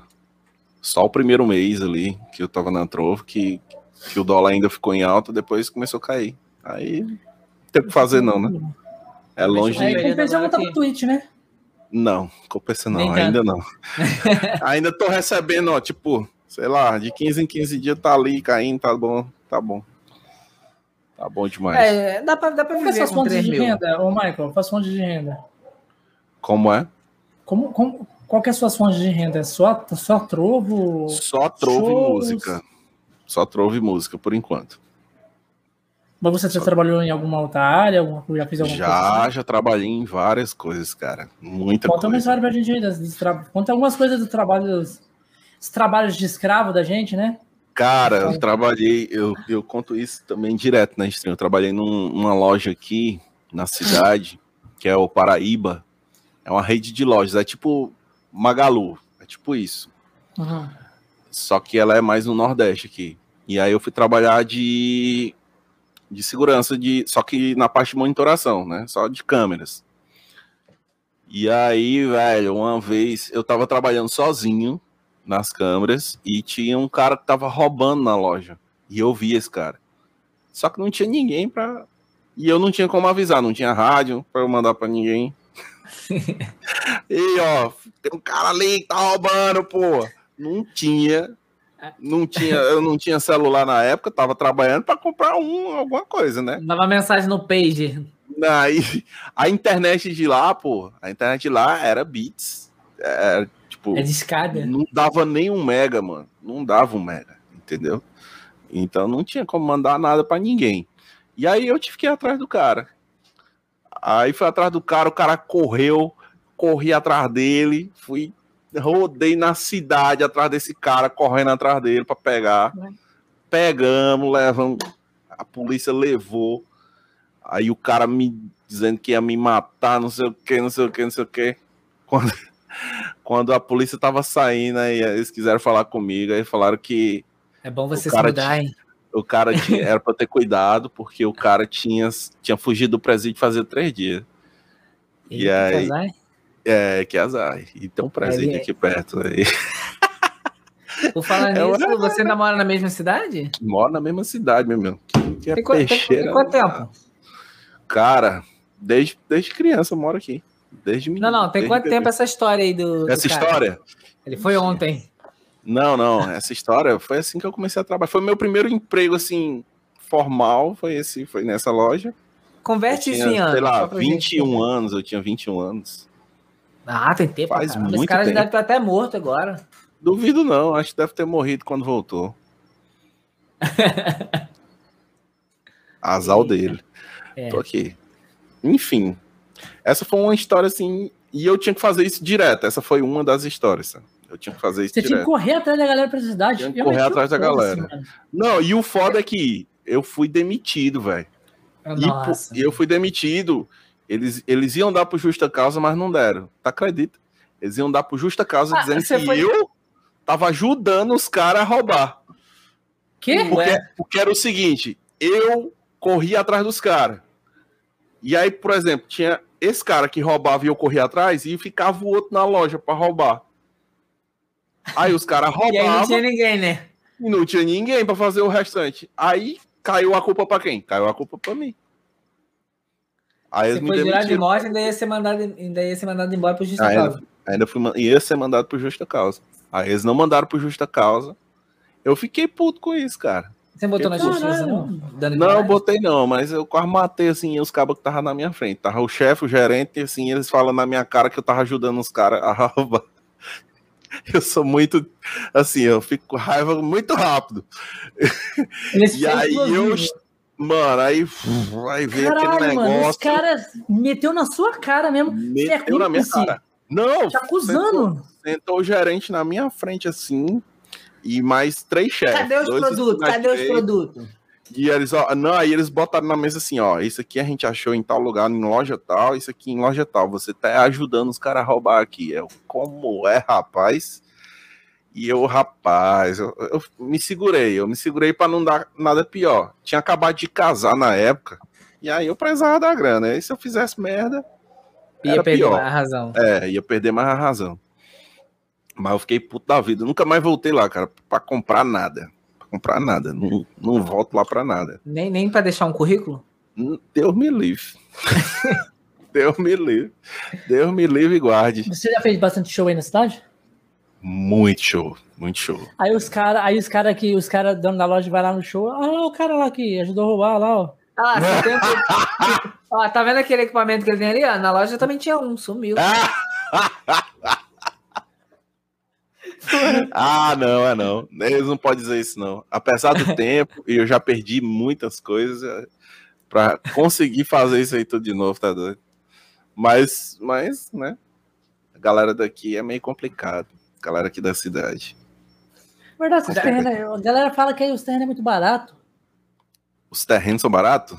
Só o primeiro mês ali que eu tava na Trovo, que, que o dólar ainda ficou em alta, depois começou a cair. Aí não tem o que fazer, não, né? É longe. De- compensa aqui. pro Twitch, né? Não, compensa não, Nem ainda não. <laughs> ainda tô recebendo, ó, tipo, sei lá, de 15 em 15 dias tá ali caindo, tá bom, tá bom. Tá bom demais. É, dá pra, dá pra Qual que é viver suas com fontes 3 de mil. renda, ô Michael? Faz fonte de renda. Como é? Como, como, qual que é a sua fonte de renda? É só, só trovo? Só trove Shows. música. Só trove música, por enquanto. Mas você já trabalhou em alguma outra área? Alguma, já fez alguma Já, coisa? já trabalhei em várias coisas, cara. Muita Conta uma coisa. história pra gente aí. Das, tra... Conta algumas coisas do trabalho, dos, dos trabalhos de escravo da gente, né? Cara, eu trabalhei, eu, eu conto isso também direto na stream. Eu trabalhei num- numa loja aqui na cidade, que é o Paraíba. É uma rede de lojas, é tipo Magalu, é tipo isso. Uhum. Só que ela é mais no Nordeste aqui. E aí eu fui trabalhar de, de segurança, de, só que na parte de monitoração, né? Só de câmeras. E aí, velho, uma vez eu tava trabalhando sozinho nas câmeras e tinha um cara que tava roubando na loja. E eu vi esse cara. Só que não tinha ninguém pra. E eu não tinha como avisar, não tinha rádio pra eu mandar pra ninguém. <laughs> e ó, tem um cara ali que tá roubando, pô. Não tinha. Não tinha, eu não tinha celular na época, tava trabalhando pra comprar um, alguma coisa, né? Dava mensagem no page. Aí, a internet de lá, pô, a internet de lá era bits. Era, tipo, É de escada. não dava nem um mega, mano. Não dava um mega, entendeu? Então não tinha como mandar nada pra ninguém. E aí eu tive que ir atrás do cara. Aí fui atrás do cara, o cara correu, corri atrás dele, fui, rodei na cidade atrás desse cara, correndo atrás dele pra pegar. Pegamos, levamos, a polícia levou. Aí o cara me dizendo que ia me matar, não sei o que, não sei o que, não sei o que. Quando, quando a polícia tava saindo, aí eles quiseram falar comigo, aí falaram que É bom você se mudar, hein? o cara <laughs> tinha, era pra ter cuidado, porque o cara tinha, tinha fugido do presídio fazia três dias. E Eita, aí? casar. É, que azar. E tem um presídio Aí- aqui perto aí. Por falar <laughs> É, nisso, ué. você namora na mesma cidade? Mora na mesma cidade, meu irmão. Que, que é Tem, tem, tem quanto tempo? Cara, desde, desde criança eu moro aqui. Desde Não, não, tem quanto tempo essa história aí do. do Essa cara? história? Ele foi ontem. Não, não. Essa história foi assim que eu comecei a trabalhar. Foi meu primeiro emprego, assim, formal. Foi esse, foi nessa loja. Converte isso em anos. sei lá, só pra gente 21 entender. anos. Eu tinha 21 anos. Ah, tem tempo. Faz Faz Esse muito cara tempo. deve estar até morto agora. Duvido não. Acho que deve ter morrido quando voltou. <laughs> Eita. dele. É. Tô aqui. Enfim. Essa foi uma história assim. E eu tinha que fazer isso direto. Essa foi uma das histórias. sabe? Eu tinha que fazer isso Você tinha que direto. correr atrás da galera pra cidade. Tinha que correr atrás da galera. mano. Não, e o foda é que eu fui demitido, velho. E Nossa. E eu fui demitido. Eles, eles iam dar por justa causa, mas não deram. Tá acredita? Eles iam dar por justa causa, Ah, dizendo que foi- eu tava ajudando os caras a roubar. Quê? Porque, Ué. porque era o seguinte, eu corria atrás dos caras. E aí, por exemplo, tinha esse cara que roubava e eu corria atrás e ficava o outro na loja pra roubar. Aí os caras <laughs> E aí não roubavam tinha ninguém, né? e não tinha ninguém pra fazer o restante. Aí caiu a culpa pra quem? Caiu a culpa pra mim. Aí me foi jurado de morte, ainda ia ser mandado, ainda ia ser mandado embora por Ainda, causa. ainda fui, ia ser mandado por justa causa. Aí eles não mandaram por justa causa. Eu fiquei puto com isso, cara. Você botou na justiça, Caralho. não? Dando Não, demais? botei não, mas eu quase matei assim os cabos que estavam na minha frente. Tava o chefe, o gerente, e assim, eles falam na minha cara que eu tava ajudando os caras a <laughs> roubar. Eu sou muito assim, eu fico com raiva muito rápido. Eles E aí eu. explosivo. Mano, aí, aí veio aquele Caralho, mano, os negócio. caras meteu na sua cara mesmo. É meteu na minha cara. Não, Te acusando. sentou o gerente na minha frente assim. E mais três chefes. Cadê os dois produtos? Cadê os produtos? E eles, ó, não, aí eles botaram na mesa assim, ó, isso aqui a gente achou em tal lugar, em loja tal, isso aqui em loja tal. Você tá ajudando os caras a roubar aqui. Eu, como é, rapaz? E eu, rapaz, eu, eu me segurei, eu me segurei pra não dar nada pior. Tinha acabado de casar na época, e aí eu precisava da grana. E se eu fizesse merda, Ia perder pior. a razão. é, ia perder mais a razão. Mas eu fiquei puto da vida. Nunca mais voltei lá, cara, pra comprar nada. Pra comprar nada. Não, não volto lá pra nada. Nem, nem pra deixar um currículo? Deus me livre. <laughs> Deus me livre. Deus me livre e guarde. Você já fez bastante show aí na cidade? Muito show, muito show. Aí os caras, aí os caras que os caras dono da loja vai lá no show, ah, o cara lá que ajudou a roubar lá, ó. Ah, você tem... ó, tá vendo aquele equipamento que ele tem ali? Ó, na loja também tinha um, sumiu. <laughs> ah, não, é não. Eles não podem dizer isso, não. Apesar do <laughs> tempo, e eu já perdi muitas coisas é, para conseguir fazer isso aí tudo de novo, tá doido? Mas, mas, né? A galera daqui é meio complicado. A galera aqui da cidade. Verdade, os terrenos, a galera fala que os terrenos é muito barato. Os terrenos são baratos?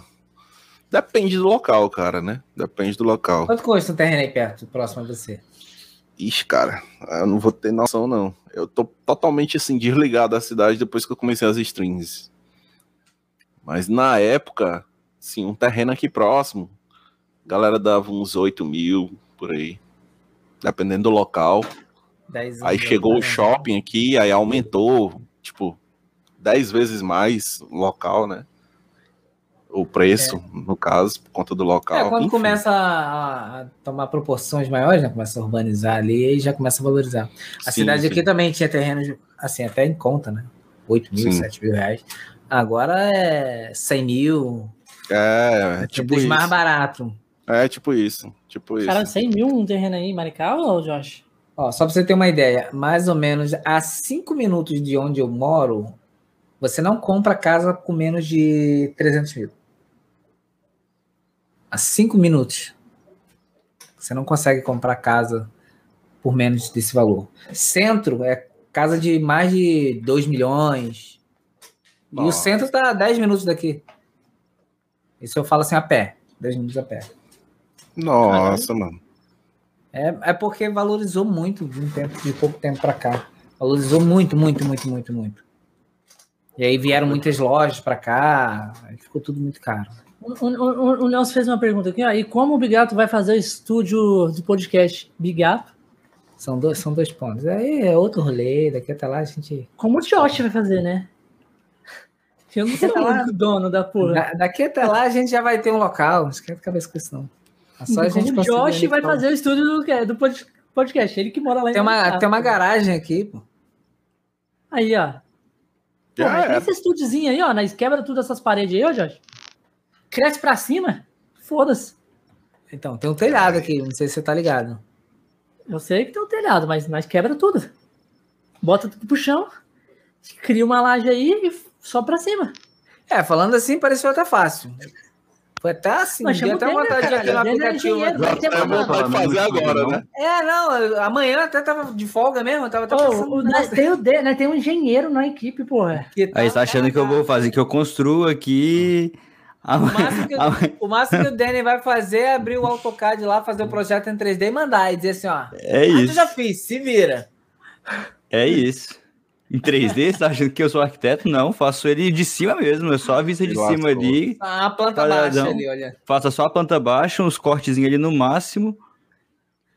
Depende do local, cara, né? Depende do local. Quanto custa um terreno aí perto, próximo a você? Ixi, cara, eu não vou ter noção, não. Eu tô totalmente assim, desligado da cidade depois que eu comecei as strings. Mas na época, sim, um terreno aqui próximo, a galera dava uns 8 mil por aí. Dependendo do local. Aí chegou o shopping aqui, aí aumentou, tipo, 10 vezes mais o local, né? O preço, é. no caso, por conta do local. É, quando Enfim. começa a, a, tomar proporções maiores, né, começa a urbanizar ali e já começa a valorizar. A sim, cidade sim. aqui também tinha terrenos, assim, até em conta, né? 8 mil, sim. 7 mil reais. Agora é 100 mil. É, é tipo isso. mais barato. É, tipo isso. Tipo Cara, 100 mil um terreno aí em Maricá ou Josh? Ó, só pra você ter uma ideia, mais ou menos a 5 minutos de onde eu moro, você não compra casa com menos de 300 mil a cinco minutos. Você não consegue comprar casa por menos desse valor. Centro é casa de mais de 2 milhões. Nossa. E o centro tá 10 minutos daqui. Isso eu falo assim a pé. 10 minutos a pé. Nossa, mano. É, é porque valorizou muito de um tempo, de pouco tempo para cá. Valorizou muito, muito, muito, muito, muito. E aí vieram muitas lojas para cá, aí ficou tudo muito caro. O, o, o, Nelson fez uma pergunta aqui, ó, e como o Bigato vai fazer o estúdio do podcast Bigato? São dois, são dois pontos. Aí é outro rolê, daqui até lá a gente. Como o Josh vai fazer, né? Eu não sou o dono da porra. Da, daqui até lá a gente já vai ter um local, não esquenta a cabeça com isso, não. É só a gente o Josh vai fazer o estúdio do, do podcast, ele que mora lá tem uma, Tem uma garagem aqui, pô. Aí, ó. Pô, é. tem esse estúdiozinho aí, ó. Nós quebra tudo essas paredes aí, ó, Josh cresce pra cima, foda-se. Então, tem um telhado aqui, não sei se você tá ligado. Eu sei que tem um telhado, mas nós quebra tudo. Bota tudo pro chão, cria uma laje aí e só pra cima. É, falando assim, pareceu até fácil. Foi até assim, deu até vontade de aqui no aplicativo. É vontade de fazer agora, né? É, não, amanhã até tava de folga mesmo, tava até pensando. Nós tem, o de, nós tem um engenheiro na equipe, porra. Aí você tá achando que eu vou fazer, que eu construo aqui o máximo, que, o máximo que o Danny vai fazer é abrir o AutoCAD lá, fazer o projeto em 3D e mandar e dizer assim, ó. É ah, isso. já fiz, se vira. É isso. Em 3D, <laughs> você tá achando que eu sou arquiteto? Não, faço ele de cima mesmo. É só a vista de cima ali. Ah, a planta baixa ali, olha. Faça só a planta baixa, uns cortezinhos ali no máximo.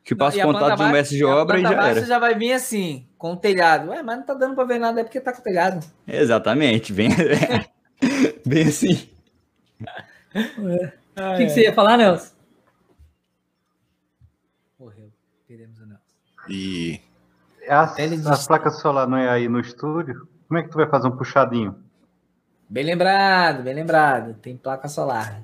Que passa contato de um mestre de obra e já era. já vai vir assim, com o telhado. Ué, mas não tá dando pra ver nada, é porque tá com o telhado. Exatamente, bem, bem <laughs> assim. É. Ah, o que, é. que, você ia falar, Nelson? Morreu. Perdemos o Nelson. E. As, as placas solar não é aí no estúdio? Como é que tu vai fazer um puxadinho? Bem lembrado, bem lembrado. Tem placa solar.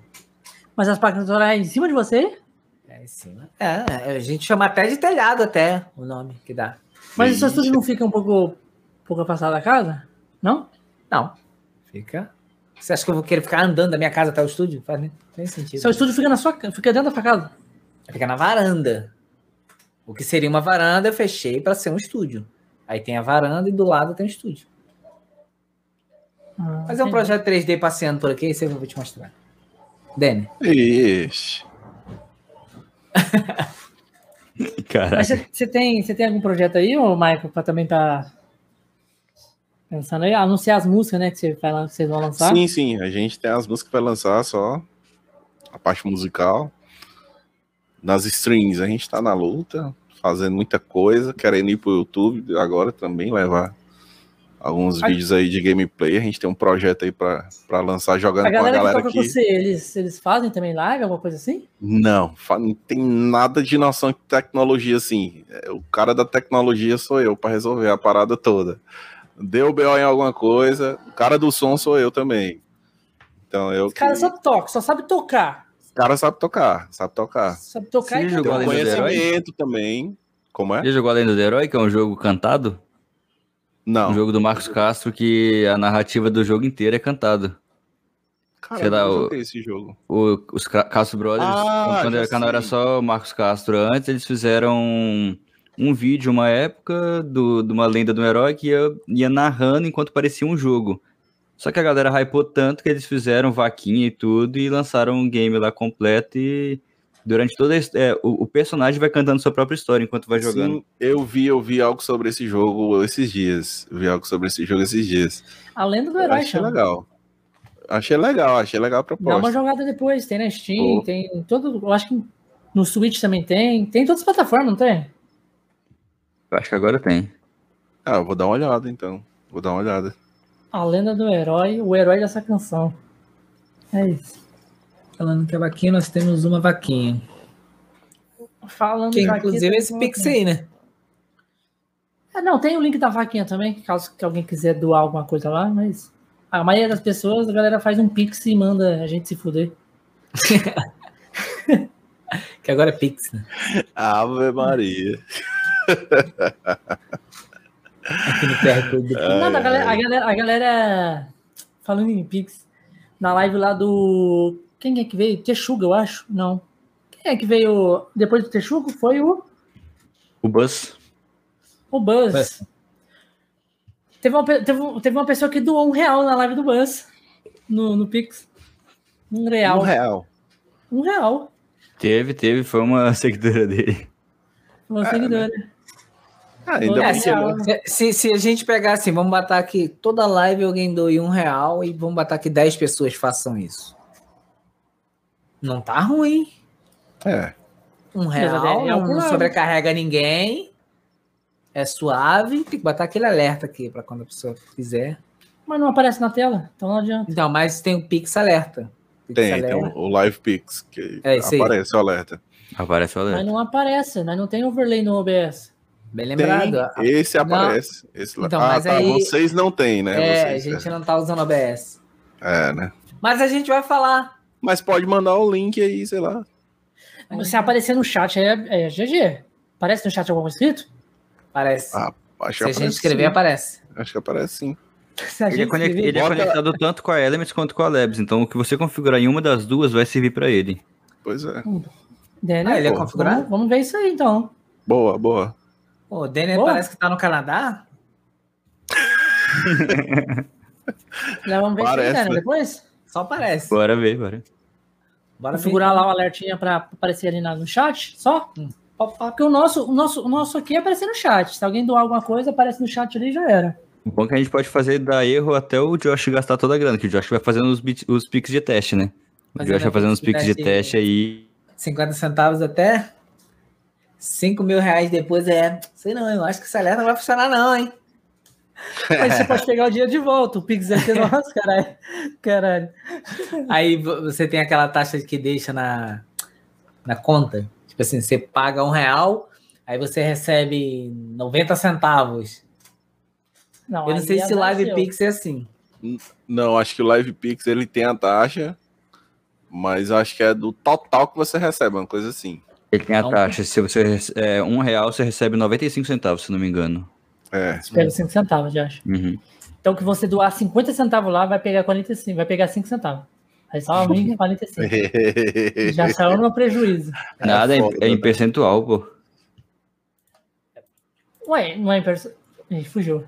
Mas as placas solar é em cima de você? É em cima. É, a gente chama até de telhado até o nome que dá. Mas o seu estúdio não fica um pouco, um pouco afastado da casa? Não? Não. Fica você acha que eu vou querer ficar andando da minha casa até o estúdio? Faz nem, nem sentido. Seu estúdio fica na sua fica dentro da sua casa. Fica na varanda. O que seria uma varanda, eu fechei para ser um estúdio. Aí tem a varanda e do lado tem o estúdio. Ah, Fazer um projeto 3D passeando por aqui, isso eu vou te mostrar. Dani. Ixi. <laughs> Caralho. Mas você tem, você tem algum projeto aí, ô Michael, para também estar tá Pensando aí, anunciar as músicas, né? Que, você vai, que vocês vão lançar. Sim, sim. A gente tem as músicas para lançar só. A parte musical. Nas strings, a gente tá na luta. fazendo muita coisa, querendo ir pro YouTube agora também, levar alguns A- vídeos aí de gameplay. A gente tem um projeto aí pra lançar jogando A com a galera, que aqui. você, eles, eles fazem também live, alguma coisa assim? Não, não tem nada de noção de tecnologia assim. É, O cara da tecnologia sou eu pra resolver a parada toda. Deu BO em alguma coisa, o cara do som sou eu também. Então eu. Os caras que- só tocam, só sabe tocar. Os caras sabem tocar, sabe tocar. Sabe tocar Você e jogou cantar. Além do Herói? Conhecimento também. Como é? Já jogou Além do Herói, que é um jogo cantado? Não. Um jogo do Marcos Castro que a narrativa do jogo inteiro é. Cara, lá, eu o- esse jogo. O- os Ca- Castro Brothers, Ah, quando já era canal era sei. só o Marcos Castro antes, eles fizeram um, vídeo, uma época, do, de uma lenda do herói que ia, ia narrando enquanto parecia um jogo. Só que a galera hypou tanto que eles fizeram vaquinha e tudo e lançaram um game lá completo e durante toda a, é, o, o personagem vai cantando sua própria história enquanto vai jogando. Sim, eu vi, eu vi algo sobre esse jogo esses dias. Eu vi algo sobre esse jogo esses dias. A lenda do Eu herói, achei chama. legal. Achei legal, achei legal a Dá uma proposta. jogada depois, tem na Steam, Pô. tem todo. Eu acho que no Switch também tem. Tem em todas as plataformas, não tem? Eu Acho que agora tem. Ah, eu vou dar uma olhada então. Vou dar uma olhada. A lenda do herói, o herói dessa canção. É isso. Falando que a vaquinha, nós temos uma vaquinha. Falando Que inclusive tem esse Pix aí, né? Ah, não, tem o link da vaquinha também, caso que alguém quiser doar alguma coisa lá, mas a maioria das pessoas, a galera faz um Pix e manda a gente se fuder. <laughs> Que agora é Pix, né? <laughs> Ave Maria. Aqui no QR Code do Nada, a galera, a, galera, a galera, falando em Pix, na live lá do. Quem é que veio? Texuga, eu acho? Não. Quem é que veio depois do Texuga? Foi o, O Buzz. o Buzz. Buzz. Teve, uma, teve, teve uma pessoa que doou um real na live do Buzz, no, no Pix. Um real. Um real. Um real. Teve, teve, foi uma <laughs> seguidora dele. Uma É, seguidora. Ah, ainda É, se- Se, se a gente pegar assim, vamos botar aqui toda live alguém doe um real e vamos botar que 10 pessoas façam isso. Não tá ruim. É. Um Beleza, real, é não, um sobrecarrega ninguém. É suave. Tem que botar aquele alerta aqui para quando a pessoa quiser. Mas não aparece na tela, então não adianta. Então, mas tem o Pix alerta. Pix Tem, alerta. tem o Live Pix, que É, isso aí. aparece o alerta. Aparece o Mas alerta. não aparece, nós não tem overlay no OBS. Bem lembrado. Tem, esse aparece. Esse lá- Então, ah, mas tá. aí- Vocês não têm, né? É, a Vocês, gente não tá usando OBS. é, né? Mas a gente vai falar. Mas pode mandar o link aí, sei lá. Se aparecer no chat é, é GG. Aparece no chat alguma coisa escrito? Parece. Ah, Acho Se a que gente aparece escrever, sim. aparece. Acho que aparece sim. A Ele é, gente conect- ele é conectado tanto com a Elements quanto com a Labs, então o que você configurar em uma das duas vai servir pra ele. Pois é. Daniel, Ah, ele é Pô, configurado? Vamos ver isso aí então. Boa, boa. Pô, o Denner Pô. parece que tá no Canadá. <laughs> Já vamos ver Parece, Daniel, né? depois. Só parece. Bora ver, bora. Bora Configurar ver. lá o alertinha para aparecer ali na- no chat, só. Hum. Porque o nosso, o, nosso, o nosso aqui é aparecer no chat. Se alguém doar alguma coisa, aparece no chat ali e já era. O bom é que a gente pode fazer dar erro até o Josh gastar toda a grana, que o Josh vai fazendo os, bit- os pics de teste, né? O Fazendo Josh vai fazendo os pics de teste aí. 50 centavos até 5 mil reais depois é. Sei não, eu acho que essa alerta não vai funcionar, não, hein? Aí você pode pegar o dinheiro de volta. O Pix é ser nosso, caralho. Caralho. Aí vo- você tem aquela taxa que deixa na, na conta. Tipo assim, você paga um real, aí você recebe 90 centavos. Não, Eu não sei se azar Live seu. Pix é assim. Não, acho que o Live Pix ele tem a taxa, mas acho que é do total que você recebe, uma coisa assim. Ele tem a Não. taxa. Se você é, um real, você recebe 95 centavos, se não me engano. É. Você pega 5 centavos, já acho. Uhum. Então, que você doar 50 centavos lá, vai pegar 45, vai pegar 5 centavos. Aí só aumenta 45. Já saiu no prejuízo. Nada, é, foda, é em né? percentual, pô. Ué, não é em perso... Ih, fugiu.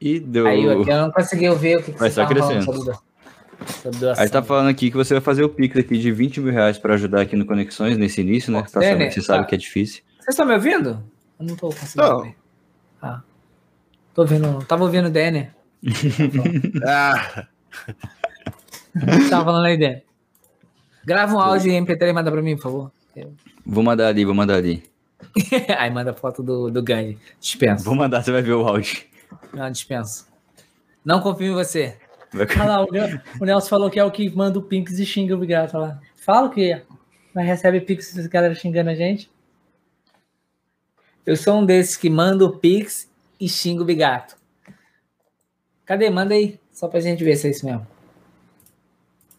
E deu. Aí eu, eu não consegui ouvir o que, que Vai você só tava falando doação. Aí tá falando aqui que você vai fazer o Pix aqui de 20 mil reais pra ajudar aqui no Conexões, nesse início, né? Né? Você sabe Tá. que é difícil. Vocês estão me ouvindo? Eu não tô conseguindo Não. ouvir. Ah. Tô ouvindo. Tava ouvindo o Denner. <laughs> Ah, Tava falando aí, Denner. Grava um áudio em MP3 e manda pra mim, por favor. Vou mandar ali, vou mandar ali. <laughs> Aí manda foto do, do Gandhi. Dispensa. Vou mandar, você vai ver o áudio. Não, dispensa. Não confio em você. Olha lá, o, Nel- o Nelson falou que é o que manda o Pix e xinga o Bigato lá. Fala que mas recebe Pix esse galera xingando a gente. Eu sou um desses que manda o Pix e xinga o Bigato. Cadê? Manda aí. Só pra gente ver se é isso mesmo.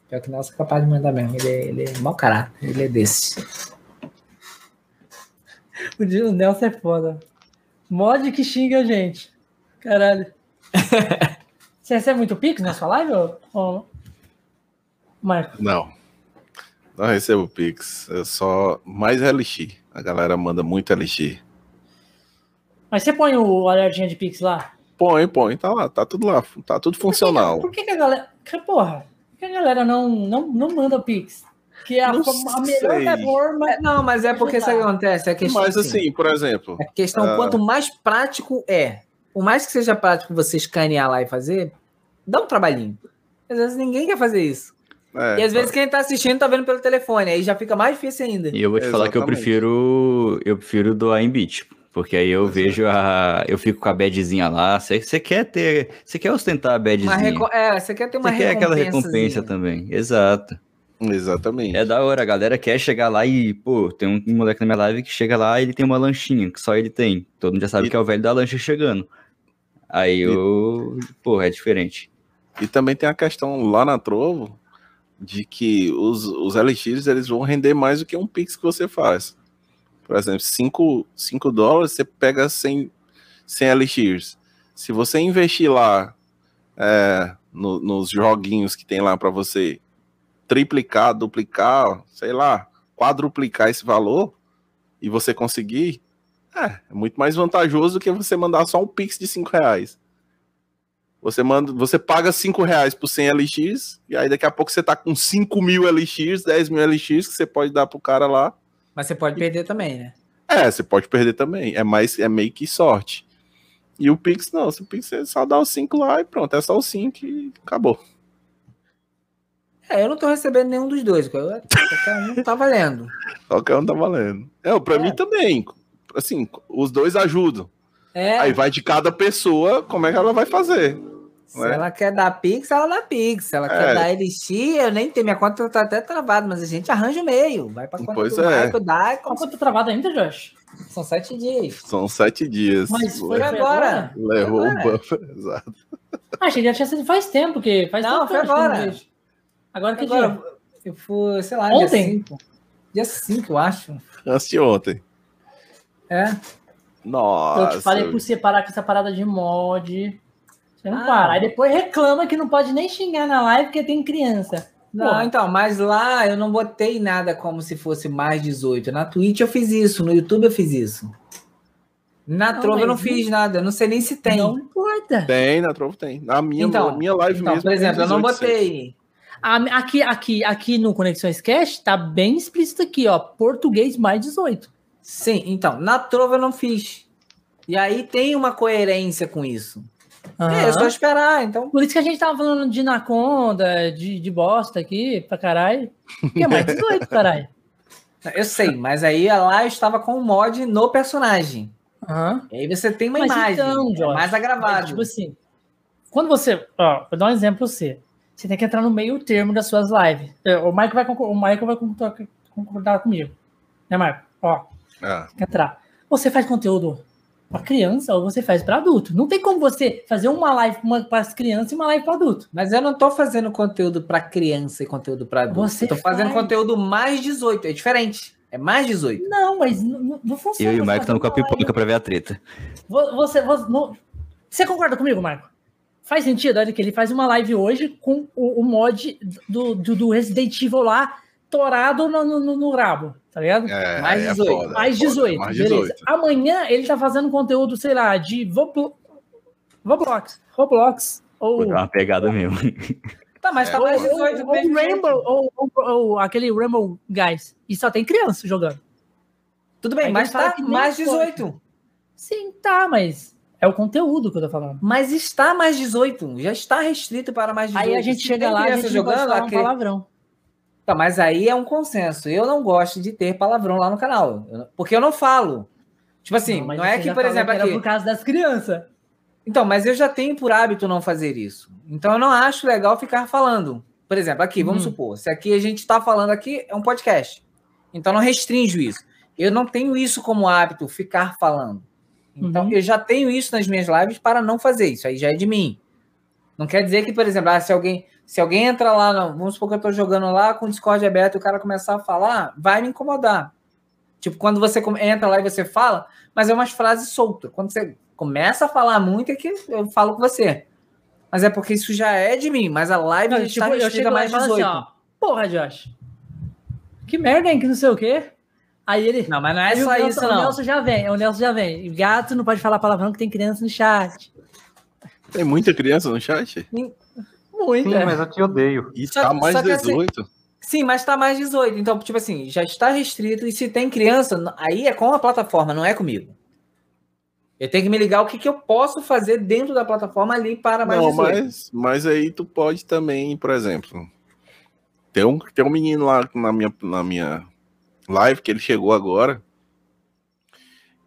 Pior que o Nelson é capaz de mandar mesmo. Ele é, ele é mau caráter. Ele é desse. <laughs> O Nelson é foda. Mod que xinga a gente. Caralho. <laughs> Você recebe muito Pix na sua live, ou. Marco? Não. Não recebo Pix. É só mais LX. A galera manda muito LX. Mas você põe o alertinha de Pix lá? Põe, põe, tá lá, tá tudo lá, tá tudo funcional. Por que, que a galera. que Porra, por que a galera não, não, não manda Pix? Que é a, a melhor forma. É, não, mas é porque sabe o que acontece? É questão Mas assim, por exemplo, É questão, Ah. quanto mais prático é, por mais que seja prático você escanear lá e fazer, dá um trabalhinho. Às vezes ninguém quer fazer isso. é, e às vezes quem tá assistindo tá vendo pelo telefone, aí já fica mais difícil ainda. E eu vou te falar que eu prefiro eu prefiro doar em bit, porque aí eu vejo a eu fico com a badzinha lá. Você você quer ter, você quer ostentar a badzinha. reco- É, você quer ter uma Você quer aquela recompensa também. Exato. exatamente. É da hora, a galera quer chegar lá e, pô, tem um moleque na minha live que chega lá e ele tem uma lanchinha, que só ele tem. Todo mundo já sabe E- que é o velho da lancha chegando. Aí eu, pô, é diferente. E também tem a questão lá na Trovo de que os, os LX eles vão render mais do que um Pix que você faz. Por exemplo, 5 5 dólares você pega 100, 100 LX. Se você investir lá é, no- nos joguinhos que tem lá para você triplicar, duplicar, sei lá, quadruplicar esse valor e você conseguir, é, é muito mais vantajoso do que você mandar só um Pix de 5 reais. Você manda, você paga 5 reais por 100 LX, e aí daqui a pouco você tá com 5 mil LX, 10 mil LX que você pode dar pro cara lá. Mas você pode perder também, né? É, você pode perder também. É mais, é meio que sorte. E o Pix, não. O Pix é só dar os 5 lá e pronto. É só os 5 e acabou. É, eu não tô recebendo nenhum dos dois. Qualquer um tá valendo. <laughs> Qualquer um tá valendo. É, pra É. mim também. Assim, os dois ajudam. É, Aí vai de cada pessoa como é que ela vai fazer. se né? ela quer dar Pix, ela dá Pix. Se ela É. quer dar LX, eu nem tenho. Minha conta tá até travada, mas a gente arranja o meio. Vai pra conta Pois do é. Michael, dá e A conta tá travada ainda, Josh? São sete dias. São sete dias. Mas foi Foi agora. Levou o agora. buffer, <laughs> exato. Ah, achei que já tinha sido faz tempo, que faz Não, tempo que foi acho que agora. vejo. Agora que Agora, dia? eu fui, sei lá, Ontem? dia 5. Dia 5, eu acho. Antes de ontem. É. Nossa. Eu te falei por você parar com essa parada de mod. Você não Ah. para. Aí depois reclama que não pode nem xingar na live porque tem criança. Não, Pô, então, mas lá eu não botei nada como se fosse mais 18. Na Twitch eu fiz isso, no YouTube eu fiz isso. Na Não, Trova eu não fiz nada, eu não sei nem se tem. Não importa. Tem, na Trovo tem. Na minha, Então, na minha live Então, mesmo. por exemplo, eu não 18 sempre. botei. A- Aqui, aqui, aqui no Conexões Cash tá bem explícito aqui, ó. Português mais 18. Sim, então, na Trova eu não fiz. E aí tem uma coerência com isso. É, é só esperar, então. Por isso que a gente tava falando de Anaconda, de, de bosta aqui, pra caralho. Que é mais 18, caralho. <laughs> Eu sei, mas aí lá eu estava com o mod no personagem. Aham. E aí você tem uma Mas imagem então, é mais agravado. Tipo assim, quando você. Ó, vou dar um exemplo pra você. Você tem que entrar no meio termo das suas lives. É, O Michael vai, concor- o Michael vai concordar, concordar comigo. Né, Michael? Ó, Ah, entrar. Você faz conteúdo pra criança ou você faz pra adulto. Não tem como você fazer uma live para as crianças e uma live para adulto. Mas eu não tô fazendo conteúdo para criança e conteúdo para adulto. Você eu tô fazendo faz. conteúdo mais 18, é diferente. É mais 18. Não, mas não, não- funciona. Eu e o fazer estamos com a pipoca pra ver a treta. Vo- Você, você, não- você concorda comigo, Marco? Faz sentido, olha que ele faz uma live hoje com o, o mod do, do, do Resident Evil lá, torado no, no, no- no rabo, tá ligado? é, Mais é 18, foda, Mais é foda, 18, Mais beleza. 18. Amanhã ele tá fazendo conteúdo, sei lá, de Roblox, Roblox, ou, Pô, é uma pegada mesmo. Tá, mas tá ou, mais ou, 18 do ou jeito. Rainbow, ou, ou- ou aquele Rainbow Guys, e só tem criança jogando. Tudo bem, Aí mas fala tá mais pode. 18. Sim, tá, mas é o conteúdo que eu tô falando. Mas está mais 18. Já está restrito para mais 18. Aí a gente Se chega lá e a gente não jogando, falar um aquele- palavrão. Tá, mas aí é um consenso. Eu não gosto de ter palavrão lá no canal. Eu não- Porque eu não falo. Tipo assim, não, não é que, por exemplo, que aqui. por causa das crianças. Então, mas eu já tenho por hábito não fazer isso. Então eu não acho legal ficar falando. Por exemplo, aqui, vamos Hum. supor, se aqui a gente está falando aqui, é um podcast. Então não restringo isso. Eu não tenho isso como hábito, ficar falando. Então Uhum. eu já tenho isso nas minhas lives para não fazer isso. Aí já é de mim. Não quer dizer que, por exemplo, ah, se alguém se alguém entra lá, no- vamos supor que eu estou jogando lá com o Discord aberto e o cara começar a falar, vai me incomodar. Tipo, quando você entra lá e você fala, mas é umas frases soltas. Quando você começa a falar muito, é que eu falo com você. Mas é porque isso já é de mim, mas a live Não, tipo, está eu restrita mais e falo 18. assim, ó. Porra, Josh. Que merda, hein? Que não sei o quê. Aí ele. Não, mas não é o só Nelson, isso, O não. Nelson já vem, o Nelson já vem. Gato não pode falar palavrão que tem criança no chat. Tem muita criança no chat? Muito. Sim, é. mas eu te odeio. E Só- tá mais só que assim- 18. Sim, mas está mais 18. Então, tipo assim, já está restrito. E se tem criança, aí é com a plataforma, não é comigo. Eu tenho que me ligar o que, que eu posso fazer dentro da plataforma ali para mais Não, 18. mas, mas aí tu pode também, por exemplo, tem um, tem um menino lá na minha, na minha live que ele chegou agora.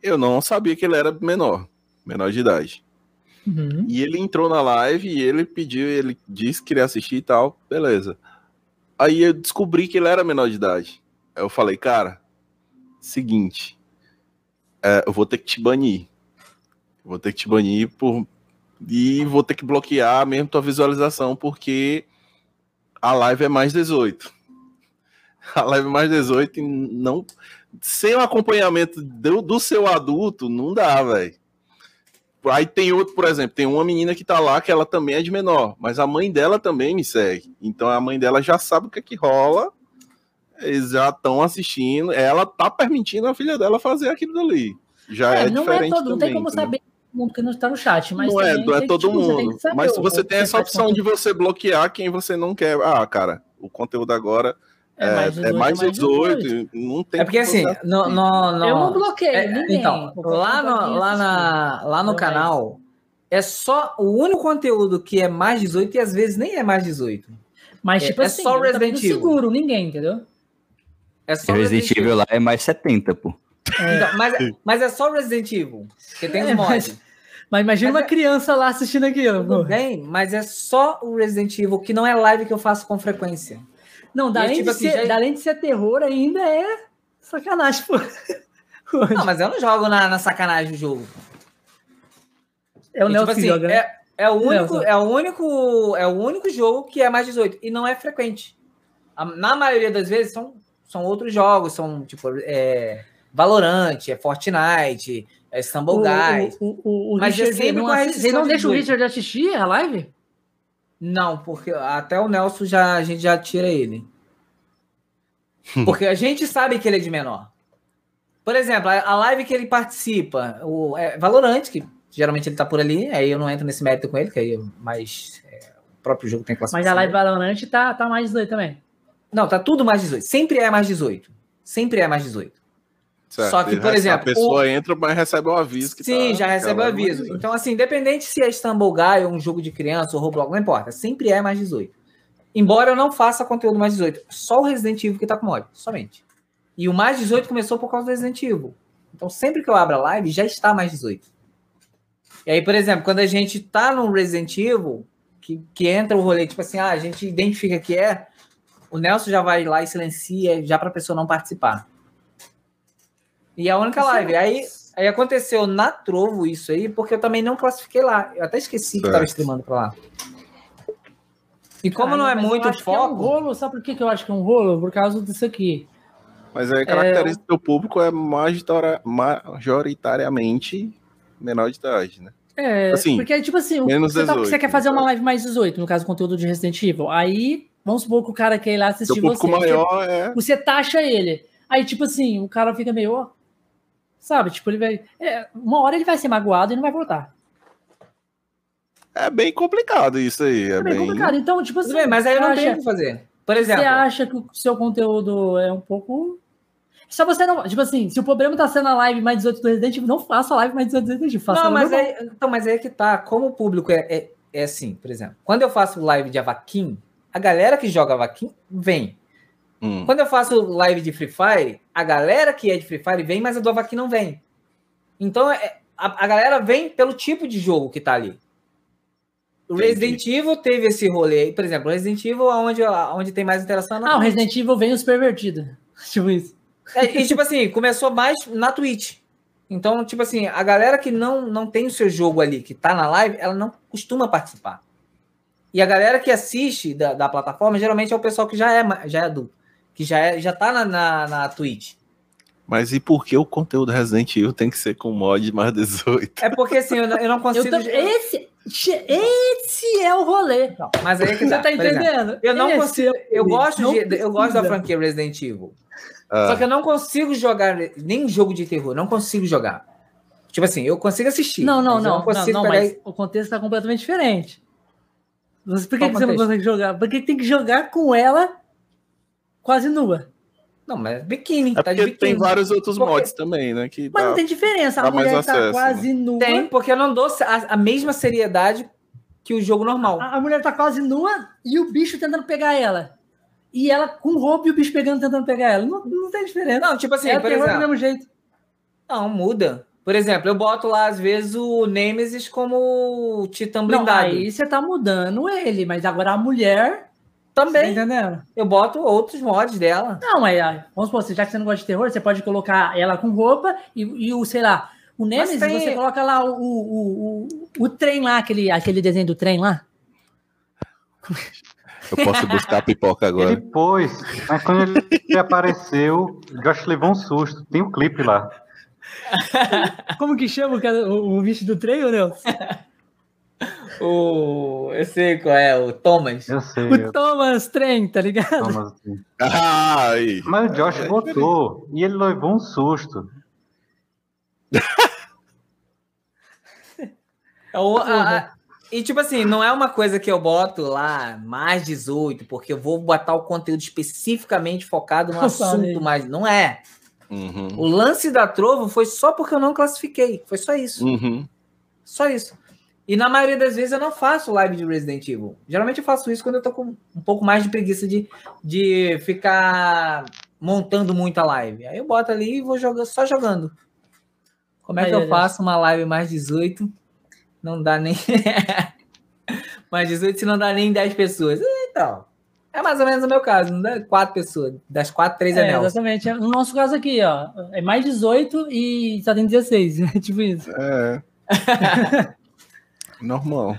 Eu não sabia que ele era menor, menor de idade. Uhum. E ele entrou na live e ele pediu, ele disse que queria assistir e tal, beleza. Aí eu descobri que ele era menor de idade. Aí eu falei, cara, seguinte, é, eu vou ter que te banir. Vou ter que te banir por. E vou ter que bloquear mesmo tua visualização, porque a live é mais 18. <laughs> A live é mais 18 e não. Sem o acompanhamento do, do seu adulto, não dá, velho. Aí tem outro, por exemplo, tem uma menina que tá lá que ela também é de menor, mas a mãe dela também me segue. Então a mãe dela já sabe o que é que rola. Eles já estão assistindo. Ela tá permitindo a filha dela fazer aquilo dali. Já é, É, não é diferente todo, não tem também, como entendeu? saber todo mundo que não está no chat, mas não é, também não é todo tipo, mundo. Mas o- você tem essa opção de você bloquear quem você não quer. Ah, cara, o conteúdo agora é, é mais, 18, Não tem É porque assim, no, no, no- Eu não bloqueio É, ninguém. então, lá no, lá, na, lá no canal, é só o único conteúdo que é mais 18 e às vezes nem é mais 18. Mas, é- tipo é assim, só Resident não Evil. seguro ninguém, entendeu? É só Resident Evil lá é mais 70, pô. Então, mas, mas é só Resident Evil. Porque tem os É, mods. mas- Mas imagina Mas uma é- criança lá assistindo aquilo. Tudo bem, mas é só o Resident Evil, que não é live que eu faço com frequência. Não, E, além, tipo de assim, ser, já- além de ser terror, ainda é sacanagem, pô. <laughs> Não, mas eu não jogo na, na sacanagem do jogo. É o E, Nelson tipo assim, joga. né? é, é, o único, Nelson. é, o único, é o único jogo que é mais 18 e não é frequente. A- Na maioria das vezes são, são outros jogos, são tipo é, Valorant, é Fortnite, é Stumble Guys. O, o, o, Mas é Richard sempre não com a não de deixa o 18. Richard assistir a live? Não, porque até o Nelson já a gente já tira ele. Porque a gente sabe que ele é de menor. Por exemplo, a, live que ele participa, o é Valorant, que geralmente ele tá por ali, aí eu não entro nesse mérito com ele, que aí é mais é, o próprio jogo tem Mas classificação. a live Valorant tá, tá mais 18 também. Não, tá tudo mais 18. Sempre é mais 18. Sempre é mais 18. Certo, só que, por exemplo, A pessoa entra, mas recebe o aviso que Sim, tá- já recebe o mais aviso. 18. Então, assim, independente se é Stumble Guy ou um jogo de criança ou Roblox, não importa. Sempre é mais 18. Embora eu não faça conteúdo mais 18. Só o Resident Evil que tá com mod, somente. E o mais 18 começou por causa do Resident Evil. Então, sempre que eu abro a live, já está mais 18. E aí, por exemplo, quando a gente tá no Resident Evil, que, que entra o rolê, tipo assim, ah, a gente identifica que é, o Nelson já vai lá e silencia já pra pessoa não participar. E é a única live. Aí, aí aconteceu na Trovo isso aí, porque eu também não classifiquei lá. Eu até esqueci que Certo. tava streamando pra lá. E como não é muito que É um foco, rolo, sabe por que, que eu acho que é um rolo? Por causa disso aqui. Mas aí a característica do público é majoritar- majoritariamente menor de idade, né? É, Assim, porque, tipo assim, o- menos você, tá- 18, você quer fazer uma caso. live mais 18, no caso, conteúdo de Resident Evil. Aí, vamos supor que o cara quer ir lá O assistir público você. maior é. Você, você taxa ele. Aí, tipo assim, o cara fica meio. ó, Sabe? Tipo, ele vai. é, uma hora ele vai ser magoado e não vai voltar. É bem complicado isso aí. É, É bem bem. complicado. Então, tipo assim. bem, mas aí eu não você tenho o acha- que fazer. Por Você exemplo, acha que o seu conteúdo é um pouco. Só você não. Tipo assim, se o problema tá sendo a live mais 18 do Resident Evil, não faça a live mais 18 do Resident Evil. Faça não, mas aí, então, mas aí é que tá. Como o público é, é, é assim, por exemplo, quando eu faço live de Avaquim, a galera que joga Avaquim vem. Hum. Quando eu faço live de Free Fire, a galera que é de Free Fire vem, mas a do Avaquim não vem. Então é, a, a galera vem pelo tipo de jogo que tá ali. O Resident Evil teve esse rolê aí, por exemplo, Resident Evil, onde, onde tem mais interação. Ah, o Resident Evil vem os pervertidos. <laughs> Tipo isso. É, e tipo assim, começou mais na Twitch. Então, tipo assim, a galera que não, não tem o seu jogo ali, que tá na live, ela não costuma participar. E a galera que assiste da, da plataforma, geralmente é o pessoal que já é, já é adulto, que já, é, já tá na, na, na Twitch. Mas e por que o conteúdo Resident Evil tem que ser com mod mais 18? É porque assim, eu não, eu não consigo. Eu esse, esse é o rolê. Não, mas aí é que Você tá, tá entendendo? Exemplo, eu não esse consigo. Eu gosto, de, eu gosto da franquia Resident Evil. Ah. Só que eu não consigo jogar nem jogo de terror, não consigo jogar. Tipo assim, eu consigo assistir. Não, não, não, não, não, mas o contexto está completamente diferente. Por que, que você não consegue jogar? Porque tem que jogar com ela quase nua. Não, mas biquíni. É tá de biquíni. tem vários outros porque... mods também, né? Que mas dá, não tem diferença. A mulher tá acesso, quase né? nua. Tem, porque eu não dou a, a, mesma seriedade que o jogo normal. A, a mulher tá quase nua e o bicho tentando pegar ela e ela com roupa e o bicho pegando, tentando pegar ela. Não, não tem diferença. Não, tipo assim, é por exemplo, do mesmo jeito. Não, muda. Por exemplo, eu boto lá, às vezes, o Nemesis como Titã blindado. Não, aí você tá mudando ele, mas agora a mulher. Também. Tá entendendo? Eu boto outros mods dela. Não, mas vamos supor, já que você não gosta de terror, você pode colocar ela com roupa e, e o, sei lá, o Nemesis, tem... você coloca lá o, o, o, o, trem lá, aquele, aquele desenho do trem lá. Eu posso buscar a pipoca agora. Ele pôs, mas quando ele apareceu, o Josh levou um susto. Tem um clipe lá. Como que chama o, o bicho do trem, ou Nelson? <laughs> O. Eu sei qual é, o Thomas. Eu sei. O eu... Thomas Trem, tá ligado? Thomas Ai. Mas o Josh votou e ele levou um susto. <laughs> o, a, e, tipo assim, não é uma coisa que eu boto lá mais 18, porque eu vou botar o conteúdo especificamente focado no assunto mais. Não é. Uhum. O lance da Trovo foi só porque eu não classifiquei. Foi só isso. Uhum. Só isso. E na maioria das vezes eu não faço live de Resident Evil. Geralmente eu faço isso quando eu tô com um pouco mais de preguiça de, de ficar montando muita live. Aí eu boto ali e vou jogando, só jogando. Como é que eu faço uma live mais 18? Não dá nem. <laughs> mais 18 se não dá nem 10 pessoas. Então. É mais ou menos o meu caso, não dá quatro pessoas. Das quatro, três é, é Exatamente. No nosso caso aqui, ó, é mais 18 e só tem 16. É <laughs> tipo isso. É. <laughs> Normal.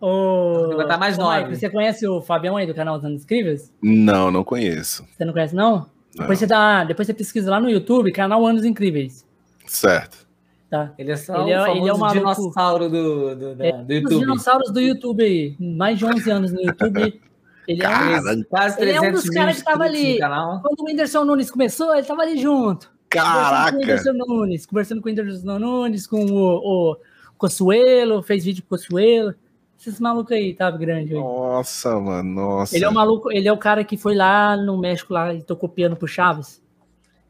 O... Vai estar mais nove. Você conhece o Fabião aí do canal Dos Incríveis? Não, não conheço. Você não conhece, não? não? Depois, você dá, depois você pesquisa lá no YouTube, canal Anos Incríveis. Certo. Tá. Ele é só ele é, ele é um dinossauro do, do, é, do YouTube. Os dinossauros do YouTube aí. Mais de 11 anos no YouTube. Ele é, um, quase ele é um dos caras que tava ali. Quando o Whindersson Nunes começou, ele tava ali junto. Caraca! Conversando com o Whindersson Nunes, conversando com o Whindersson Nunes, com o, o Consuelo, fez vídeo com Consuelo. Esses malucos aí, tava grande. Aí. Nossa, mano, nossa. Ele é o maluco, ele é o cara que foi lá no México lá e tocou piano pro Chaves.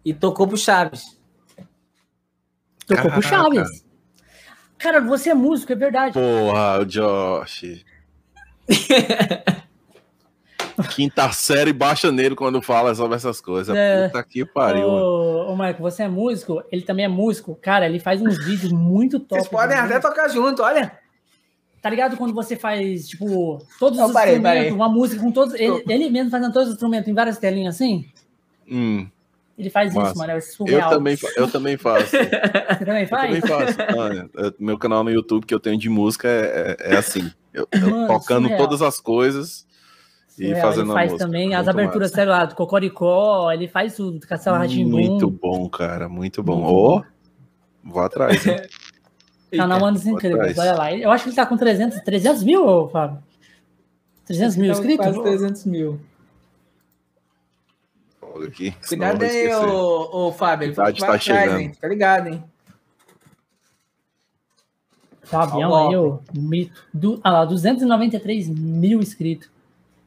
E tocou pro Chaves. Tocou pro Chaves. Cara, você é músico, é verdade. Porra, o Josh. <laughs> Quinta série baixa nele quando fala sobre essas coisas. É. Puta que pariu. Ô, ô Marco, você é músico? Ele também é músico. Cara, ele faz uns vídeos muito top. Vocês podem até tocar junto, olha. Tá ligado quando você faz, tipo, todos os parei, instrumentos, parei. uma música com todos. Ele, ele, mesmo fazendo todos os instrumentos em várias telinhas assim? Hum. Ele faz Massa. isso, mano. É surreal. Eu <laughs> também, eu também faço. Você também faz? Eu também faço. Mano, meu canal no YouTube que eu tenho de música é, é, é assim. Eu, eu tocando surreal. todas as coisas e fazendo ele faz música. também as aberturas, sei lá, do Cocoricó, ele faz tudo, Castelo Ratimbum. Muito bom, cara, muito bom. Ô, oh, vou atrás. <laughs> Canal Anos Incríveis, olha lá. Eu acho que ele tá com 300, 300 mil, Fábio? 300 mil inscritos? Quase 300 mil aqui. Cuidado aí, ô, ô, Fábio. Ele vai tá chegando. hein? Tá ligado, hein? Fabião aí, o mito. Du, ah lá, 293 mil inscritos.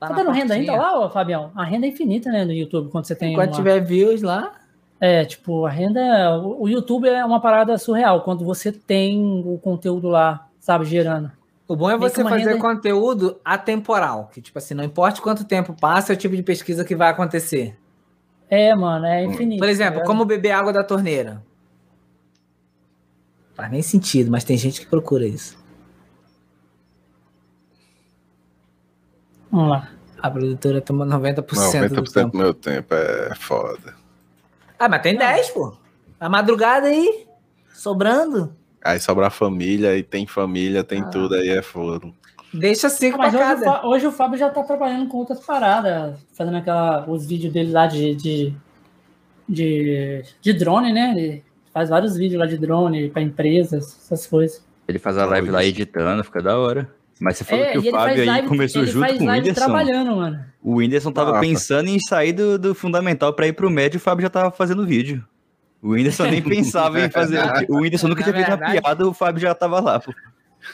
Tá, tá dando renda ainda lá, ô, Fabião? A renda é infinita, né, no YouTube, quando você tem. Enquanto uma... tiver views lá. É, tipo, a renda. O YouTube é uma parada surreal, quando você tem o conteúdo lá, sabe, gerando. O bom é você fazer renda... conteúdo atemporal, que, tipo assim, não importa quanto tempo passa, é o tipo de pesquisa que vai acontecer. É, mano, é infinito. Por exemplo, tá como beber água da torneira. Faz nem sentido, mas tem gente que procura isso. Vamos lá. A produtora toma 90%, 90% do do tempo. meu tempo é foda. Ah, mas tem 10, pô. A madrugada aí, sobrando. Aí sobra a família, aí tem família, tem Ah. tudo, aí é foda. Deixa cinco Ah, mas hoje o, cada. Fá- hoje o Fábio já tá trabalhando com outras paradas, fazendo aquela, os vídeos dele lá de, de, de, de drone, né? Ele faz vários vídeos lá de drone para empresas, essas coisas. Ele faz a live lá editando, fica da hora. Mas você falou É, que o Fábio aí live, começou junto com o live Whindersson. trabalhando, mano. O Whindersson tava pensando em sair do, do fundamental pra ir pro médio e o Fábio já tava fazendo vídeo. O Whindersson nem <laughs> pensava em fazer. O Whindersson nunca Na tinha feito uma piada, o Fábio já tava lá, pô.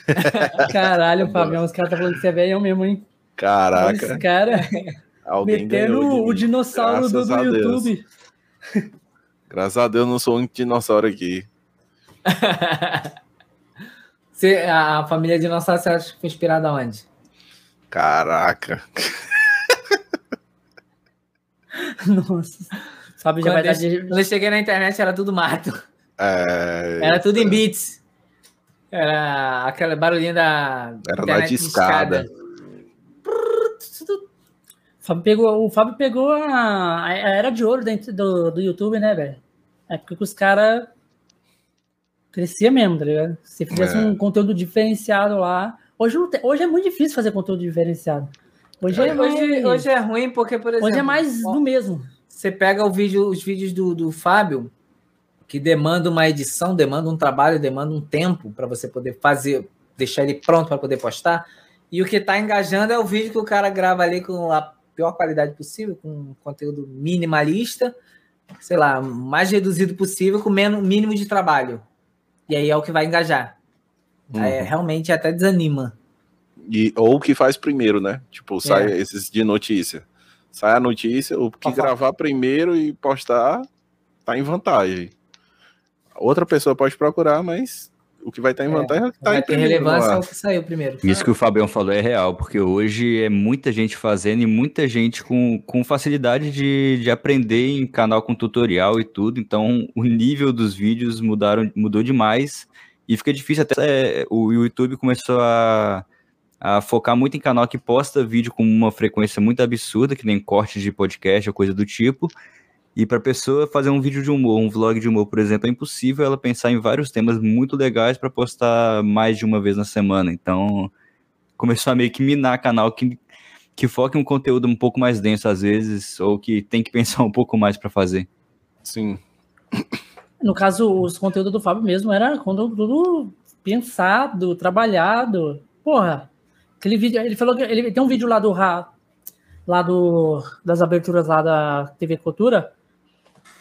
<laughs> Caralho, Fabião, os caras tá falando que você é velho mesmo, hein? Os Caraca, caras <laughs> alguém metendo o dinossauro do, do. YouTube. Graças a Deus não sou um dinossauro aqui. Você- a família dinossauro você acha que foi inspirada onde? Caraca. <laughs> Nossa. Fábio já Quando vai dar eu, de... quando eu cheguei na internet era tudo mato. É, Era tudo em bits. Era aquela barulhinho da Era na discada. O Fábio pegou, o Fábio pegou a, a era de ouro dentro do, do YouTube, né, velho? É porque os caras crescia mesmo, tá ligado? Se fizesse É. um conteúdo diferenciado lá. Hoje, tem- hoje é muito difícil fazer conteúdo diferenciado. Hoje é, mais, Hoje, hoje é ruim porque, por exemplo, hoje é mais do mesmo. você pega o vídeo, os vídeos do, do Fábio, que demanda uma edição, demanda um trabalho, demanda um tempo para você poder fazer, deixar ele pronto para poder postar. E o que está engajando é o vídeo que o cara grava ali com a pior qualidade possível, com um conteúdo minimalista, sei lá, mais reduzido possível, com menos mínimo de trabalho. E aí é o que vai engajar. Uhum. Aí, realmente até desanima. E, ou o que faz primeiro, né? Tipo, sai É. esses de notícia. Sai a notícia, o que gravar primeiro e postar tá em vantagem. Outra pessoa pode procurar, mas o que vai estar em vantagem é o que tá vai em ter primeiro. relevância é o que saiu primeiro. Isso que o Fabião falou é real, porque hoje é muita gente fazendo e muita gente com, com facilidade de, de aprender em canal com tutorial e tudo, então o nível dos vídeos mudaram, mudou demais e fica difícil até. é, o YouTube começou a, a focar muito em canal que posta vídeo com uma frequência muito absurda, que nem corte de podcast ou coisa do tipo. E para pessoa fazer um vídeo de humor, um vlog de humor, por exemplo, é impossível ela pensar em vários temas muito legais para postar mais de uma vez na semana. Então, começou a meio que minar canal que, que foca em um conteúdo um pouco mais denso às vezes, ou que tem que <laughs> pensar um pouco mais para fazer. Sim. No caso, os conteúdos do Fábio mesmo era conteúdo pensado, trabalhado. Porra, aquele vídeo, ele falou que ele tem um vídeo lá do lá do das aberturas lá da TV Cultura.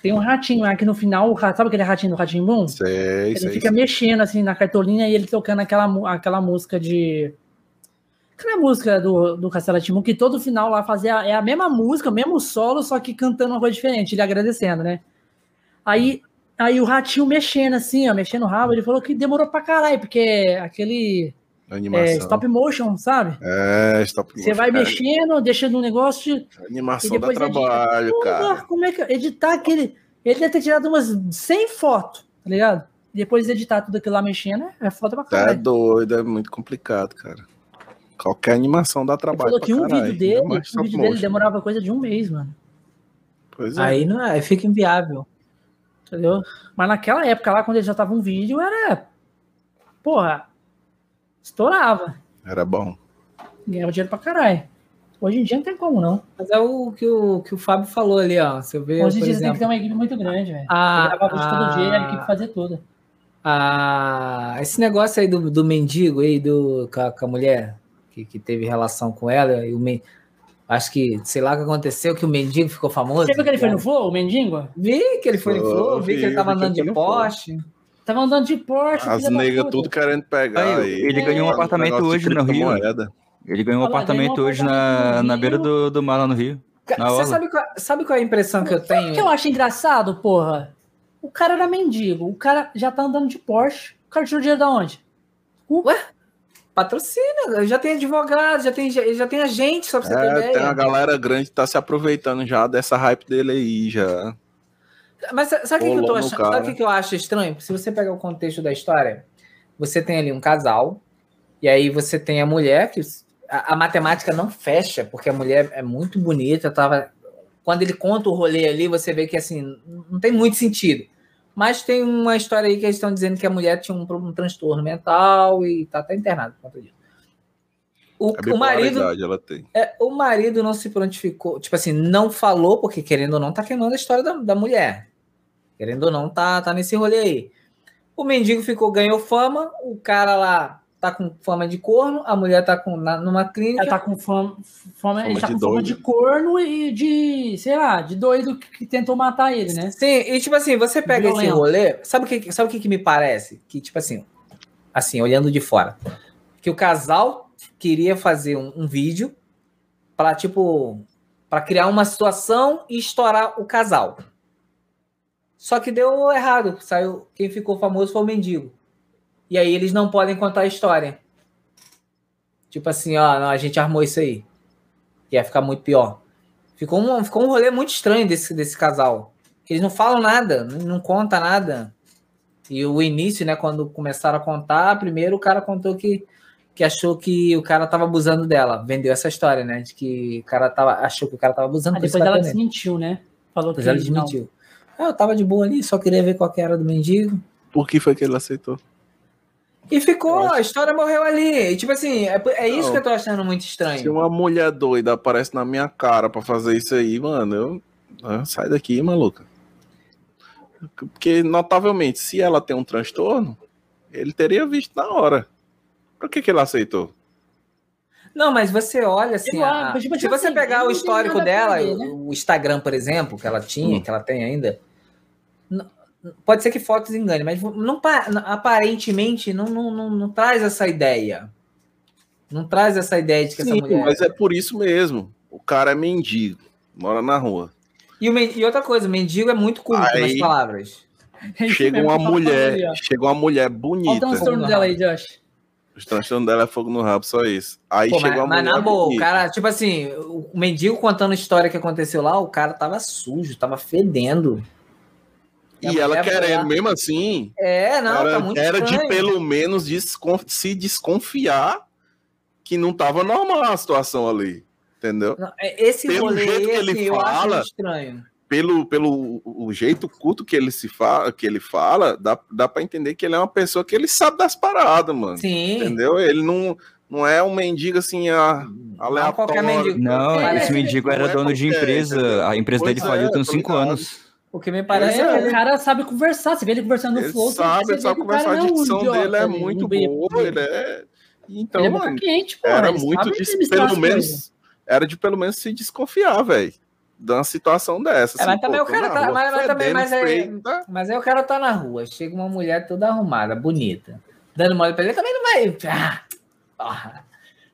Tem um ratinho lá que no final, sabe aquele ratinho do Ratinho Boom? Sei, Ele sei. fica mexendo assim na cartolina e ele tocando aquela, aquela música de. Aquela música do, do Castelo Timon, que todo final lá fazia. É a mesma música, o mesmo solo, só que cantando uma coisa diferente, ele agradecendo, né? Aí, aí o ratinho mexendo assim, ó, mexendo o rabo, ele falou que demorou pra caralho, porque aquele Animação. é, stop motion, sabe? É, stop Você vai motion. mexendo, deixando um negócio. É, Animação E dá depois edita. trabalho, Porra, cara. como é que. Editar aquele. Ele deve ter tirado umas 100 fotos, tá ligado? E depois editar tudo aquilo lá mexendo, é foda pra Tá caralho. doido, é muito complicado, cara. Qualquer animação dá Ele trabalho. falou pra que um caralho, vídeo dele, um vídeo dele motion. demorava coisa de um mês, mano. Pois é. Aí não é, aí fica inviável. Entendeu? Mas naquela época lá, quando ele já tava um vídeo, era. Porra. Estourava. Era bom. Ganhava dinheiro pra caralho. Hoje em dia não tem como, não. Mas é o que o, que o Fábio falou ali, ó. Você vê, Hoje em dia você tem exemplo, que ter uma equipe muito grande, velho. a, gravava vídeo todo dia, a a- equipe fazia tudo. a- esse negócio aí do, do mendigo aí, do, com, a, com a mulher que, que teve relação com ela, e o men- acho que, sei lá o que aconteceu, que o mendigo ficou famoso. Você viu que ele foi no Flow, o Mendigo? Vi que ele foi no Flow, vi que ele vi, tava vi andando de foi. Porsche. Tava andando de Porsche. As negas puta. tudo querendo pegar. Aí, aí. ele ganhou um apartamento hoje no Rio. criptomoeda. Ele ganhou um apartamento um hoje na, na beira do, do mar lá no Rio. Na Você sabe qual, sabe qual é a impressão que eu Sabe o que eu tenho? acho engraçado, porra? O cara era mendigo, o cara já tá andando de Porsche. O cara tirou dinheiro da onde? Patrocina, já tem advogado, já tem, já tem agente, só pra você ter É, ideia. tem uma galera grande que tá se aproveitando já dessa hype dele aí, já. Mas sa- sabe o que, que eu tô achando? Sabe o que, que eu acho estranho? Se você pegar o contexto da história, você tem ali um casal, e aí você tem a mulher, que a, a matemática não fecha, porque a mulher é muito bonita, tava. Quando ele conta o rolê ali, você vê que assim, não tem muito sentido. Mas tem uma história aí que eles estão dizendo que a mulher tinha um, um transtorno mental e tá até internada por conta disso. O, A o marido, ela tem. é, o marido não se prontificou, tipo assim, não falou, porque querendo ou não, tá queimando a história da, da mulher. Querendo ou não, tá, tá nesse rolê aí. O mendigo ficou, ganhou fama, o cara lá tá com fama de corno, a mulher tá com, na- numa clínica. Ela tá com fama, fama, ele Fama tá de com fama de corno e de, sei lá, de doido que, que tentou matar ele, né? Sim, e tipo assim, você pega esse Violento. rolê, sabe o que, sabe o que, que me parece? Que, tipo assim, assim, olhando de fora, que o casal queria fazer um, um vídeo para tipo, para criar uma situação e estourar o casal. Só que deu errado, saiu, quem ficou famoso foi o mendigo. E aí eles não podem contar a história. Tipo assim, ó, não, a gente armou isso aí. Ia ficar muito pior. Ficou um, ficou um rolê muito estranho desse, desse casal. Eles não falam nada, não, não conta nada. E o início, né, quando começaram a contar, primeiro o cara contou que, que achou que o cara tava abusando dela. Vendeu essa história, né? De que o cara tava, achou que o cara tava abusando. Isso depois ela desmentiu, né? Falou que Depois ela não. desmentiu. Ah, eu tava de boa ali, só queria ver qual que era do mendigo. Por que foi que ele aceitou? E ficou, Eu a história morreu ali. E, tipo assim, é, é isso Não. que eu tô achando muito Se estranho. uma mulher doida aparece na minha cara pra fazer isso aí, mano, eu. ah, sai daqui, maluca. Porque, notavelmente, se ela tem um transtorno, ele teria visto na hora. Por que, que ele aceitou? Não, mas você olha assim. Eu a- tipo se você assim, pegar o histórico dela, perder, né? o Instagram, por exemplo, que ela tinha, Hum. que ela tem ainda, pode ser que fotos engane, mas não, pa- aparentemente não, não, não, não traz essa ideia. Não traz essa ideia de que essa Sim, mulher. mas é por isso mesmo. O cara é mendigo, mora na rua. E, o men- e outra coisa, o mendigo é muito culto Aí- nas palavras. <laughs> É Chega uma mulher, chega uma mulher Olha o bonita. transtorno dela aí, Josh. Os transtornos dela é fogo no rabo, só isso. Aí Pô, chegou mas, mas mulher na boa, o cara, tipo assim, o mendigo contando a história que aconteceu lá, o cara tava sujo, tava fedendo. E a E ela querendo, lá- mesmo assim, É, não, era, tá muito era de estranho. pelo menos se desconfiar que não tava normal a situação ali. Entendeu? Não, é- Esse Pelo rolê jeito que ele fala, estranho. Pelo, pelo o jeito culto que ele se fala, que ele fala, dá, dá para entender que ele é uma pessoa que ele sabe das paradas, mano. Sim. Entendeu? Ele não, não é um mendigo assim, a, Não qualquer aleatório. mendigo. Não, É, esse mendigo era é dono de qualquer, empresa. entendeu? A empresa Pois dele é, faliu tem uns tô 5 ligado. anos. O que me parece É, é, que o cara sabe conversar. Você vê ele conversando no Ele flow. sabe, você ele sabe conversar, a não é um dicção idiota, dele é né? muito Um boa, ele é. Então, ele é muito mano, quente, pô. era muito de, pelo menos era de pelo menos se desconfiar, velho, de uma situação dessa. É, mas também pô, o cara tá- na rua mas- mas também- mas é- tá? Mas aí o cara tá na rua, chega uma mulher toda arrumada, bonita, dando mole pra ele, também não vai... Ah, porra.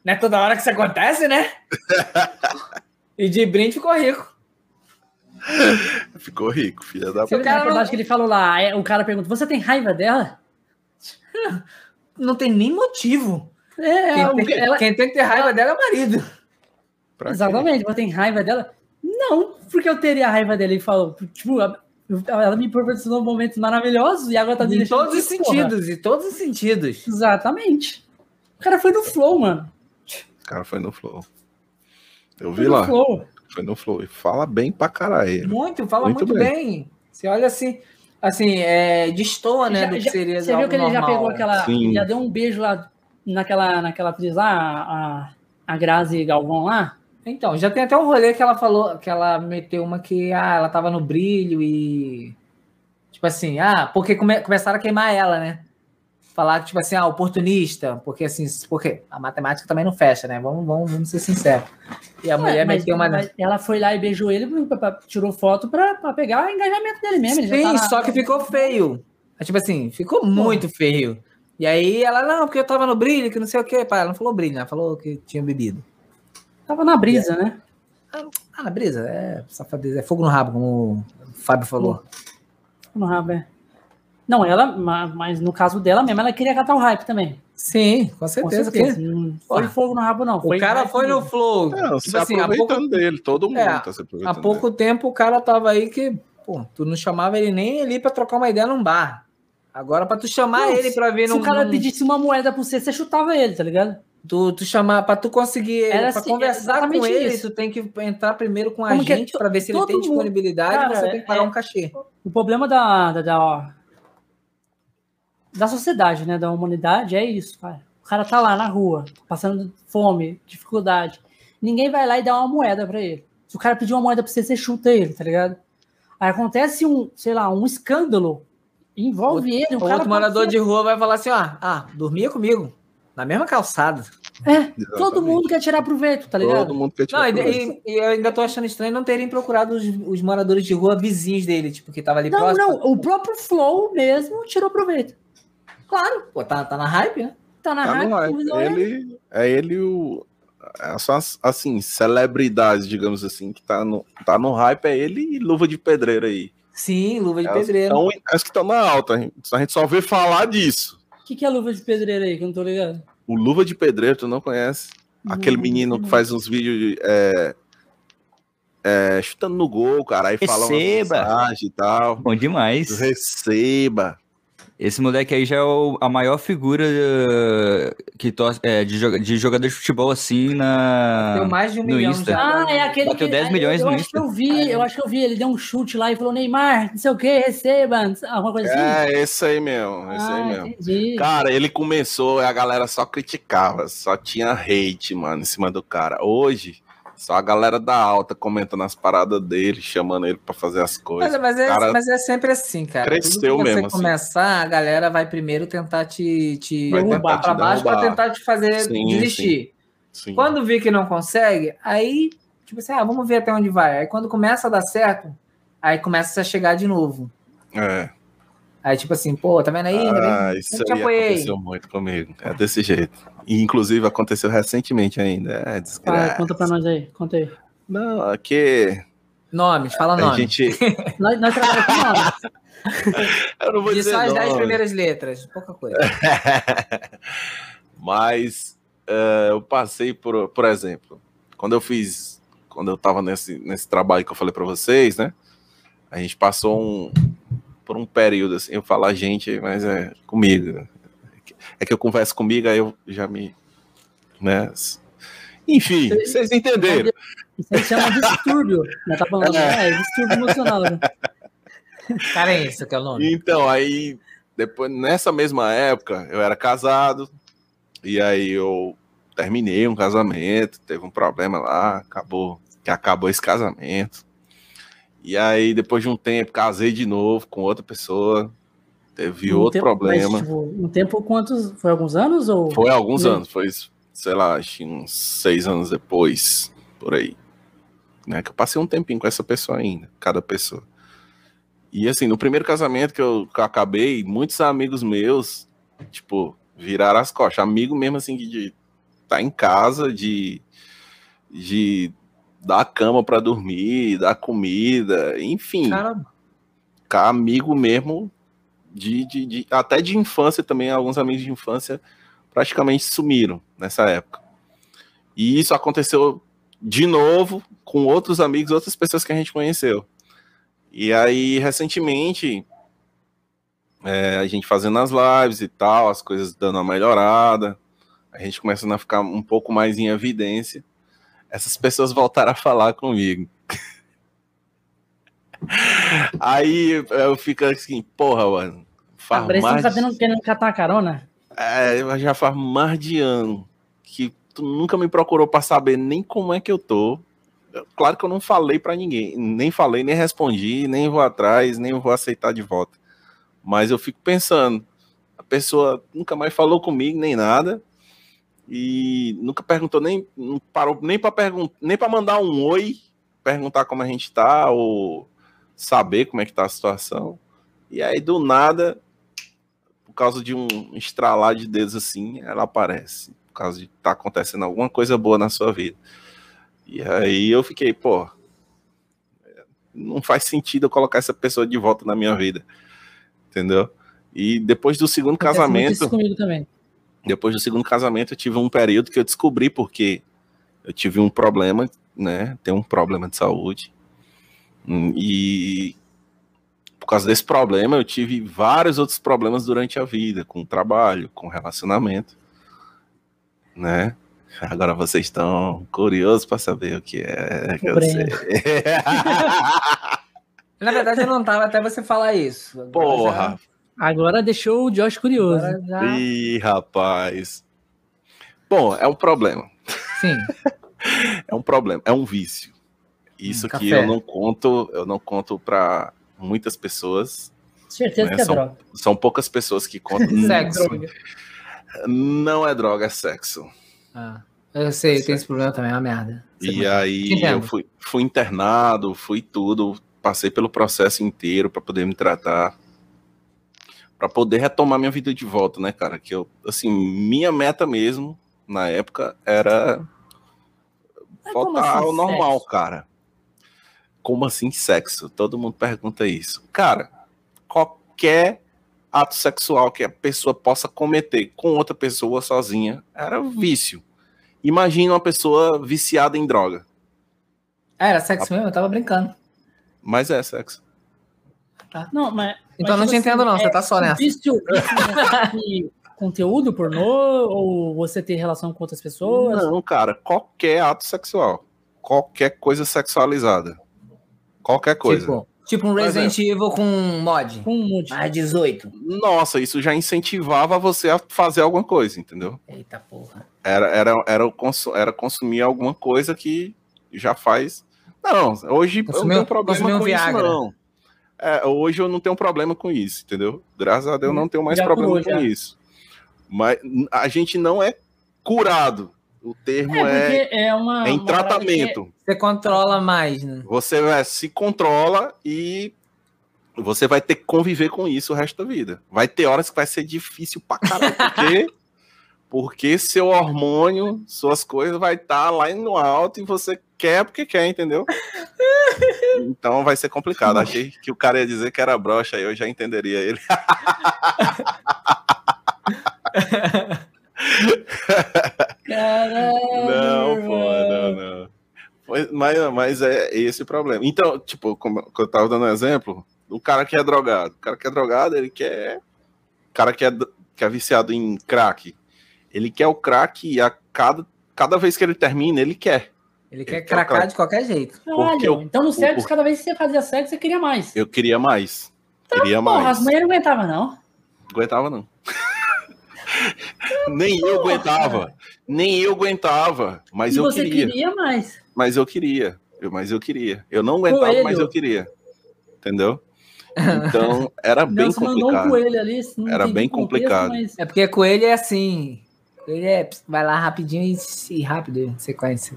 Não é toda hora que isso acontece, né? <laughs> e de brinde ficou rico. Ficou rico, filha da Você viu cara não- que ele falou lá, o cara pergunta, você tem raiva dela? Não tem nem motivo. É, Quem, o tem, que- ela- quem tem que ter raiva dela é o marido. Pra quê? exatamente, você tem raiva dela? Não, porque eu teria raiva dela. Ele falou, tipo, a- ela me proporcionou momentos maravilhosos e agora tá me Em todos os porra. sentidos, em todos os sentidos. Exatamente. O cara foi no flow, mano. O cara foi no flow. Eu Foi vi no lá, flow. foi no flow. E fala bem pra caralho. Muito, fala muito, Muito bem. bem. Você olha assim, assim, é, destoa, né, Já- do que já- seria Você viu que ele já normal. pegou aquela. Sim. Já deu um beijo lá naquela, naquela atriz lá, a, a Grazi Galvão lá? Então, já tem até um rolê que ela falou, que ela meteu uma que, ah, ela tava no brilho e... Tipo assim, ah, porque come- começaram a queimar ela, né? Falar que, tipo assim, ah, oportunista, porque assim, porque a matemática também não fecha, né? Vamos, vamos, vamos ser sinceros. E a mulher Ué, mas- meteu uma... ela foi lá e beijou ele, tirou foto pra, pra pegar o engajamento dele mesmo. Sim, na- só que ficou feio. É Tipo assim, ficou muito feio. E aí ela, não, porque eu tava no brilho, que não sei o quê. Pai, ela não falou brilho, né? Ela falou que tinha bebido. Tava na brisa, né? Ah, na brisa, é safadeza, é fogo no rabo, como o Fábio falou. No rabo, é. Não, ela, ma- mas no caso dela mesmo, ela queria catar o hype também. Sim, com Com certeza. certeza. que- Não foi Porra. fogo no rabo, não. O cara foi no flow. Não, tipo se assim, há aproveitando pouco, dele, todo mundo É, tá se há aproveitando pouco tempo o cara tava aí que pô, tu não chamava ele nem ali pra trocar uma ideia num bar. Agora, pra tu chamar Não, ele pra ver Se num. o cara num- pedisse uma moeda pra você, você chutava ele, tá ligado? Tu, tu chamar, pra tu conseguir, Era pra assim, conversar com ele, isso. tu tem que entrar primeiro com a Como é? gente pra ver se ele tem mundo- disponibilidade Cara, você tem que pagar é- um cachê. O problema da, da, da, da sociedade, né? Da humanidade é isso, cara. O cara tá lá na rua, passando fome, dificuldade. Ninguém vai lá e dá uma moeda pra ele. Se o cara pedir uma moeda pra você, você chuta ele, tá ligado? Aí acontece um, sei lá, um escândalo. Envolve ele. O outro morador de rua vai falar assim, ó, ah, dormia comigo, na mesma calçada. É, todo Exatamente. mundo quer tirar proveito, tá ligado? Todo mundo quer Não, tirar e, proveito. e- e eu ainda tô achando estranho não terem procurado os, os moradores de rua vizinhos dele, tipo, que tava ali Não, próximo. não, o próprio Flow mesmo tirou proveito. Claro, pô, tá, tá na hype, né? Tá na Tá no hype. convidou ele. É ele o. é Só as, assim, celebridades, digamos assim, que tá no, tá no hype, é ele e luva de pedreiro aí. Sim, luva de pedreiro. As que estão na alta. A gente só vê falar disso. O que, que é luva de pedreiro aí, que eu não tô ligado? O Luva de Pedreiro, tu não conhece? Aquele menino não. que faz uns vídeos de, é, é, chutando no gol, cara. Aí fala uma mensagem e tal. Bom demais. Receba. Esse moleque aí já é o- a maior figura eh, que tor- é, de, de jogador de futebol assim na. Deu mais de um milhão Insta. já. Ah, é aquele Bateu que 10 milhões eu, eu no acho que Insta. eu vi, eu acho que eu vi, ele deu um chute lá e falou, Neymar, não sei o que, receba, alguma coisa assim. É, esse aí mesmo. Esse aí ah, mesmo. entendi. Cara, ele começou e a galera só criticava, só tinha hate, mano, em cima do cara. Hoje, só a galera da alta comentando as paradas dele, chamando ele pra fazer as Mas, coisas. mas é, Cara, mas é sempre assim, cara. cresceu Tudo que você mesmo, assim. começar, a galera vai primeiro tentar te, te Vai te pra baixo pra derrubar. tentar te fazer Sim, desistir. Sim. Quando vê que não consegue, aí, tipo assim, ah, vamos ver até onde vai. Aí quando começa a dar certo, aí começa a chegar de novo. É. Aí, tipo assim, pô, tá vendo aí? Ah, isso aí apoiei. aconteceu muito comigo. É desse jeito. E, inclusive, aconteceu recentemente ainda. É Ah, conta pra nós aí, conta aí. Não, aqui Nomes, fala a nome. gente. <laughs> Nós, nós trabalhamos com nome. Eu não vou Diz dizer só as 10 nome. primeiras letras, pouca coisa. <laughs> Mas é, eu passei por, por exemplo, quando eu fiz, quando eu tava nesse, nesse trabalho que eu falei para vocês, né? A gente passou um, por um período assim, eu falo a gente, mas é comigo. É que eu converso comigo, aí eu já me. Né? Enfim, vocês entenderam. Isso aí chama distúrbio. Né? Tá falando, é, distúrbio emocional. Né? Carência, que é o nome. Então, aí, depois, nessa mesma época, eu era casado, e aí eu terminei um casamento, teve um problema lá, acabou, que acabou esse casamento. E aí, depois de um tempo, casei de novo com outra pessoa, teve Um outro tempo- problema. Mas, tipo, um tempo quantos? Foi alguns anos ou? Foi alguns Sim. anos, foi, sei lá, acho que uns seis anos depois, por aí. Né, que eu passei um tempinho com essa pessoa ainda, cada pessoa. E assim, no primeiro casamento que eu, que eu acabei, muitos amigos meus, tipo, viraram as costas. Amigo mesmo, assim, de de tá em casa, de, de dar cama pra dormir, dar comida, enfim Caramba. ficar amigo mesmo de, de, de- até de infância também, alguns amigos de infância praticamente sumiram nessa época. E isso aconteceu de novo com outros amigos, outras pessoas que a gente conheceu. E aí, recentemente, é, a gente fazendo as lives e tal, as coisas dando uma melhorada, a gente começando a ficar um pouco mais em evidência. Essas pessoas voltaram a falar comigo. <laughs> Aí eu fico assim, porra, mano. Faz que mais, tá tendo, querendo catar a carona. é, já faz mais de ano que tu nunca me procurou pra saber nem como é que eu tô. Claro que eu não falei pra ninguém, nem falei, nem respondi, nem vou atrás, nem vou aceitar de volta. Mas eu fico pensando, a pessoa nunca mais falou comigo nem nada e nunca perguntou nem não parou nem para perguntar, nem para mandar um oi, perguntar como a gente tá ou saber como é que tá a situação. E aí do nada por causa de um estralar de dedos assim, ela aparece. Por causa de tá acontecendo alguma coisa boa na sua vida. E aí eu fiquei, pô, não faz sentido eu colocar essa pessoa de volta na minha vida. Entendeu? E depois do segundo Acontece casamento, depois do segundo casamento, eu tive um período que eu descobri porque eu tive um problema, né? Tem um problema de saúde. Hum, E por causa desse problema, eu tive vários outros problemas durante a vida, com trabalho, com relacionamento, né? Agora vocês estão curiosos para saber o que é que eu sei. <laughs> Na verdade, eu não tava até você falar isso. Agora Porra! já- Agora deixou o Josh curioso. agora já- Ih, rapaz. Bom, é um problema. Sim. <laughs> É um problema, é um vício. Isso Hum, que eu não conto, eu não conto para muitas pessoas. Certeza Né, que é são- droga. São poucas pessoas que contam. <laughs> Sexo. Não é droga, é sexo. Ah, eu sei, eu tenho esse problema também, é uma merda. Você E pode- aí entendo. eu fui, fui internado, fui tudo, passei pelo processo inteiro para poder me tratar, para poder retomar minha vida de volta, né, cara? Que eu, assim, minha meta mesmo na época era como voltar assim, ao normal, cara. Como assim sexo? Todo mundo pergunta isso. Cara, qualquer ato sexual que a pessoa possa cometer com outra pessoa sozinha era vício. Imagina uma pessoa viciada em droga. Ah, era sexo mesmo? Eu tava brincando. Mas é sexo. Não, mas. Então mas, não te tipo entendo, não. assim, Você é tá só nessa. Vício, <laughs> conteúdo pornô ou você ter relação com outras pessoas? Não, cara, qualquer ato sexual. Qualquer coisa sexualizada. Qualquer coisa. Tipo, tipo um Mas é. Resident Evil com mod. Com um monte. Mais 18. Nossa, isso já incentivava você a fazer alguma coisa, entendeu? Eita porra. Era, era, era, consu- era consumir alguma coisa que já faz. Não, hoje eu não Consumiu- tenho problema consumiu um com isso, Viagra. não. É, hoje eu não tenho problema com isso, entendeu? Graças a Deus eu não tenho mais Já problema curou, com já. isso. Mas a gente não é curado. O termo É, é, é uma. é em uma tratamento. Você controla mais, né? Você é, se controla e você vai ter que conviver com isso o resto da vida. Vai ter horas que vai ser difícil pra caralho, porque, <laughs> porque seu hormônio, suas coisas vai estar lá no alto e você quer porque quer, entendeu? Então vai ser complicado. Achei que o cara ia dizer que era broxa, aí eu já entenderia ele. <laughs> Mas, mas é esse o problema. Então, tipo, como eu tava dando um exemplo, o cara que é drogado. O cara que é drogado, ele quer. O cara que é, que é viciado em crack. Ele quer o crack e a cada, cada vez que ele termina, ele quer. Ele quer Ele quer cracar crack. de qualquer jeito. Caralho, Porque eu- então no sexo, por- cada vez que você fazia sexo, você queria mais. Eu queria mais. Queria Porra, mais. as mulheres não aguentavam, não. Aguentava, não. <laughs> Nem eu aguentava. Nem eu aguentava. Mas e eu você queria. queria mais. Mas eu queria. Eu, mas eu queria. Eu não aguentava, Coelho. mas eu queria. Entendeu? Então, <laughs> era bem Nelson mandou um complicado. coelho ali. não Era bem contexto, complicado. mas- É porque coelho é assim. Coelho é. Vai lá rapidinho e, e rápido em sequência.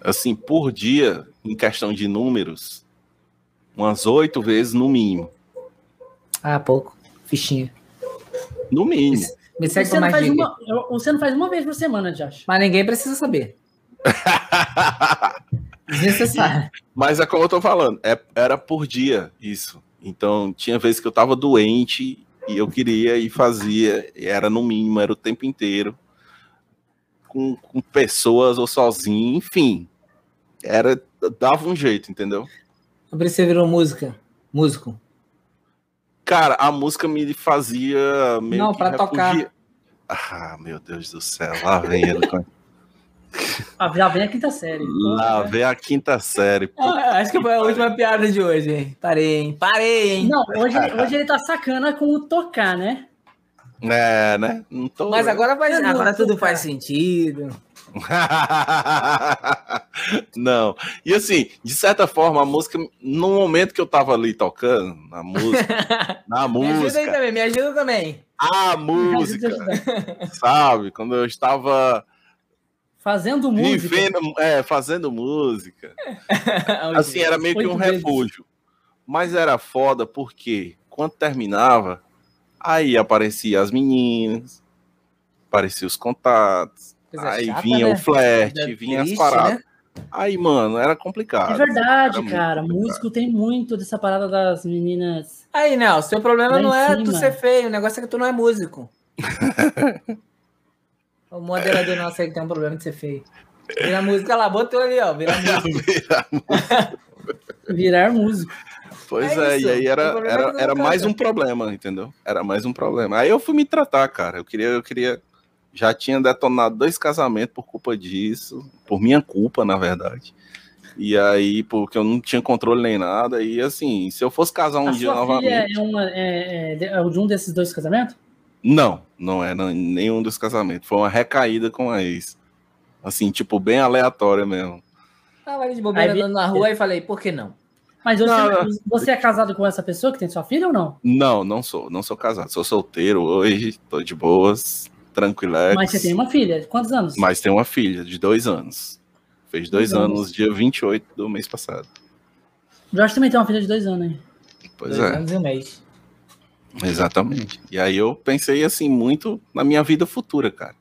Assim, por dia, em questão de números, umas oito vezes no mínimo. Ah, pouco. Fichinha. No mínimo. Me segue Você com não, mais faz uma, eu- você não faz uma vez por semana, Josh. Mas ninguém precisa saber. <laughs> Desnecessário. Mas é como eu tô falando, é- era por dia isso. Então, tinha vezes que eu tava doente e eu queria e fazia, e era no mínimo, era o tempo inteiro. Com, com pessoas ou sozinho, enfim. Era, dava um jeito, entendeu? Sobre você virou música. Músico. Cara, a música me fazia meio Não, que pra tocar. refugia- Ah, meu Deus do céu, lá vem ele. Ah, já vem a quinta série. lá vem a quinta série. Ah, acho que foi a última piada de hoje, hein? Parei, hein? Parei, hein? Não, hoje, hoje ele tá sacana com o tocar, né? É, né? Não tô... Mas agora, faz, agora tudo faz sentido. <laughs> não. E assim, de certa forma, a música, no momento que eu tava ali tocando, na música, <laughs> na Me ajuda aí música, também, me ajuda também. a música, sabe? Quando eu estava Fazendo música. vivendo, é, fazendo música, <laughs> assim, era meio que um refúgio. Mas era foda porque quando terminava, aí aparecia as meninas, apareciam os contatos, Coisa aí chata, vinha né? o flerte, vinha as triste, paradas. né? Aí, mano, era complicado. É verdade, Era cara. Músico tem muito dessa parada das meninas. Aí, Nel, seu problema não é tu cima. ser feio, o negócio é que tu não é músico. <laughs> o moderador nosso aí que tem um problema de ser feio. Vira música lá, botou ali, ó. <laughs> Vira música. Virar músico. Pois É é, e aí era, é era, era mais um problema, entendeu? Era mais um problema. Aí eu fui me tratar, cara. Eu queria, eu queria. Já tinha detonado dois casamentos por culpa disso, por minha culpa, na verdade. E aí, porque eu não tinha controle nem nada. E assim, se eu fosse casar um a dia novamente. é, uma, é, é é de um desses dois casamentos? Não, não é não, nenhum dos casamentos. Foi uma recaída com a ex. Assim, tipo, bem aleatória mesmo. Tava ali de bobeira Aí andando na rua e falei, por que não? Mas você, Não, você é casado com essa pessoa que tem sua filha ou não? Não, não sou, não sou casado. Sou solteiro hoje, tô de boas, tranquilex. Mas você tem uma filha. Quantos anos? Mas tem uma filha de dois anos. Fez dois Dois anos, anos. dia 28 do mês passado. O Jorge também tem uma filha de dois anos, hein? Pois Dois é, anos e um mês. Exatamente. E aí eu pensei assim muito na minha vida futura, cara.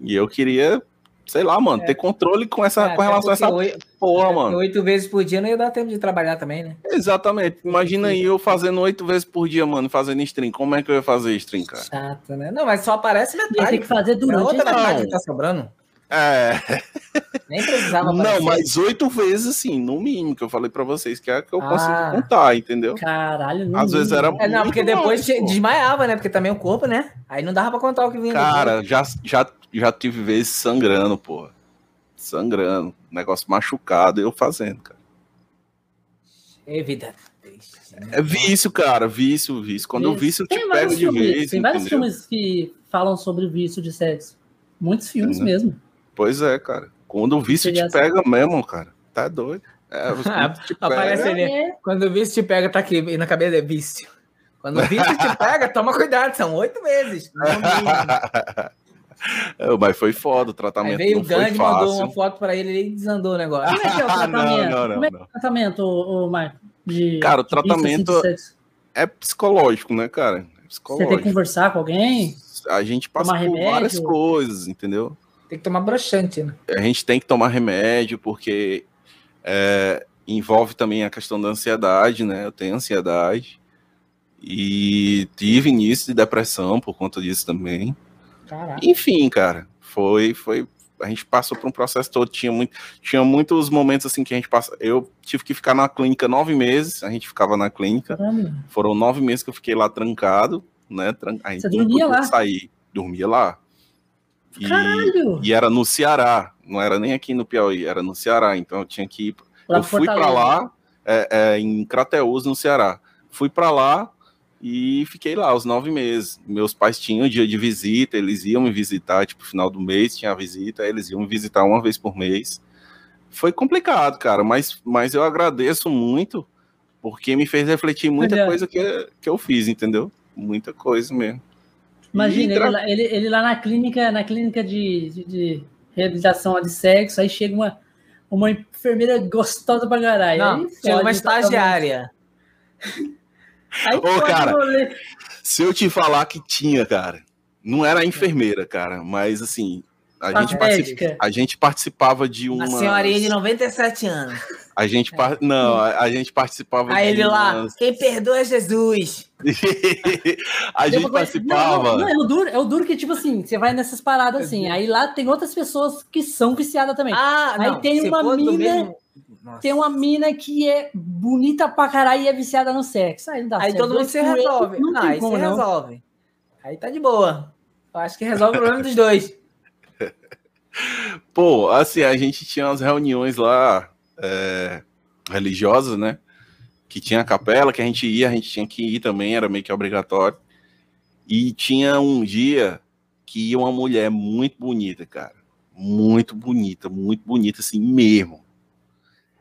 E eu queria, sei lá, mano, ter controle com essa É, com relação a essa oito- porra, mano. Oito vezes por dia não ia dar tempo de trabalhar também, né? Exatamente. Imagina aí eu fazendo oito vezes por dia, mano, fazendo stream. Como é que eu ia fazer stream, cara? Chato, né? Não, mas só aparece metade. ter que fazer A durante outra a metade que tá sobrando. É, Nem precisava não, aparecer. mas oito vezes, assim, no mínimo, que eu falei pra vocês, que é que eu Ah. consigo contar, entendeu? Caralho, não Às vezes era É, não, porque depois mais, desmaiava, né? Porque também o corpo, né? Aí não dava pra contar o que vinha. Cara, já, já, já tive vezes sangrando, pô. Sangrando. Negócio machucado, eu fazendo, cara. É vida. triste, né? É vício, cara. Vício, vício. Quando vício te Tem pega vários de filmes, vez, Tem vários entendeu? filmes que falam sobre vício de sexo. Muitos filmes Uhum. mesmo. Pois é, cara. Quando o vício te pega mesmo, cara. Tá doido. É, <laughs> Aparece pega... ele. Quando o vício te pega, tá aqui e na cabeça é vício. Quando o vício te <laughs> pega, toma cuidado, são oito meses. É, <laughs> Mas foi foda, o Aí tratamento veio não o foi Gandhi, mandou uma foto pra ele e desandou o negócio. Como é que é o Ah, não, tratamento? não, não, Como é que é o tratamento, ô, Marco? De, Cara, o tratamento- assim, sexo? É psicológico, né, cara? É Você tem que psicológico. conversar com alguém? A gente passa por remédio? várias coisas, entendeu? Tem que tomar broxante, né? a gente tem que tomar remédio porque é, envolve também a questão da ansiedade, né? Eu tenho ansiedade e tive início de depressão por conta disso também. Caraca. Enfim, cara, foi, foi, a gente passou por um processo todo. Tinha muito, tinha muitos momentos assim que a gente passa. Eu tive que ficar na clínica nove meses. A gente ficava na clínica. Foram nove meses que eu fiquei lá trancado, né? Tran... A gente Você não dormia lá? Sair, dormia lá. E- Caralho! e era no Ceará, não era nem aqui no Piauí, era no Ceará. Então eu tinha que ir. Lá eu fui para lá, é, é, em Crateús, no Ceará. Fui para lá e fiquei lá os nove meses. Meus pais tinham dia de visita, eles iam me visitar, tipo, final do mês tinha a visita, eles iam me visitar uma vez por mês. Foi complicado, cara, mas, mas eu agradeço muito, porque me fez refletir muita Olha. coisa que, que eu fiz, entendeu? Muita coisa mesmo. Imagina, ele, lá- ele, ele lá na clínica, na clínica de, de, de reabilitação de sexo, aí chega uma, uma enfermeira gostosa pra caralho. Não, chega uma estagiária. <laughs> Aí Ô, cara. Se eu te falar que tinha, cara, não era a enfermeira, cara, mas assim, a A gente, participa- a gente participava de Uma uma. senhorinha de 97 anos. A gente par- não, a, gente participava Aí ele lá, umas- quem perdoa é Jesus. <laughs> a gente Depois- Não, participava. não, não, é o duro, é o duro que, tipo assim, você vai nessas paradas assim, aí lá tem outras pessoas que são viciadas também. Ah, Aí não. tem uma mina- mesmo-. Tem uma mina que é bonita pra caralho e é viciada no sexo. Aí não dá Aí certo. todo mundo se resolve. Não, Não, tem aí como, se não. resolve. Aí tá de boa. Eu acho que resolve o problema dos dois. <laughs> Pô, assim, a gente tinha umas reuniões lá é, religiosas, né? Que tinha a capela, que a gente ia, a gente tinha que ir também, era meio que obrigatório. E tinha um dia que ia uma mulher muito bonita, cara. Muito bonita, muito bonita, assim mesmo.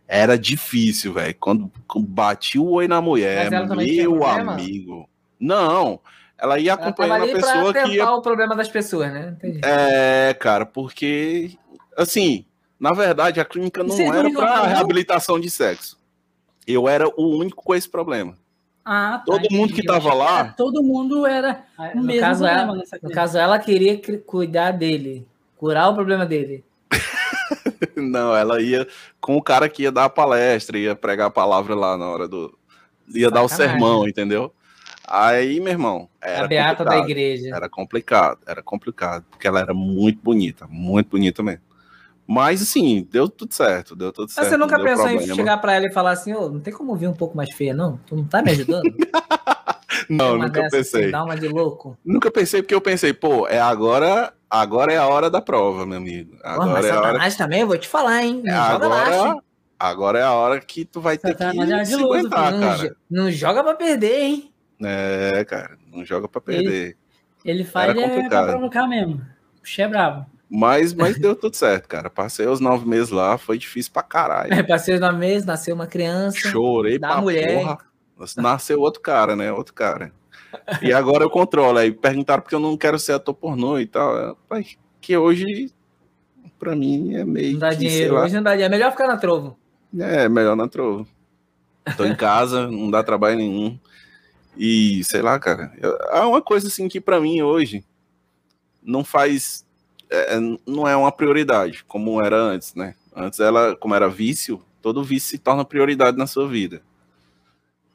Era difícil, velho. Quando, quando bati o oi na mulher, meu amigo. Não, ela ia acompanhando ali a pessoa pra que ia tentar o problema das pessoas, né? Entendi. é, cara, porque, assim, na verdade, a clínica não era para reabilitação de sexo. Eu era o único com esse problema. Ah, tá, Todo mundo que tava lá- era- Todo mundo era o No mesmo caso, problema ela, nessa no caso, ela queria cuidar dele, curar o problema dele. <laughs> Não, ela ia com o cara que ia dar a palestra, ia pregar a palavra lá na hora do. ia dar o Sacanagem. sermão, entendeu? Aí, meu irmão, era a beata da complicado. igreja. Era complicado, era complicado, porque ela era muito bonita, muito bonita mesmo. Mas assim, deu tudo certo, deu tudo certo. Mas você nunca pensou em problema. chegar pra ela e falar assim, ô, não tem como vir um pouco mais feia, não? Tu não tá me ajudando? <laughs> Não, nunca dessa, pensei. assim, Dá uma de louco. Nunca pensei porque eu pensei, pô, é agora, agora é a hora da prova, meu amigo. Porra, mas Agora é a hora, Satanás também, eu vou te falar, hein? Não joga laço. agora, agora é a hora que tu vai ter que Satanás é se aguentar, não, cara. não joga pra perder, hein? É, cara, não joga pra perder. Ele faz Era é pra provocar mesmo. Puxa, é brabo. Mas, mas <laughs> deu tudo certo, cara. Passei os nove meses lá, foi difícil pra caralho. Passei na mesa, nasceu uma criança. Chorei da pra mulher. porra. Nasceu outro cara, né? Outro cara. E agora eu controlo. Aí perguntaram porque eu não quero ser ator pornô e tal. Pai, Que hoje, pra mim, é meio Não dá que, dinheiro. Hoje não dá dinheiro. É melhor ficar na trovo. É, melhor na trova. Tô em casa, não dá trabalho nenhum. E, sei lá, cara, é uma coisa assim que pra mim hoje não faz. é, não é uma prioridade, como era antes, né? Antes ela, como era vício, todo vício se torna prioridade na sua vida.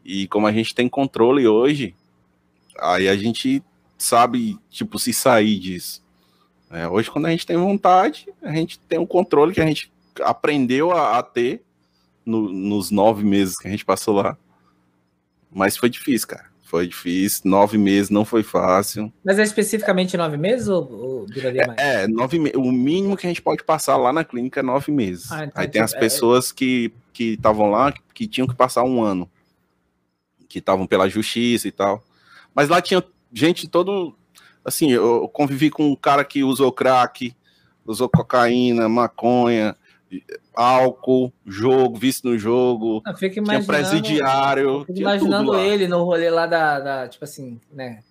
E como a gente tem controle hoje, aí a gente sabe, tipo, se sair disso. É, hoje, quando a gente tem vontade, a gente tem um controle que a gente aprendeu a, a ter no- nos nove meses que a gente passou lá. Mas foi difícil, cara. Foi difícil. Nove meses não foi fácil. Mas é especificamente nove meses ou, ou duraria mais? É, nove me- o mínimo que a gente pode passar lá na clínica é nove meses. Ah, então, Aí tem as é- pessoas que que estavam lá que, que tinham que passar um ano, que estavam pela justiça e tal. Mas lá tinha gente todo. Assim, eu convivi com um cara que usou crack, usou cocaína, maconha, álcool, jogo, vício no jogo. Eu fico Tinha presidiário. fico imaginando ele no rolê lá da, da, tipo assim, né?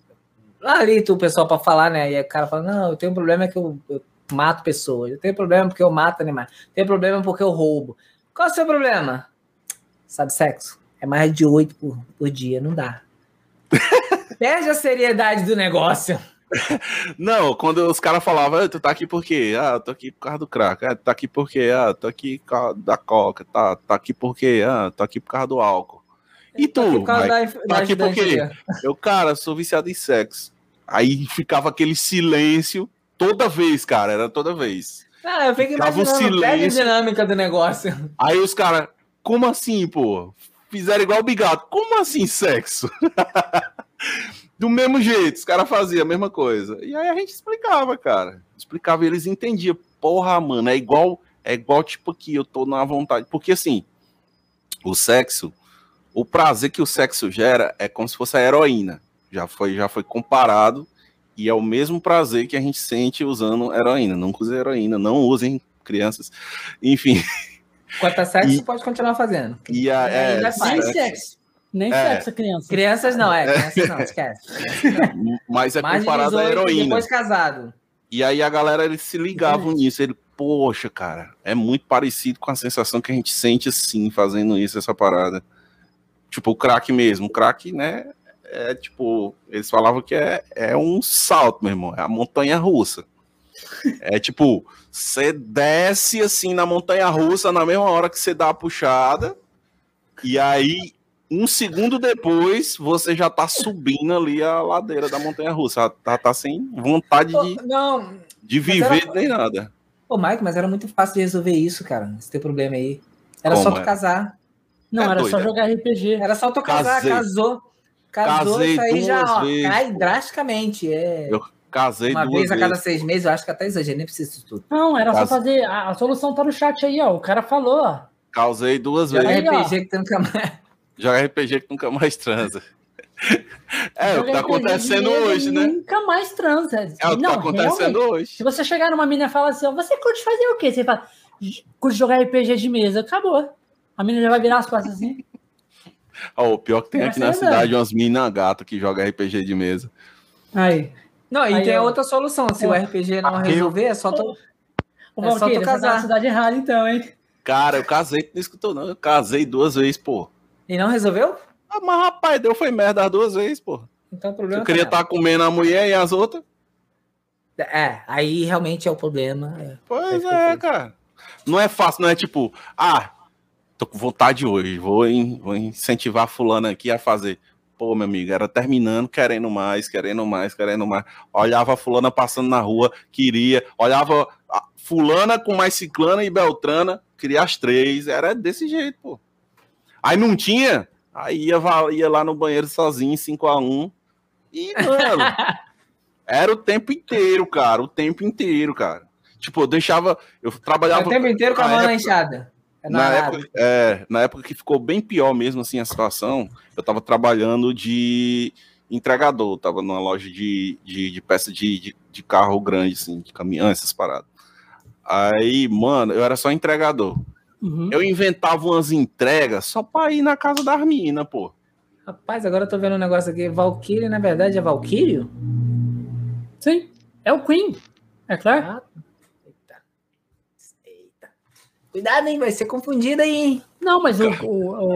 Lá ali tu, o pessoal pra falar, né? E o cara fala, não, eu tenho um problema que eu, eu mato pessoas. Eu tenho problema porque eu mato animais. Tenho problema porque eu roubo. Qual é o seu problema? Sabe sexo? É mais de oito por, por dia, não dá. <laughs> Perde a seriedade do negócio. <laughs> Não, quando os caras falavam, "Ah, tu tá aqui por quê? Ah, tô aqui por causa do crack. Ah, tá aqui por quê? Ah, tô aqui por causa da coca. Tá, tá aqui por quê? Ah, tô aqui por causa do álcool. E Tá aqui tu? por causa Mike? da- tá aqui por quê? Eu, cara, sou viciado em sexo. Aí ficava aquele silêncio toda vez, cara, era toda vez. Ah, eu fico um imaginando, perde a silêncio. dinâmica do negócio. Aí os caras, como assim, pô? Fizeram igual o Bigato. Como assim sexo? <laughs> Do mesmo jeito, os caras faziam a mesma coisa. E aí a gente explicava, cara. Explicava e eles entendiam. Porra, mano, é igual, é igual tipo aqui, eu tô na vontade. Porque assim, o sexo, o prazer que o sexo gera é como se fosse a heroína. Já foi, já foi comparado e é o mesmo prazer que a gente sente usando heroína. Nunca usem heroína, não usem crianças. Enfim, Quanto a sexo, E- pode continuar fazendo. e a, é. Nem sexo. Nem É. sexo, criança. Crianças não, é. Crianças não, esquece. <laughs> mas é Mais comparado à 18 heroína. depois casado. E aí a galera eles se ligavam nisso. Ele, poxa, cara, é muito parecido com a sensação que a gente sente assim, fazendo isso, essa parada. Tipo, o crack mesmo. O crack, né? É tipo, eles falavam que é, é um salto, meu irmão. É a montanha russa. É tipo, você desce assim na montanha russa na mesma hora que você dá a puxada. E aí, um segundo depois, você já tá subindo ali a ladeira da montanha russa. Tá, tá sem vontade de, não, de viver era- nem nada. Pô, Mike, mas era muito fácil de resolver isso, cara. Esse teu problema aí. Era só Como tu é? casar. Não, É era doido, só é? jogar RPG. Era só tu casar, Casei. casou. Casou, Casei isso aí já ó, vezes, cai pô. drasticamente. É. Eu Casei Uma duas vez a cada vezes. seis meses, eu acho que até exagerei, nem preciso disso tudo. Não, era só fazer. A, a solução tá no chat aí, ó. O cara falou, ó. Causei duas vezes. Ó. RPG que nunca mais. Joga RPG que nunca mais transa. <laughs> É, o Joga que tá acontecendo hoje, né? Nunca mais transa. É o que tá Não, acontecendo realmente. hoje. Se você chegar numa menina e falar assim, ó, você curte fazer o quê? Você fala, curte jogar RPG de mesa. Acabou. A menina já vai virar as costas assim. <laughs> Ó, o pior que tem Essa aqui na é cidade umas minas gato que joga RPG de mesa. Aí. Não, e Aí tem eu- outra solução. Se o RPG não Aqui eu- resolver, é só tu. O É só tu tá casar. na cidade errada então, hein? Cara, eu casei, tu não escutou não. Eu casei duas vezes, pô. E não resolveu? Ah, mas rapaz, deu foi merda as duas vezes, pô. Então o problema Eu queria tá estar comendo a mulher e as outras. É, aí realmente é o problema. é. Pois é, feito. cara. Não é fácil, não é tipo, ah, tô com vontade hoje, vou, in- vou incentivar fulano aqui a fazer. Pô, meu amigo, era terminando, querendo mais, querendo mais, querendo mais. Olhava a fulana passando na rua, queria. Olhava fulana com mais ciclana e beltrana, queria as três. Era desse jeito, pô. Aí não tinha, aí ia, ia lá no banheiro sozinho, 5 a 1 E, mano, <laughs> era o tempo inteiro, cara. O tempo inteiro, cara. Tipo, eu deixava. Eu trabalhava. o tempo inteiro com a mão na enxada. É na, época, é, na época que ficou bem pior mesmo assim a situação, eu tava trabalhando de entregador, tava numa loja de, de, de peça de, de, de, carro grande, assim, de caminhão, essas paradas. Aí, mano, eu era só entregador. Uhum. Eu inventava umas entregas só pra ir na casa das meninas, pô. Rapaz, agora eu tô vendo um negócio aqui. Valkyrie, na verdade, é Valkyrio? Sim, é o Queen. É claro. Ah, Cuidado, hein? Vai ser confundido aí, hein? Não, mas o, o, o,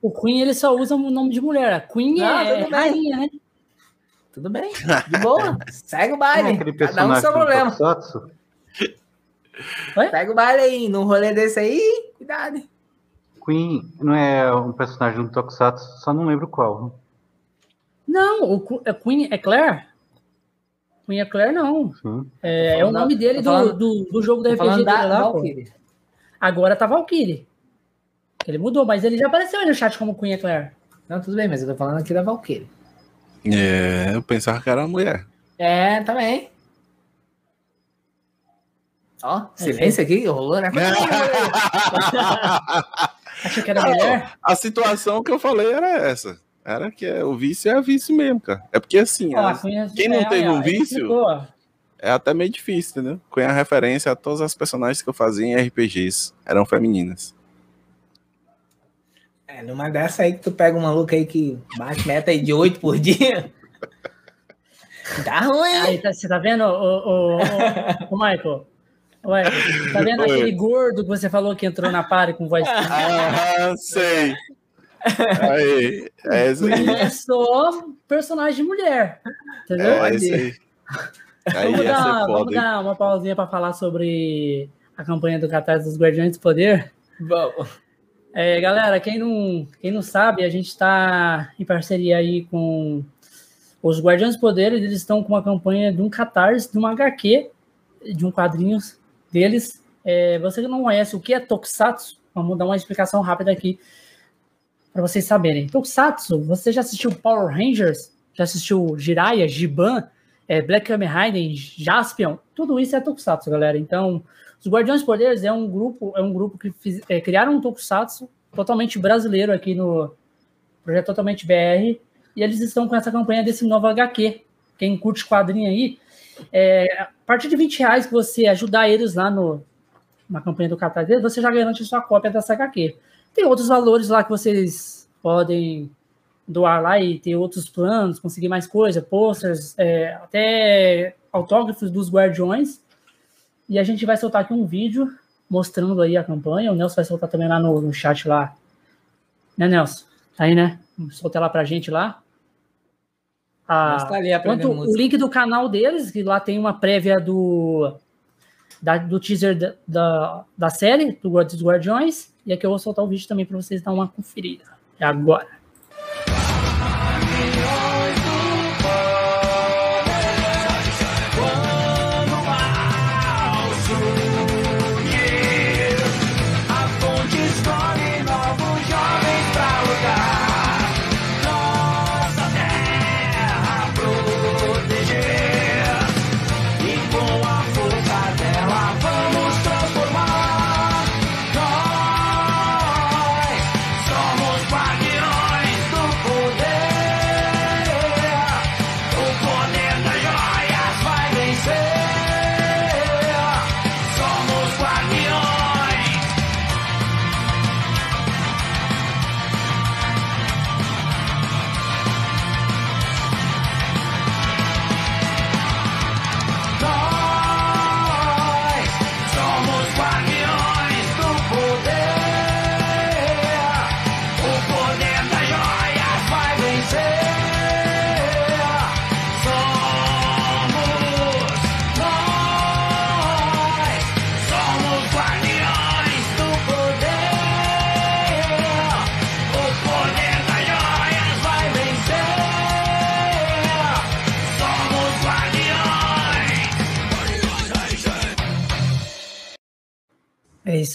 <laughs> o, Queen ele só usa o nome de mulher. A Queen Não, é rainha, né? Tudo bem, de boa. <laughs> Segue o baile. Cada um seu problema. Segue o baile aí. Num rolê desse aí, cuidado. Queen não é um personagem do Tokusatsu, só não lembro qual. Não, o é Queen é Claire? Queen é Claire, não. É, é, o nome dele do, do, do, jogo da RPG dele lá. Agora tá Valkyrie. Ele mudou, mas ele já apareceu aí no chat como Queen Eclair. Não, tudo bem, mas eu tô falando aqui da Valkyrie. É, eu pensava que era uma mulher. É, também. Ó, silêncio aqui, rolou, né? <laughs> Achei que era mulher? A situação que eu falei era essa. Era que é, o vício é vício mesmo, cara. É porque assim, as, quem não é, teve um vício, é até meio difícil, entendeu? Com a referência a todas as personagens que eu fazia em RPGs eram femininas. É, numa dessa aí que tu pega uma maluco aí que bate meta aí de 8 por dia. <laughs> Dá ruim. Aí, tá, você tá vendo, o, o, o, o Michael? Ué, tá vendo Oi. aquele gordo que você falou que entrou na party com voz? Ah, sei. Aí, é isso aí. É só personagem de mulher. Entendeu? É isso aí. Aí vamos, dar, vamos dar, uma pausinha para falar sobre a campanha do Catarse dos Guardiões do Poder? Vamos. É, galera, quem não, quem não sabe, a gente está em parceria aí com os Guardiões do Poder, eles estão com uma campanha de um Catarse, de uma HQ, de um quadrinho deles. É, você que não conhece o que é Tokusatsu, vamos dar uma explicação rápida aqui para vocês saberem. Tokusatsu, você já assistiu Power Rangers? Já assistiu Jiraiya, Giban? é, Black Kamen Rider, Jaspion, tudo isso é Tokusatsu, galera. Então, os Guardiões Poderes é um grupo, é um grupo que fiz, é, criaram um Tokusatsu totalmente brasileiro aqui no projeto totalmente BR, e eles estão com essa campanha desse novo HQ. Quem curte quadrinho aí, é, a partir de 20 reais que você ajudar eles lá no, na campanha do Catar você já garante sua cópia dessa HQ. Tem outros valores lá que vocês podem doar lá e ter outros planos, conseguir mais coisa, posters, é, até autógrafos dos guardiões. E a gente vai soltar aqui um vídeo mostrando aí a campanha. O Nelson vai soltar também lá no, no chat lá. Né, Nelson? Tá aí, né? Solta lá pra gente lá. Ah, tá quanto o link do canal deles, que lá tem uma prévia do, da, do teaser da, da, da série, do dos Guardiões. E aqui eu vou soltar o vídeo também para vocês dar uma conferida. É agora.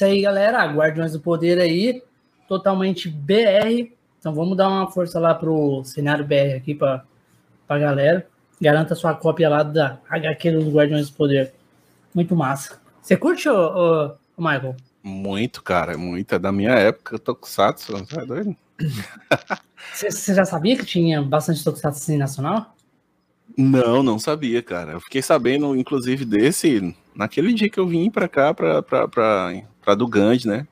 Isso aí, galera. Guardiões do Poder aí, totalmente BR. Então vamos dar uma força lá pro cenário BR aqui para pra galera. Garanta sua cópia lá da HQ dos Guardiões do Poder. Muito massa. Você curte, ô, ô, ô Michael? Muito, cara, muito. É da minha época, Tokusatsu, é doido? <laughs> Você já sabia que tinha bastante Tokusatsu assim, nacional? Não, não sabia, cara. Eu fiquei sabendo, inclusive, desse naquele dia que eu vim pra cá, pra, pra, pra, pra do Gandhi, né?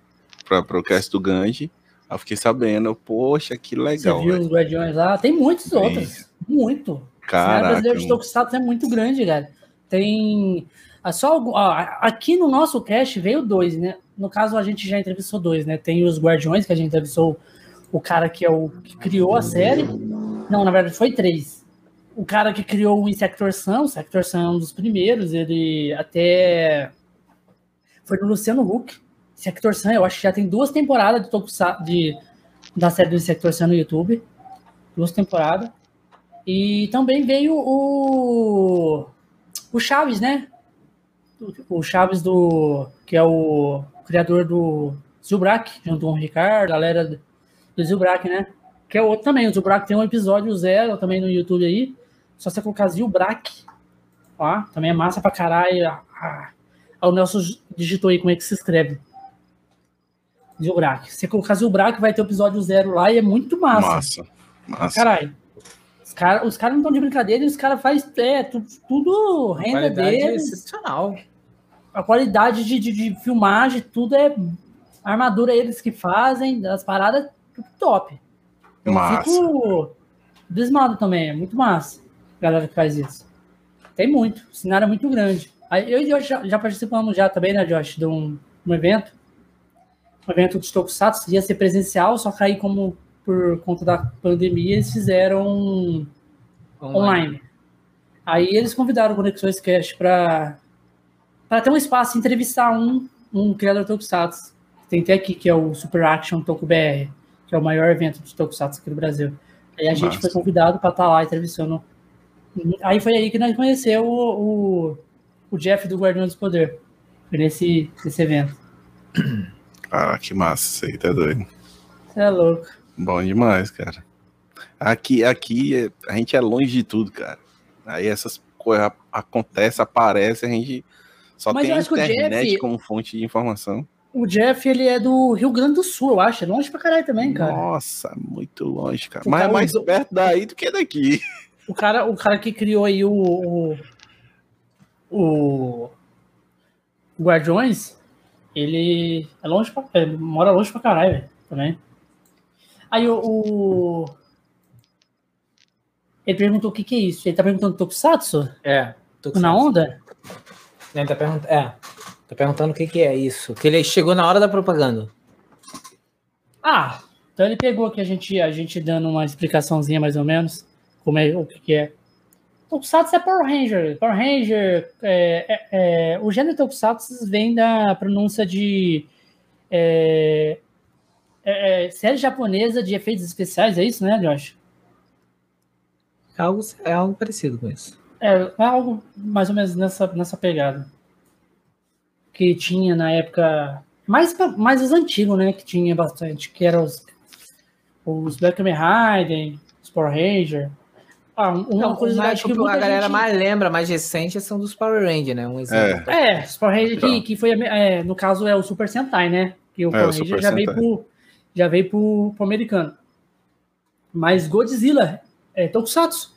Pra, pro cast do Gandhi. Eu fiquei sabendo, poxa, que legal. Você viu velho. os Guardiões lá? Tem muitos outros. Muito. O cenário brasileiro de Tokusatsu é muito grande, cara. Tem. ah, Só, ó, aqui no nosso cast veio dois, né? No caso, a gente já entrevistou dois, né? Tem os Guardiões, que a gente entrevistou o cara que é o que criou a série. Não, na verdade, foi três. O cara que criou o Insector Sun, o Sector Sun é um dos primeiros, ele até foi no Luciano Huck. Sector Sun, eu acho que já tem duas temporadas de de, da série do Insector Sun no YouTube. Duas temporadas. E também veio o, o Chaves, né? O Chaves do. que é o criador do Zilbrack, junto com o Ricardo, galera do Zilbrack, né? Que é outro também. O Zilbrack tem um episódio zero também no YouTube aí. Só você colocar Zilbrack. Ó, também é massa pra caralho. Ah, O Nelson digitou aí como é que se escreve. Zilbrack. Se você colocar Zilbrack, vai ter o episódio zero lá e é muito massa. Massa. Massa. Caralho. Os caras os cara não estão de brincadeira e os caras fazem é, tu- tudo renda deles. excepcional. A qualidade de, de, de filmagem, tudo é a armadura eles que fazem, as paradas, tudo top. Eu Massa. fico desmado também, é muito massa. a Galera que faz isso. Tem muito, o cenário é muito grande. Eu e o Josh já, já participamos já também, né, Josh, de um, um evento. Um evento de Tokusatsu, ia ser presencial, só que aí como por conta da pandemia, eles fizeram online. Aí eles convidaram o Conexões Cast para ter um espaço e entrevistar um, um criador de Tokusatsu. Tem até aqui, que é o Super Action Toku BR, que é o maior evento de Tokusatsu aqui do Brasil. Aí a gente Massa. foi convidado para estar lá entrevistando. Aí foi aí que nós conheceu o, o, o Jeff do Guardião do Poder. Foi nesse, nesse evento. <clears throat> Ah, que massa, isso aí tá doido. Você é louco. Bom demais, cara. Aqui, aqui a gente é longe de tudo, cara. Aí essas coisas acontecem, aparecem, a gente só Mas tem a internet Jeff- como fonte de informação. O Jeff, ele é do Rio Grande do Sul, eu acho. É longe pra caralho também, cara. Nossa, muito longe, cara. Mas é mais perto daí do que daqui. O cara, o cara que criou aí o, o, o, Guardiões, ele é longe pra, ele mora longe pra caralho, velho, também. Aí o, o- Ele perguntou o que que é isso. Ele tá perguntando Tokusatsu? É. com Na onda? Ele tá perguntando. É. Tá perguntando o que, que é isso. Que ele chegou na hora da propaganda. Ah, então ele pegou aqui a gente, a gente dando uma explicaçãozinha mais ou menos, como é, o que, que é. Tokusatsu é Power Ranger. Power Ranger, é, é, é, o gênero Tokusatsu vem da pronúncia de é, é, é, série japonesa de efeitos especiais, é isso, né, Josh? É algo, é algo parecido com isso. É, algo mais ou menos nessa, nessa pegada. Que tinha na época. Mais, mais os antigos, né? Que tinha bastante. Que eram os, os Black Kamen Rider, os Power Ranger. Ah, um- uma Não, curiosidade que a galera gente- mais lembra, mais recente, são dos Power Rangers, né? Um exemplo. É, os Power Ranger que, Então. que foi. a me- é, no caso é o Super Sentai, né? Que o É, Power o Ranger já veio, pro, já veio pro, pro americano. Mas Godzilla é Tokusatsu.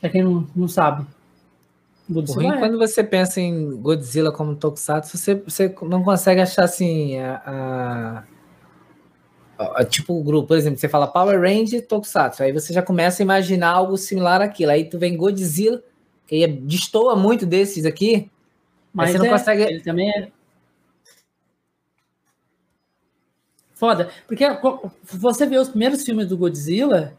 Pra quem não, não sabe. Godzilla ruim, é. quando você pensa em Godzilla como Tokusatsu, você, você não consegue achar assim. A- a- tipo o grupo, por exemplo, você fala Power Ranger Tokusatsu, aí você já começa a imaginar algo similar àquilo. Aí tu vem Godzilla, que aí destoa muito desses aqui. Mas você não é, consegue- Ele também é. Foda. Porque você vê os primeiros filmes do Godzilla,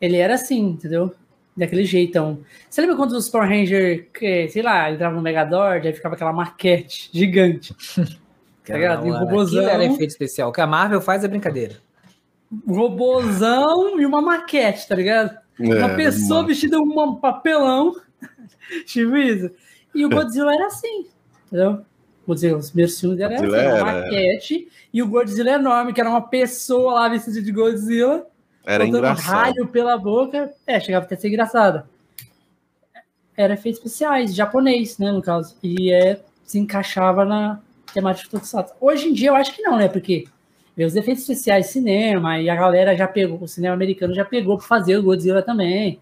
ele era assim, entendeu? Daquele jeitão. Você lembra quando os Power Ranger, sei lá, entravam no Megadord, aí ficava aquela maquete gigante? <laughs> Tá ligado? E o aquilo era efeito especial. O que a Marvel faz é brincadeira. Robozão e uma maquete, tá ligado? Uma É, pessoa vestida com um papelão. <laughs> tipo isso. E o Godzilla era assim. entendeu? Godzilla, os primeiros filmes era assim, uma maquete e o Godzilla enorme, que era uma pessoa lá vestida de Godzilla, Era engraçado. raio pela boca. É, chegava até a ser engraçada. Era efeitos especiais, japonês, né, no caso. E é, se encaixava na temática do Tokusatsu. Hoje em dia eu acho que não, né? Porque vê os efeitos especiais cinema e a galera já pegou, o cinema americano já pegou para fazer o Godzilla também.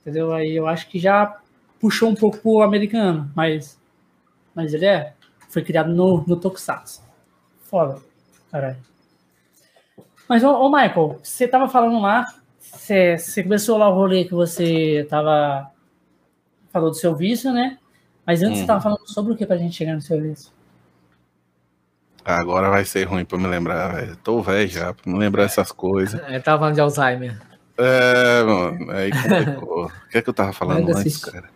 Entendeu? Aí eu acho que já puxou um pouco pro americano, mas, mas ele é, foi criado no, no Tokusatsu. Foda, caralho. Mas, ô, ô Michael, você tava falando lá, você, você começou lá o rolê que você tava. Falou do seu vício, né? Mas antes Uhum. você tava falando sobre o que pra gente chegar no seu vício? Agora vai ser ruim pra me lembrar, velho. Tô velho já, pra me lembrar essas coisas. Eu tava falando de Alzheimer. É, mano, aí complicou. <laughs> O que é que eu tava falando antes, cara?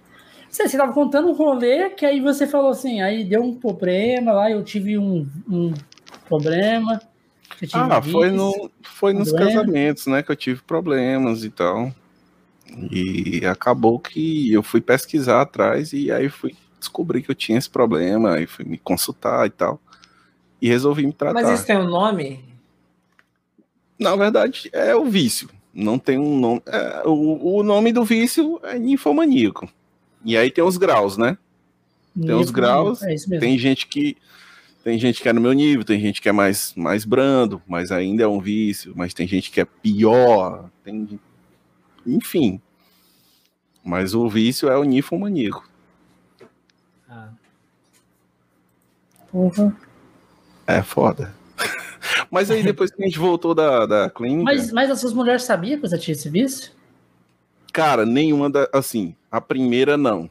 Você, você tava contando um rolê que aí você falou assim, aí deu um problema lá, eu tive um, um problema. eu tive Ah, foi, vício. no, foi nos casamentos, né, que eu tive problemas e tal. E acabou que eu fui pesquisar atrás e aí fui descobrir que eu tinha esse problema, aí fui me consultar e tal. E resolvi me tratar. Mas isso tem um nome? Na verdade, é o vício. Não tem um nome. é, o, o nome do vício é ninfomaníaco. E aí tem os graus, né? tem Nível, graus, É. Tem gente que tem gente que é no meu nível, tem gente que é mais mais brando, mas ainda é um vício, mas tem gente que é pior, tem enfim. Mas o vício é o ninfomaníaco. Porra. É foda. <laughs> Mas aí depois que a gente voltou da, da clínica, Mas, mas as suas mulheres sabiam que você tinha esse vício? cara, nenhuma da, assim, a primeira não.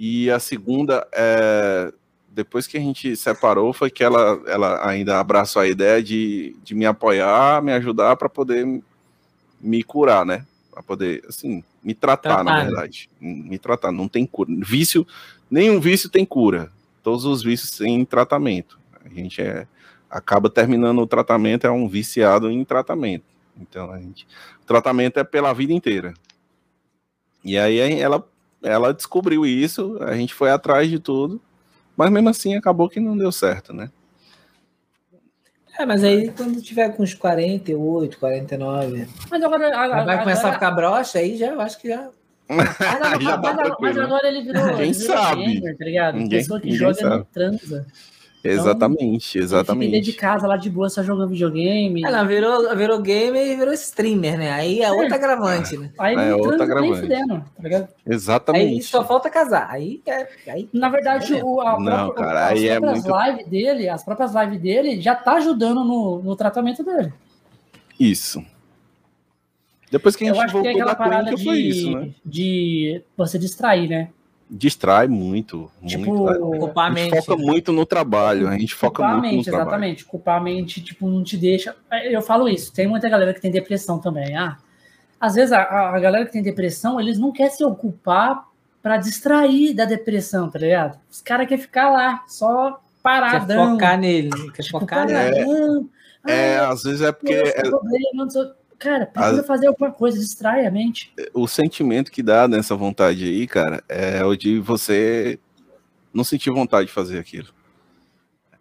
E a segunda é depois que a gente separou foi que ela, ela ainda abraçou a ideia de, de me apoiar, me ajudar para poder me curar, né? Para poder, assim, me tratar, na Tratar, né? verdade. Me tratar, não tem cura. Vício, nenhum vício tem cura. Todos os vícios têm tratamento. A gente é, acaba terminando o tratamento, é um viciado em tratamento. Então, a gente, o tratamento é pela vida inteira. E aí ela, ela descobriu isso, a gente foi atrás de tudo, mas mesmo assim acabou que não deu certo, né? É, mas aí quando tiver com uns 48, 49, Mas agora. vai começar a agora- ficar broxa, aí já eu acho que já. <laughs> Mas, agora- Já tá mas- mas tranquilo. agora ele virou. Ninguém ele virou sabe. gamer, tá ligado? Ninguém- Pessoa que ninguém joga sabe. não transa. Exatamente, Ele fica exatamente. dentro de casa lá de boa, só jogando videogame. Ela virou, virou gamer e virou streamer, né? Aí é outra agravante, né? Aí É outra agravante. fudendo, tá ligado? Exatamente. Aí só falta casar. Aí é. Aí, Na verdade, o, a Não, própria- cara, as aí é próprias muito- lives dele, as próprias lives dele já tá ajudando no, no tratamento dele. Isso. Depois que a Eu gente acho que tem voltou aquela da parada clínica de, foi isso, né? de você distrair, né? Distrai muito, Tipo, muito. ocupar a A gente mente. foca muito no trabalho, a gente foca Culpar a muito no mente, trabalho. exatamente. Culpar a mente, tipo, não te deixa. Eu falo isso, tem muita galera que tem depressão também. Ah, às vezes a, a- a galera que tem depressão, eles não querem se ocupar pra distrair da depressão, tá ligado? Os caras querem ficar lá, só quer paradão. focar nele. Quer tipo, focar nele. paradão. É, Ah, às vezes é porque esse é- problema, não sei- Cara, precisa fazer alguma coisa, distrai a mente. o sentimento que dá nessa vontade aí, cara, é o de você não sentir vontade de fazer aquilo.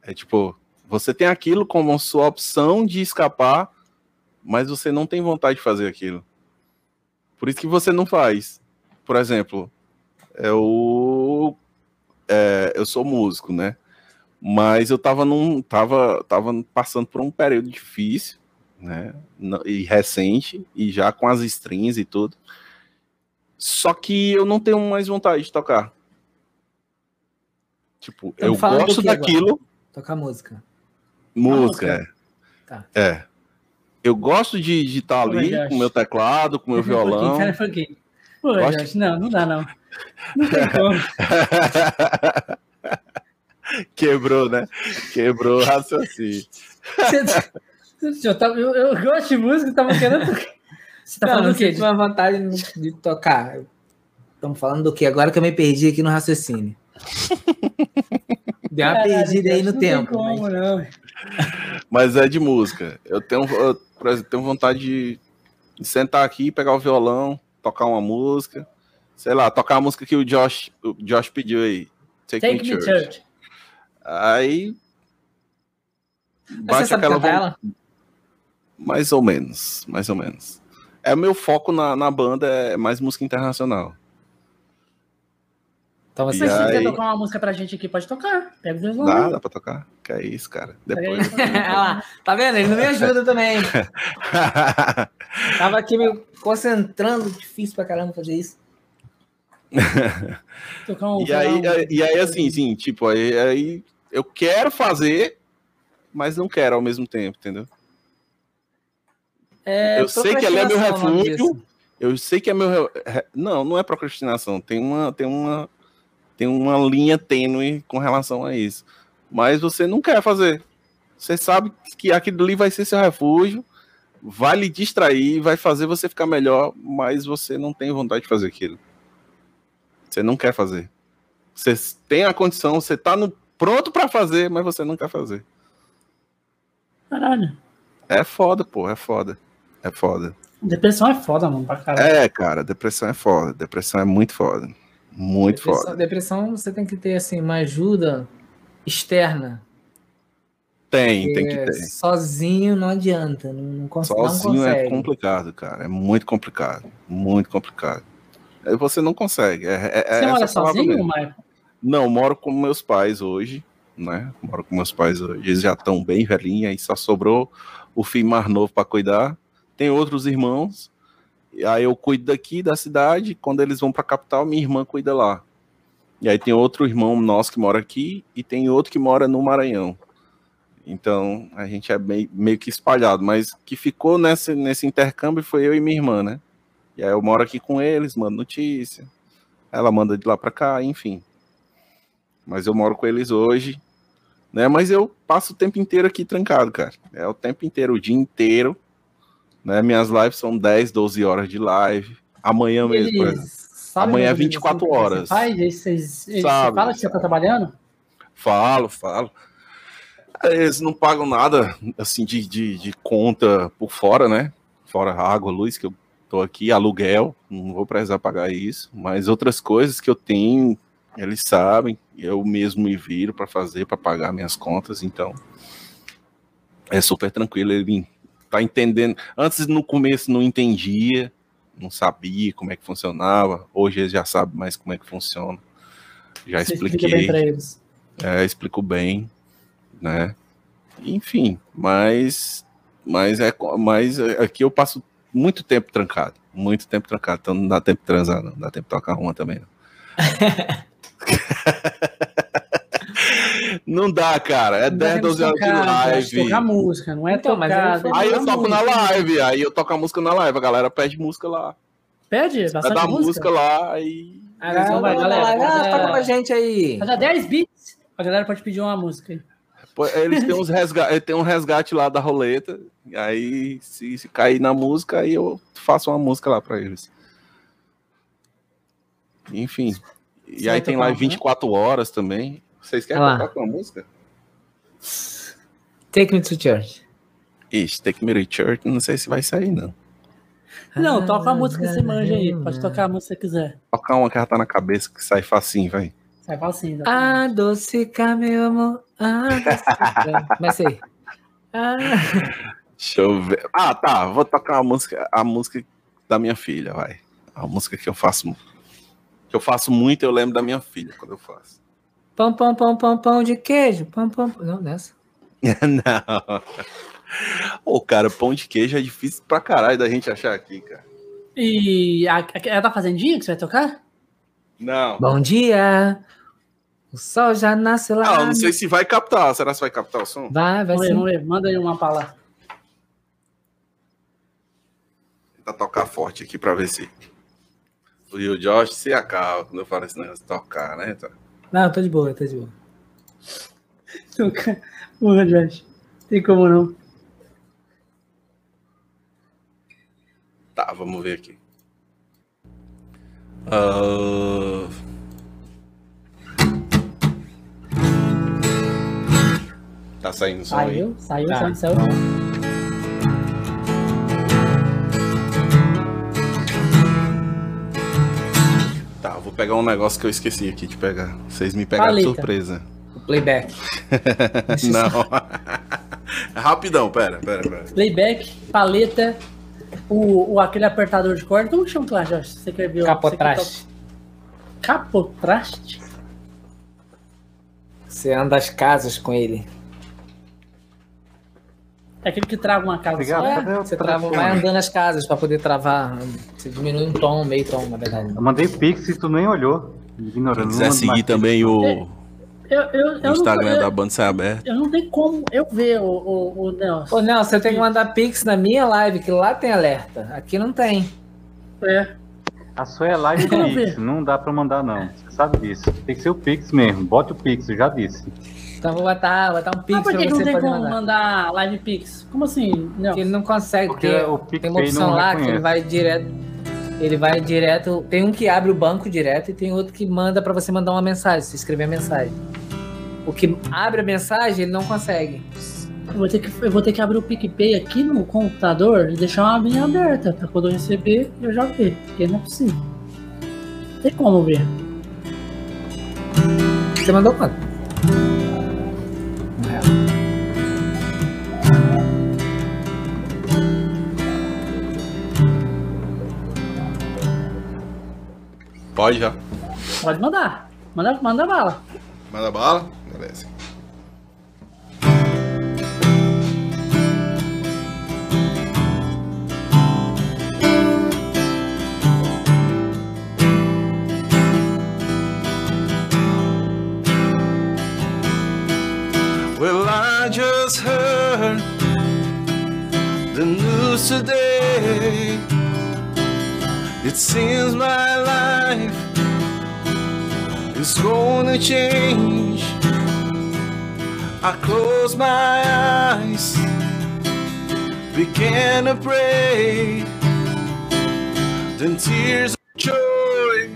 É tipo, você tem aquilo como sua opção de escapar, mas você não tem vontade de fazer aquilo. Por isso que você não faz. Por exemplo, eu, é, eu sou músico, né? Mas eu tava num. Tava, tava passando por um período difícil, né? E recente, e já com as strings e tudo. Só que eu não tenho mais vontade de tocar. Tipo, Tamo eu gosto que agora? daquilo, Tocar música. música. música. é. Tá. É. Eu gosto de estar Pô, ali Josh. com o meu teclado, com o meu pouquinho, violão. Um pouquinho. Pô, Gosto- não, não dá não. Não tem como. <laughs> Quebrou, né? Quebrou o raciocínio. Eu, tava- eu- eu gosto de música, tava querendo. <laughs> Você tá não, falando não do quê? sei se uma vontade de tocar. Estamos falando do quê? Agora que eu me perdi aqui no raciocínio. Deu uma Caralho, perdida aí no tempo. como, mas- não. Mas é de música. Eu tenho, eu, por exemplo, tenho vontade de, de sentar aqui, pegar o violão, tocar uma música. Sei lá, tocar a música que o Josh, o Josh pediu aí. Take, Take Me Me Church. Church. Aí. Você Bate sabe aquela ela? Mais ou menos, mais ou menos. É o meu foco na, na banda é mais música internacional. Então Se você E você quiser aí- tocar uma música pra gente aqui, pode tocar. Pega o violão. Dá, dá pra tocar? Que é isso, cara. Aí. Depois. <laughs> Lá, tá vendo? Ele não me ajuda também. <laughs> Tava aqui me concentrando, difícil pra caramba fazer isso. <laughs> Tocar um e, aí, violão. e aí, assim, sim, tipo, aí, aí eu quero fazer, mas não quero ao mesmo tempo, entendeu? É, eu sei que ali é meu refúgio. Eu sei que é meu. re- re- Não, não é procrastinação. Tem uma, tem uma, tem uma linha tênue com relação a isso. Mas você não quer fazer. Você sabe que aquilo ali vai ser seu refúgio, vai lhe distrair, vai fazer você ficar melhor, mas você não tem vontade de fazer aquilo. Você não quer fazer. Você tem a condição, você tá no, pronto pra fazer, mas você não quer fazer. Caralho. É foda, pô, é foda. É foda. Depressão é foda, mano, pra caralho. É, cara, depressão é foda. Depressão é muito foda. Muito Depressão, foda. depressão, você tem que ter assim, uma ajuda externa. Tem, tem que É, ter. Sozinho não adianta. Não, não, cons- não Sozinho é consegue. complicado, cara. É muito complicado. Muito complicado. Aí Você não consegue. É, é, é Você mora palavra sozinho. Maicon? Não, moro com meus pais hoje, né? Moro com meus pais hoje. Eles já estão bem velhinhos, aí só sobrou o filho mais novo para cuidar. Tem outros irmãos. E aí eu cuido daqui da cidade. Quando eles vão para a capital, minha irmã cuida lá. E aí tem outro irmão nosso que mora aqui e tem outro que mora no Maranhão. Então a gente é meio, que espalhado, mas que ficou nesse, nesse intercâmbio foi eu e minha irmã, né? E aí eu moro aqui com eles, mando notícia. Ela manda de lá para cá, enfim. Mas eu moro com eles hoje, né? Mas eu passo o tempo inteiro aqui trancado, cara. É o tempo inteiro, o dia inteiro. Né? Minhas lives são 10, 12 horas de live. Amanhã mesmo, por exemplo. Amanhã é mais ou menos 24 assim, o que horas. Você faz? Eles- Vocês, eles- você Sabe, fala que você tá trabalhando? Falo, falo. Eles não pagam nada, assim, de, de, de conta por fora, né? Fora água, luz, que eu tô aqui, aluguel, não vou precisar pagar isso. Mas outras coisas que eu tenho, eles sabem, eu mesmo me viro para fazer, para pagar minhas contas, então é super tranquilo. Ele tá entendendo. Antes, no começo, não entendia, não sabia como é que funcionava. Hoje ele já sabe mais como é que funciona. Já Você explica expliquei bem pra eles. é, explico bem, né? Enfim, mas, mas é, mas é- aqui eu passo muito tempo trancado, muito tempo trancado, então não dá tempo de transar, não dá tempo de tocar uma também, não. <laughs> não dá, cara, é Não dá 10, tempo 12 horas de tocar, live. Tocar música, não é Então, mas tocar. ele foi- Aí eu toco na música. live, aí eu toco a música na live, a galera pede música lá. Pede Vai bastante dar música. música lá, aí. Ah, galera, vai, galera, galera, toca pra gente aí. Dar 10 bits, a galera pode pedir uma música. aí. Eles têm, uns <laughs> resga tem um resgate lá da roleta. e Aí, se, se cair na música, aí eu faço uma música lá pra eles. Enfim. E Você aí tem lá uma, 24 horas também. Vocês querem tocar com a música? Take me to church. Ixi, Take Me to Church, não sei se vai sair, não. Não, toca a música que você manja aí. Pode tocar a música que você quiser. Tocar uma que já tá na cabeça que sai facinho, vai. Sai facinho. tá? Adocicar, meu amor. Adocicar. Mas aí. Ah, Deixa eu ver. Ah, tá. Vou tocar a música, a música da minha filha, vai. A música que eu faço. Que eu faço muito, eu lembro da minha filha quando eu faço. Pão, pão, pão, pão, pão de queijo. Pão, pão, pão. Não, nessa. <laughs> Não. Ô, cara, pão de queijo é difícil pra caralho da gente achar aqui, cara. E a, a, é da Fazendinha que você vai tocar? Não. Bom dia. O sol já nasce lá. Não, não sei se vai captar. Será que vai captar o som? Vai, vai Vamos ver, sim. vamos ver. Manda aí uma pra lá. Tentar tocar forte aqui pra ver se. E o Josh se acaba quando eu falo esse negócio de tocar, né? Tá. Não, tô de boa, tô de boa. <laughs> Tocar. Porra, Josh. Tem como não. Tá, vamos ver aqui. Ah, Tá saindo som aí? Saiu, saiu, Tá. saiu, saiu. Vou pegar um negócio que eu esqueci aqui de pegar. Vocês me pegaram de surpresa. O playback. <laughs> Não. <laughs> Rapidão, pera, pera, pera. Playback, paleta, o, o aquele apertador de corda. Como chama lá, Jorge? Você quer ver? o- Capotraste. você quer to- Capotraste? Você anda as casas com ele. É aquele que trava uma casa Obrigado. só. É, você trava, vai andando as casas pra poder travar. Você diminui um tom, meio tom, na verdade. Eu mandei Pix e tu nem olhou. Ignorando. Não quiser seguir também o, Eu, eu, eu, o Instagram eu, da banda sai aberto. eu não tenho como eu ver o, o, o Nelson. Ô, Nelson, você tem que mandar pix na minha live, que lá tem alerta. Aqui não tem. É. A sua é live Pix, não dá pra mandar não. Você sabe disso. Tem que ser o Pix mesmo. Bote o Pix, eu já disse. Então vou botar, botar um pix Mas por pra que, que não você tem poder como mandar. mandar live pix? Como assim? Não. Porque ele não consegue, Porque porque, o tem uma opção lá que ele reconhece. vai direto. Ele vai direto. Tem um que abre o banco direto e tem outro que manda pra você mandar uma mensagem, você escrever a mensagem. O que abre a mensagem, ele não consegue. Eu vou, ter que, eu vou ter que abrir o PicPay aqui no computador e deixar uma abinha aberta pra quando eu receber eu já ver. Porque não é possível. Não tem como ver. Você mandou quanto? Pode já. Pode mandar. Manda, manda bala. Manda bala. Beleza. Well, I just heard the news today. It seems my life is gonna change. I close my eyes, began to pray. Then tears of joy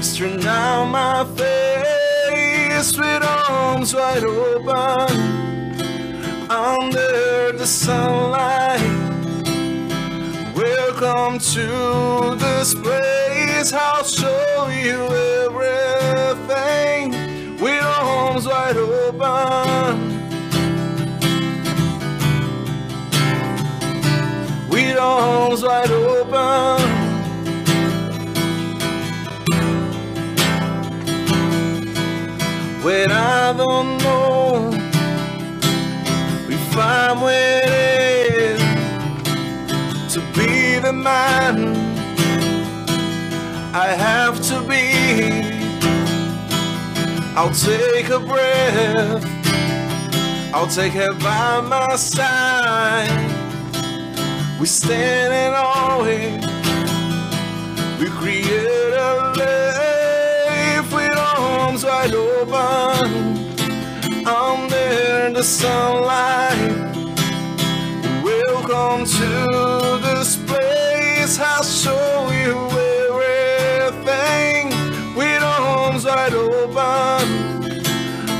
stream down my face with arms wide open under the sunlight. Welcome to this place. I'll show you everything with arms wide open. With arms wide open. When I don't know if I'm waiting be man I have to be. I'll take a breath, I'll take her by my side. We stand in awe, we create a life with arms wide open under the sunlight. Welcome to this place. I'll show you everything with arms wide open.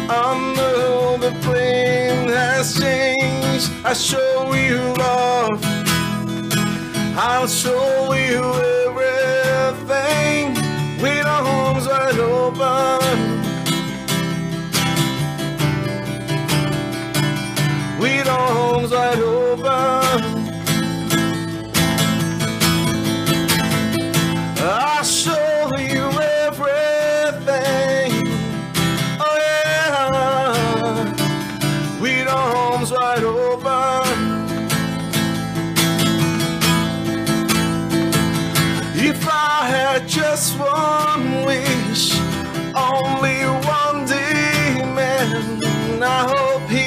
I know the plane has changed. I show you love. I'll show you everything with arms wide open. with arms wide open.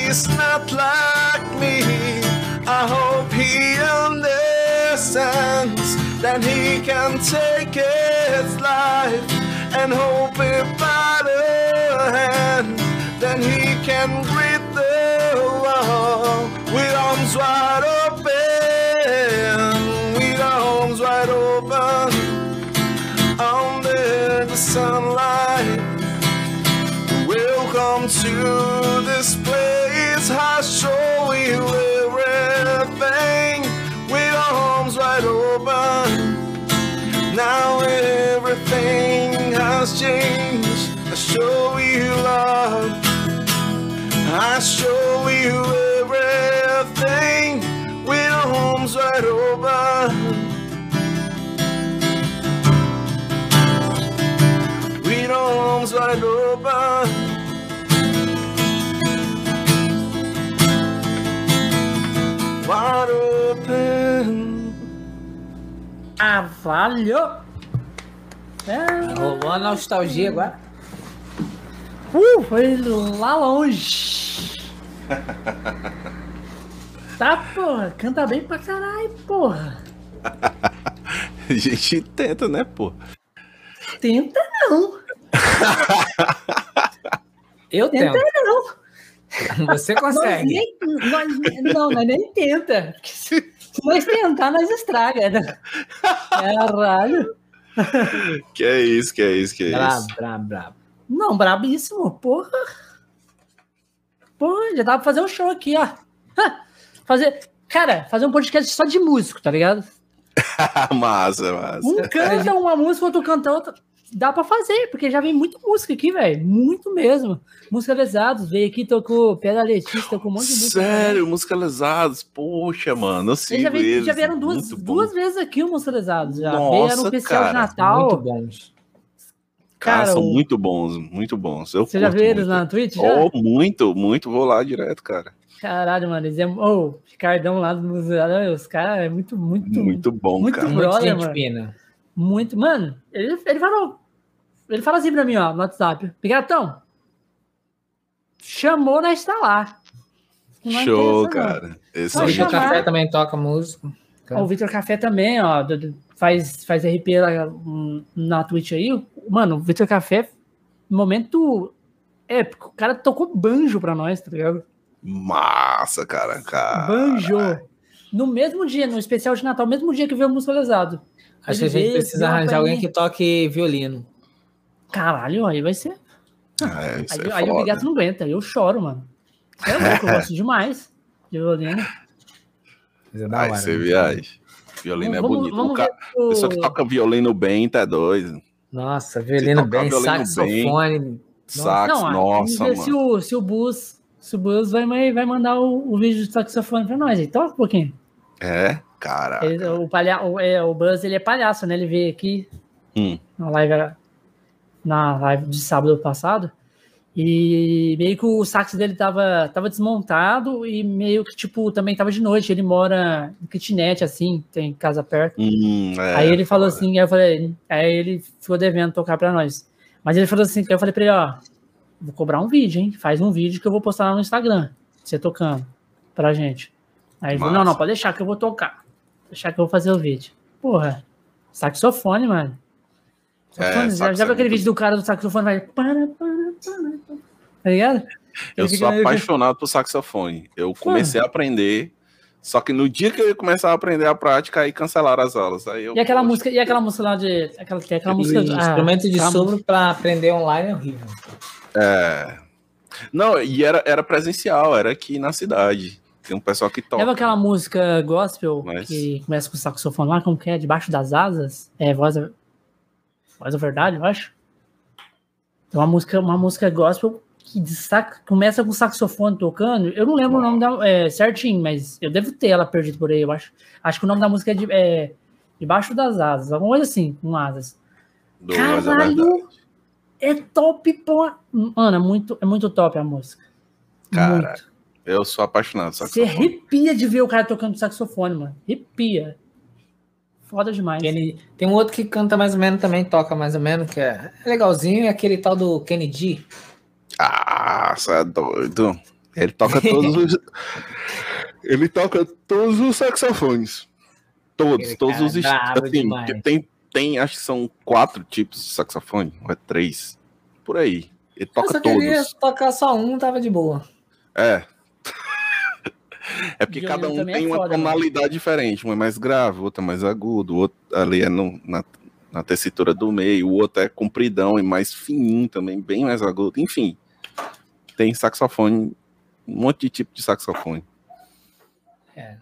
He's not like me. I hope he understands that he can take his life and hope it by the hand. Then he can greet the world with arms wide open, with arms wide open under the sunlight. Welcome to this place. I show you everything with arms wide open. Now everything has changed. I show you love. I show you everything with arms wide open. With arms wide open. Ah, valeu! É, Rolou a nostalgia agora. uh, foi lá longe. <laughs> Tá, porra, canta bem pra caralho, porra. <laughs> A gente tenta, né, pô? Tenta não, <laughs> Eu tenta tento. não. Você Nós consegue. nem, nós, não, nós nem tenta. se nós tentar, nós estraga. Né? Caralho. Que é isso, que é isso, que é Brabo, isso. brabo, brabo. Não, brabíssimo, porra. Porra, já dá pra fazer um show aqui, ó. Fazer, cara, fazer um podcast só de músico, tá ligado? <laughs> massa, massa. Um canta uma música, outro canta outra. Dá pra fazer, porque já vem muita música aqui, velho. Muito mesmo. Música Lesados, veio aqui, tocou Pedra Letícia, tocou um monte de música. Sério, musicalizados. Poxa, mano, eu sigo já, veio- já vieram duas, Muito duas vezes aqui o Música Lesados. Já Nossa, vieram no especial de cara, Natal. Muito bons. Cara, Cara, são o- muito bons, muito bons. Eu Você já viu eles muito. lá no Twitch? Já? Oh, muito, muito. Vou lá direto, cara. Caralho, mano. Eles é. Ô, o Ricardão lá do Música Lesados, os caras é muito, muito, Muito bom, muito cara. bom. Muito Brother, gente mano. fina. Muito. Mano, ele, ele falou. Ele fala assim pra mim, ó, no WhatsApp. Pigatão. Chamou, lá. Não Show, cara. Esse o chamar. café também toca música. Ó, O Vitor Café também, ó, faz, faz RP lá hum, na Twitch aí. Mano, o Vitor Café, momento épico. O cara tocou banjo pra nós, tá ligado? massa, cara. cara. Banjo. No mesmo dia, no especial de Natal, mesmo dia que veio o musicalizado. Acho que a gente precisa arranjar alguém que toque violino. Caralho, aí vai ser. Ah, é, Aí, é aí o. Bigato não aguenta, eu choro, mano. É <laughs> louco, eu gosto demais de violino. Mas é da Aí hora, você né? viaja. Violino é vamos, bonito. vamos o ver cara, pessoa que o... toca violino bem, tá doido. Nossa, violino bem, violino saxofone. Sax, Não, nossa, vamos ver se mano. o, se o Bus, se o Bus vai, vai mandar o, o vídeo de saxofone pra nós. Aí toca um pouquinho. É, cara. Ele- o, palha, o, é, o Buzz, ele é palhaço, né? Ele veio aqui Hum. na live, na live de sábado passado. E meio que o sax dele tava, tava desmontado e meio que, tipo, também tava de noite. Ele mora em kitnet, assim, tem casa perto. Hum, é, aí ele falou foda. assim, aí eu falei, aí ele ficou devendo tocar pra nós. Mas ele falou assim, que eu falei pra ele, ó, vou cobrar um vídeo, hein? Faz um vídeo que eu vou postar lá no Instagram, você tocando pra gente. Aí ele falou, não, Massa. não, pode deixar que eu vou tocar. Deixar que eu vou fazer o vídeo. Porra, saxofone, mano. Saxofone, É, já, já é viu aquele vídeo do cara do saxofone? Vai. Para, para, para, para. Tá ligado? Eu sou apaixonado por saxofone. Eu comecei a aprender, só que no dia que eu ia começar a aprender a prática, aí cancelaram as aulas. Aí eu, E aquela poxa, música, e aquela música lá de. Aquela, tem aquela música. ah, instrumento de sopro pra aprender online é horrível. É. Não, e era, era presencial, era aqui na cidade. Tem um pessoal que toca. Lembra aquela música gospel Mas- que começa com o saxofone lá, como que é? Debaixo das asas? É, voz da, voz da verdade, eu acho. Tem uma música, uma música gospel que destaca, começa com o saxofone tocando. Eu não lembro o nome da, é, certinho, mas eu devo ter ela perdida por aí, eu acho. Acho que o nome da música é, de- é Debaixo das Asas, alguma coisa assim, com asas. do Caralho! É top, pô. Mano, é muito, é muito top a música. Cara, muito. Eu sou apaixonado por Você arrepia de ver o cara tocando saxofone, mano. Arrepia. Foda demais. Kenny- Tem um outro que canta mais ou menos também, toca mais ou menos, que é é legalzinho, é aquele tal do Kennedy. Ah, você é doido. Ele toca todos os. <laughs> Ele toca todos os saxofones. Todos, Aquele todos os é estilos. Assim, tem, tem, acho que são quatro tipos de saxofone, ou é três. Por aí. Ele Eu toca só queria todos. tocar só um, tava de boa. É. É porque cada um é tem uma foda, mano. tonalidade diferente. Um é mais grave, o outro é mais agudo, o outro ali é no- na, na tessitura do meio, o outro é compridão e mais fininho também, bem mais agudo. Enfim, tem saxofone, um monte de tipo de saxofone. É.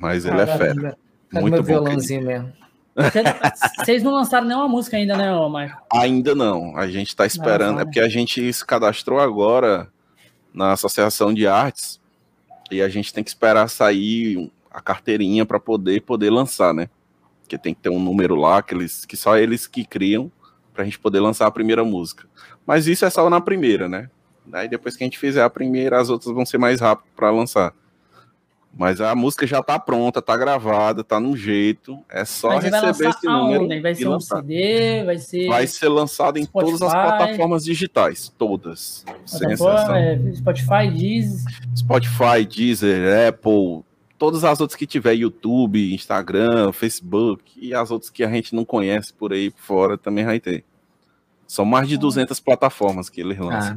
Mas ele é Cadê- fera. Muito meu bom. violãozinho mesmo? <laughs> Vocês não lançaram nenhuma música ainda, né, Marco? Ainda não. A gente está esperando. Não, é porque a gente se cadastrou agora na Associação de Artes e a gente tem que esperar sair a carteirinha para poder poder lançar, né? Porque tem que ter um número lá que, eles, que só eles que criam para a gente poder lançar a primeira música. Mas isso é só na primeira, né? Daí depois que a gente fizer a primeira, as outras vão ser mais rápido para lançar. Mas a música já tá pronta, tá gravada, tá no jeito. É só Mas receber esse número. Aonde? Vai ser um CD, vai ser. Vai ser lançado em Spotify. todas as plataformas digitais. Todas. Sem exceção. É, Spotify, Deezer. Spotify, Deezer, Apple, todas as outras que tiver, YouTube, Instagram, Facebook e as outras que a gente não conhece por aí por fora também vai ter. São mais de 200 plataformas que eles lançam.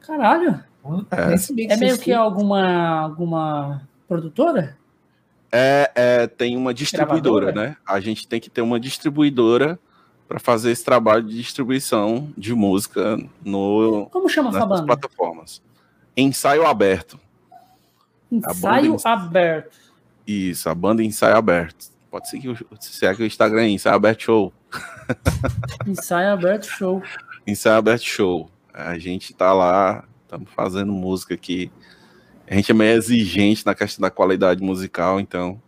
Caralho. É, é meio que alguma, alguma produtora? É, é, tem uma distribuidora, Gravadora? né? A gente tem que ter uma distribuidora para fazer esse trabalho de distribuição de música no Como chama essa banda? plataformas. Ensaio aberto. Ensaio aberto. Isso, a banda Ensaio Aberto. Pode seguir se é que o Instagram é Ensaio Aberto Show. Ensaio Aberto Show. <laughs> Ensaio Aberto Show. A gente tá lá estamos fazendo música aqui. A gente é meio exigente na questão da qualidade musical, então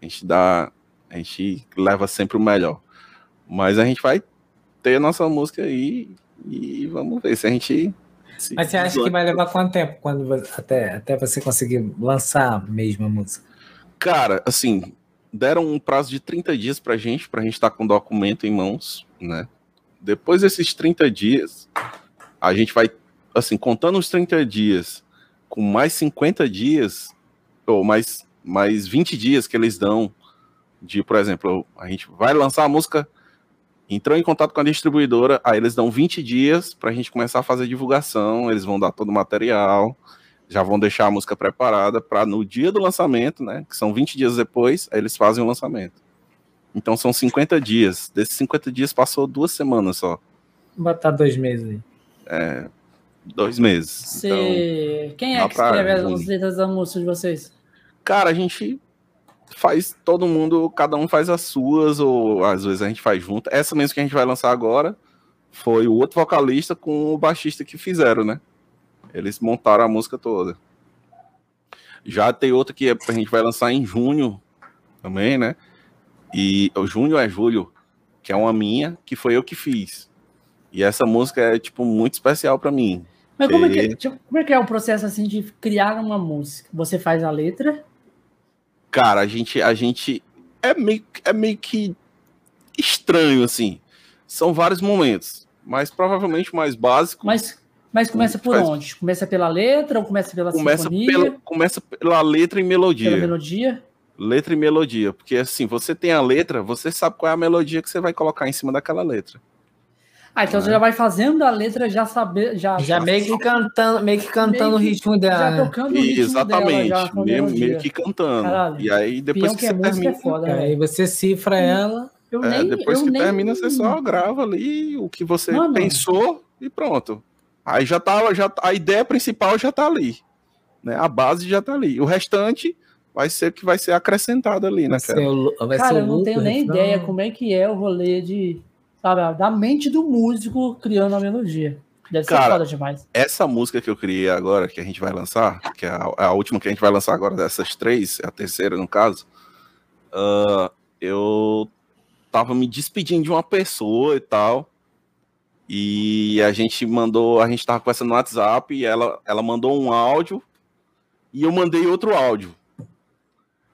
a gente dá, a gente leva sempre o melhor. Mas a gente vai ter a nossa música aí e vamos ver se a gente. Se Mas você acha que vai levar quanto tempo quando até, até você conseguir lançar a mesma música? Cara, assim, deram um prazo de 30 dias pra gente, pra gente estar tá com o documento em mãos, né? Depois desses 30 dias, a gente vai assim, contando os 30 dias, com mais 50 dias, ou mais, mais 20 dias que eles dão, de, por exemplo, a gente vai lançar a música, entrou em contato com a distribuidora, aí eles dão 20 dias para a gente começar a fazer divulgação, eles vão dar todo o material, já vão deixar a música preparada para no dia do lançamento, né, que são 20 dias depois, aí eles fazem o lançamento. Então são 50 dias. Desses 50 dias passou duas semanas só. Vou botar dois meses aí. É, dois meses. Então, Quem é que escreve as letras da música de vocês? Cara, a gente faz todo mundo, cada um faz as suas, ou às vezes a gente faz junto. Essa mesmo que a gente vai lançar agora foi o outro vocalista com o baixista que fizeram, né? Eles montaram a música toda. Já tem outra que a gente vai lançar em junho também, né? E o junho é julho, que é uma minha, que foi eu que fiz. E essa música é, tipo, muito especial para mim. Mas como, é que, tipo, como é que é o processo, assim, de criar uma música? Você faz a letra? Cara, a gente, a gente é meio, é meio que estranho, assim. São vários momentos, mas provavelmente o mais básico... Mas, mas começa por faz... onde? Começa pela letra ou começa pela começa sinfonia? Pela, começa pela letra e melodia. Pela melodia? Letra e melodia, porque assim, você tem a letra, você sabe qual é a melodia que você vai colocar em cima daquela letra. Ah, então você já vai fazendo a letra, já saber. Já, já meio que cantando, meio que cantando meio que, o ritmo dela. Já né? tocando o ritmo Exatamente, dela, já, meio, meio, que cantando. Caralho. E aí depois que, que, você é termina. É foda, né? aí você cifra ela. Eu é, nem, depois que nem... termina, você só grava ali o que você Mano. pensou e pronto. Aí já tá, já, a ideia principal já tá ali. Né? A base já tá ali. O restante vai ser que vai ser acrescentado ali, né, cara? Vai cara, eu não tenho nem ideia como é que é o rolê de sabe, da mente do músico criando a melodia. Deve Cara, ser foda demais. Essa música que eu criei agora, que a gente vai lançar, que é a, é a, última que a gente vai lançar agora dessas três, é a terceira no caso, uh, eu tava me despedindo de uma pessoa e tal, e a gente mandou, a gente tava conversando no WhatsApp e ela, ela mandou um áudio e eu mandei outro áudio.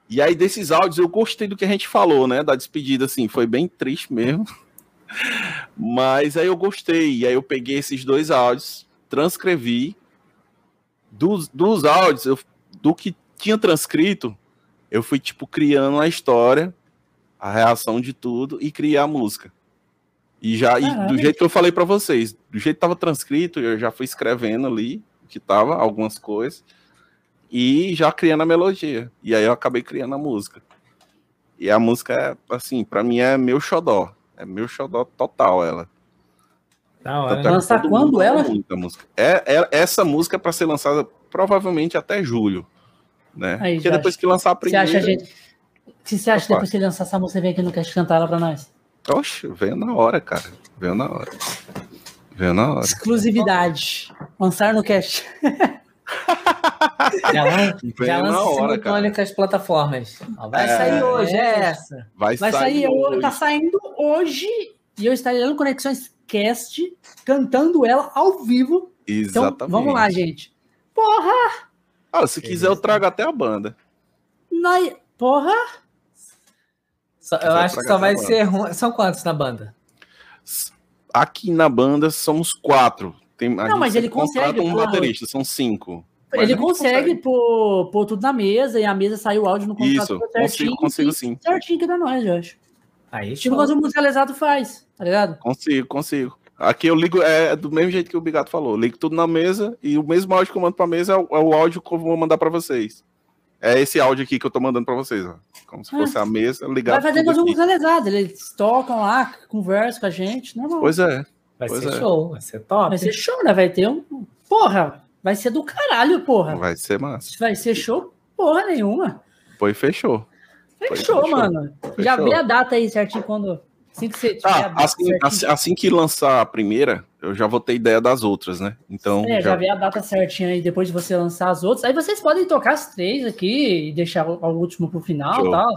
E aí desses áudios eu gostei do que a gente falou, né, da despedida, assim, foi bem triste mesmo. Mas aí eu gostei, e aí eu peguei esses dois áudios, transcrevi. Dos, dos áudios, eu, do que tinha transcrito, eu fui, tipo, criando a história, a reação de tudo e criar a música. E já, e do jeito que eu falei para vocês, do jeito que tava transcrito, eu já fui escrevendo ali, que tava, algumas coisas, e já criando a melodia. E aí eu acabei criando a música. E a música, é, assim, para mim é meu xodó. É meu xodó total ela. Da hora. Tá Lançar quando ela? Muita música. É, é, essa música é para ser lançada provavelmente até julho. Né? Aí, Porque depois que lançar a primeira. Você acha, gente, que você acha Opa. depois que lançar essa música, você vem aqui no cast cantar ela pra nós? Oxe, veio na hora, cara. Veio na hora. Veio na hora. Exclusividade. Lançar no cast. <laughs> <laughs> Já, lan- Veio já na lança hora, simultâneo com as plataformas. Ó, vai É. sair hoje, é essa. Vai, Vai sair, hoje. tá saindo hoje e eu estarei no Conexões Cast cantando ela ao vivo. Então, Exatamente. vamos lá, gente. Porra! Ah, se quiser, eu trago até a banda. Nós... Porra! Só- eu acho que só vai ser ruim. São quantos na banda? Aqui na banda somos quatro. Tem, Não, mas ele consegue, um porra. baterista, são cinco. Ele gente consegue pôr, pôr tudo na mesa e a mesa saiu o áudio no contrato Isso, certinho. consigo, consigo sim. Certinho que dá nós, eu acho. Aí, Tipo quando o musicalizado faz, tá ligado? Consigo, consigo. Aqui eu ligo, é do mesmo jeito que o Bigato falou. Ligo tudo na mesa e o mesmo áudio que eu mando pra mesa é o, é o áudio que eu vou mandar pra vocês. É esse áudio aqui que eu tô mandando pra vocês, ó. Como se Ah. fosse a mesa ligado. Vai fazer coisa aqui. musicalizado. Eles tocam lá, conversam com a gente. Normal. Pois é. Vai Pois ser é. show, vai ser top. Vai ser show, né? Vai ter um. Porra! Vai ser do caralho, porra. Vai ser massa. Vai ser show, porra nenhuma. Foi fechou. Fechou, Fechou. mano. Já Fechou. vê a data aí certinho quando. Assim que você tiver a data assim, assim, assim que lançar a primeira, eu já vou ter ideia das outras, né? Então, É, já já, vê a data certinha aí depois de você lançar as outras. Aí vocês podem tocar as três aqui e deixar o, o último pro final e tal.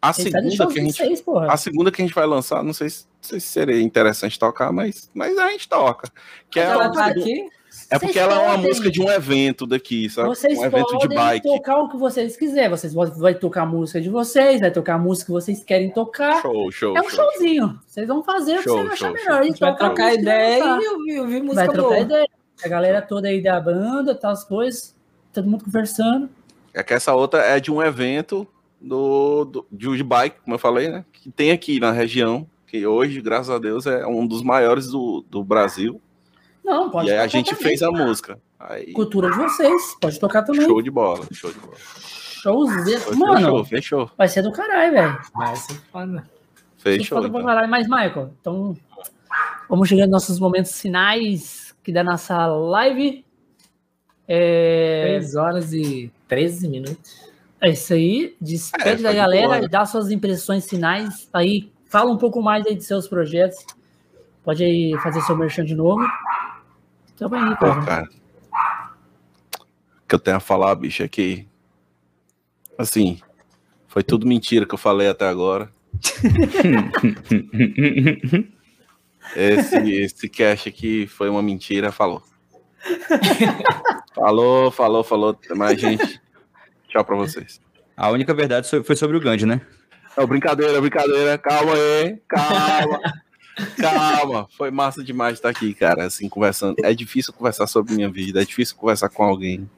a Ele tá segunda que a gente porra. A segunda que a gente vai lançar, não sei se, não sei se seria interessante tocar, mas, mas a gente toca. Que é, Mas ela um- tá aqui. é porque Vocês ela é uma podem- música de um evento daqui, sabe? Vocês um evento de podem bike. tocar o que vocês quiserem. Vocês vão vai tocar a música de vocês, vai tocar a música que vocês querem tocar. Show, show, é um show. showzinho. Vocês vão fazer Show, o que você achar show, melhor. show. A gente vai trocar ideia e ouvir, ouvir música Vai trocar boa. ideia. A galera toda aí da banda, tal as coisas. Todo mundo conversando. É que essa outra é de um evento do, do, de bike, como eu falei, né? Que tem aqui na região, que hoje, graças a Deus, é um dos maiores do, do Brasil. Não, pode e aí a gente também. fez a música. Aí, Cultura de vocês. Pode tocar também. show de bola, show de bola. Showzinho. Fechou, Mano, fechou, vai ser do caralho, velho. Vai ser foda. fechou. Foda pra então. caralho. Mas, Michael, então vamos chegando nos nossos momentos finais que da nossa live. É, 3 horas e 13 minutos. é isso aí. Despede É, da galera, boa, né? dá suas impressões finais. Aí, fala um pouco mais aí de seus projetos. Pode aí fazer seu merchan de novo. Tamo aí, Pô, cara. cara. O que eu tenho a falar, bicho, é que. Assim, foi tudo mentira que eu falei até agora. <laughs> Esse, esse cash aqui foi uma mentira, falou. falou, falou, falou. Mas, gente, tchau pra vocês. A única verdade foi sobre o Gandhi, né? Não, brincadeira, brincadeira. Calma aí, calma. <laughs> Calma, foi massa demais estar aqui, cara. Assim, conversando. É difícil conversar sobre minha vida, é difícil conversar com alguém.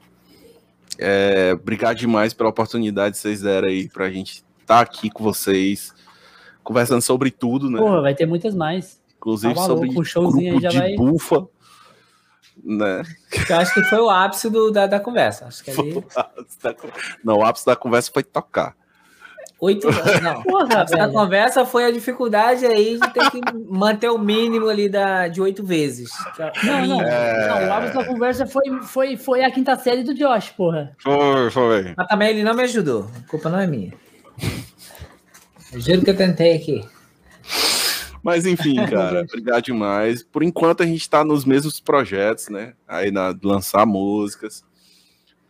É, obrigado demais pela oportunidade que vocês deram aí pra gente estar aqui com vocês, conversando sobre tudo, né? Porra, vai ter muitas mais. Inclusive tá sobre o showzinho aí grupo já de vai- bufa, né? Eu acho que foi o ápice do- da, da conversa. Acho que ali. Não, o ápice da conversa foi tocar. Oito horas. Não. <laughs> Porra, A velho. conversa foi a dificuldade aí de ter que manter o mínimo ali da, de oito vezes. Que é Não, não. mínimo. Não, o ápice da conversa foi, foi, foi a quinta série do Josh, porra. Foi, foi. Mas também ele não me ajudou. A culpa não é minha. Eu juro que eu tentei aqui. Mas enfim, <laughs> cara, obrigado demais. Por enquanto a gente tá nos mesmos projetos, né? Aí na lançar músicas.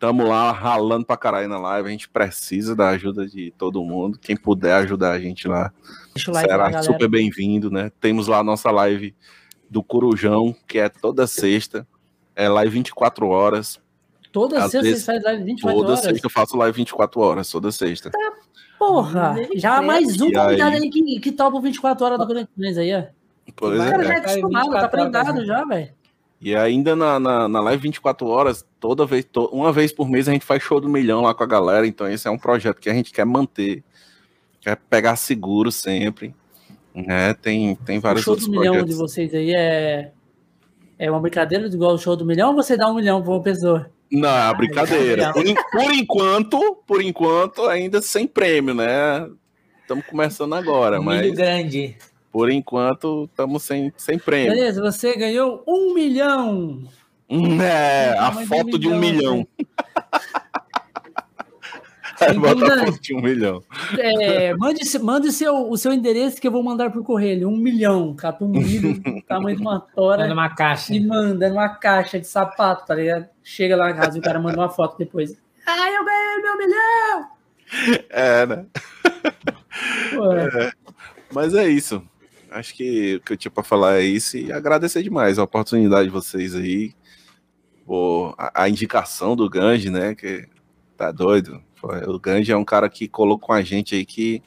Tamo lá ralando pra caralho na live. A gente precisa da ajuda de todo mundo. Quem puder ajudar a gente lá, Deixa o like lá, será super bem-vindo, né? Temos lá a nossa live do Corujão, que é toda sexta. É live 24 horas. Toda Às sexta vezes, vocês fazem live 24 Toda horas. sexta eu faço live 24 horas, toda sexta. Porra, já há mais um aí? convidado aí que, que topa 24 horas do Conexões aí, ó. Por O cara já é Vai acostumado, 24 tá prendado né? já, velho. E ainda na, na, na live 24 horas, toda vez, to- uma vez por mês a gente faz show do milhão lá com a galera. Então, esse é um projeto que a gente quer manter, quer pegar seguro sempre. Né? Tem, tem O vários show outros do milhão projetos. de vocês aí é. É uma brincadeira igual o show do milhão ou você dá um milhão pra uma pessoa? Não, é brincadeira. legal. Por, por enquanto, por enquanto, ainda sem prêmio, né? Estamos começando agora, Milho mas grande. Por enquanto estamos sem, sem prêmio. Beleza, você ganhou um milhão. Hum, É, a foto de um milhão. <laughs> Aí Então, bota a foto de um milhão. É, mande mande seu, o seu endereço que eu vou mandar por correio. Um milhão. Cata um milho <laughs> tamanho de uma tora Manda uma caixa. e manda numa caixa de sapato, tá ligado? Chega lá na casa e o cara manda uma foto depois. Ai, eu ganhei meu milhão! É, né? Pô, Mas é isso. Acho que o que eu tinha pra falar é isso e agradecer demais a oportunidade de vocês aí. Pô, a, a indicação do Ganji, né? Que tá doido. O Ganji é um cara que colocou com a gente aí que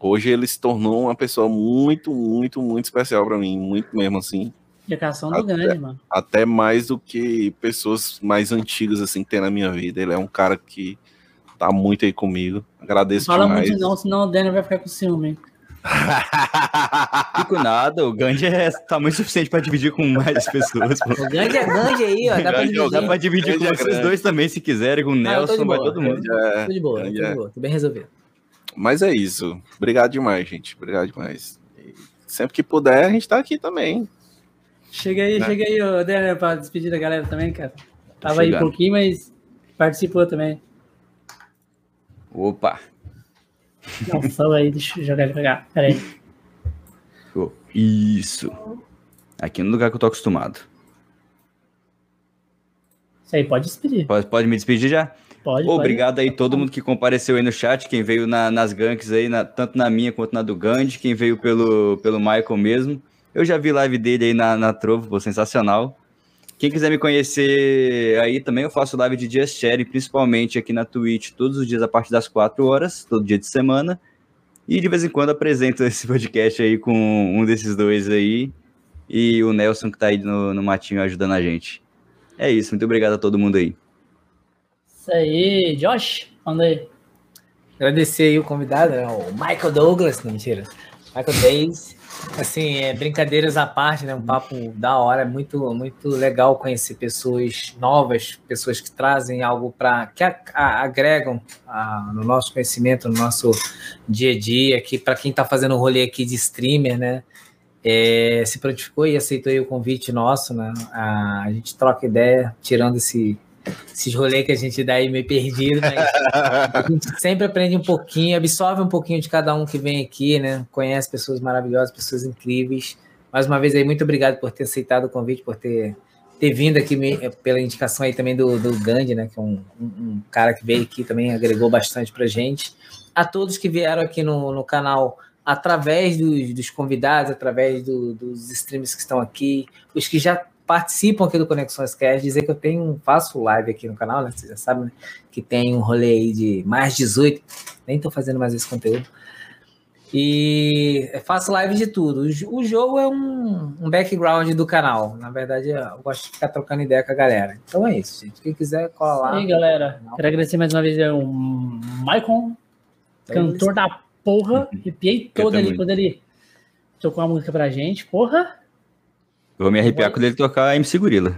hoje ele se tornou uma pessoa muito, muito, muito especial pra mim. Muito mesmo, assim. indicação do Até- grande, mano. Até mais do que pessoas mais antigas, assim, que tem na minha vida. Ele é um cara que tá muito aí comigo. Não Agradeço fala demais. muito não, senão o Daniel vai ficar com ciúme. Fico nada, o Gandhi é tamanho suficiente pra dividir com mais pessoas. pô. O grande é grande aí, ó. Dá pra é o Dá dividir. pra dividir com Gandhi é vocês grande. dois também, se quiserem, com o Ah, Nelson, vai todo mundo. É, Tô de boa, tô de é. boa. Tô bem resolvido. Mas é isso. Obrigado demais, gente. Obrigado demais. E sempre que puder, a gente tá aqui também. Chega aí, É. chega aí, ô Daniel, pra despedir da galera também, cara. Tava aí um pouquinho, mas participou também. Opa! Não, só aí, deixa eu jogar cá. Pera aí. Isso. Aqui no lugar que eu tô acostumado. Isso aí, pode despedir. Pode, pode me despedir já? Pode, pode. Obrigado aí todo mundo que compareceu aí no chat, quem veio na- nas ganks aí, na- tanto na minha quanto na do Gandhi, quem veio pelo, pelo Michael mesmo. Eu já vi live dele aí na, na Trovo, pô, sensacional. Quem quiser me conhecer aí também, eu faço live de Just Chat, principalmente aqui na Twitch, todos os dias a partir das 4 horas, todo dia de semana. E de vez em quando apresento <laughs> esse podcast aí com um desses dois aí e o Nelson que tá aí no, no matinho ajudando a gente. É isso, muito obrigado a todo mundo aí. Isso aí, Josh, manda aí. Agradecer aí o convidado, né, o Michael Douglas, não mentira, Michael Days. Assim, é, brincadeiras à parte, né? Um papo da hora, é muito, muito legal conhecer pessoas novas, pessoas que trazem algo para que a- a- agregam a- no nosso conhecimento, no nosso dia a dia, que para quem está fazendo o rolê aqui de streamer, né? é, se prontificou e aceitou o convite nosso, né? A, a gente troca ideia, tirando esse esses rolês que a gente dá aí meio perdido, mas a gente sempre aprende um pouquinho, absorve um pouquinho de cada um que vem aqui, né? Conhece pessoas maravilhosas, pessoas incríveis. Mais uma vez aí, muito obrigado por ter aceitado o convite, por ter, ter vindo aqui me- pela indicação aí também do, do Gandhi, né? Que é um, um- um cara que veio aqui também, agregou bastante pra gente. A todos que vieram aqui no, no canal através dos, dos convidados, através do- dos streams que estão aqui, os que já participam aqui do Conexões Cast, dizer que eu tenho, faço live aqui no canal, né? Vocês já sabem, né? Que tem um rolê aí de mais 18, nem tô fazendo mais esse conteúdo. E faço live de tudo. O jo- O jogo é um, um background do canal. Na verdade, eu gosto de ficar trocando ideia com a galera. Então é isso, gente. Quem quiser, cola E lá. aí, galera, quero agradecer mais uma vez ao Michael, cantor da porra. <laughs> Arrepiei todo ali quando ele tocou uma música pra gente. Porra! Eu vou me arrepiar quando ele tocar MC Gorila.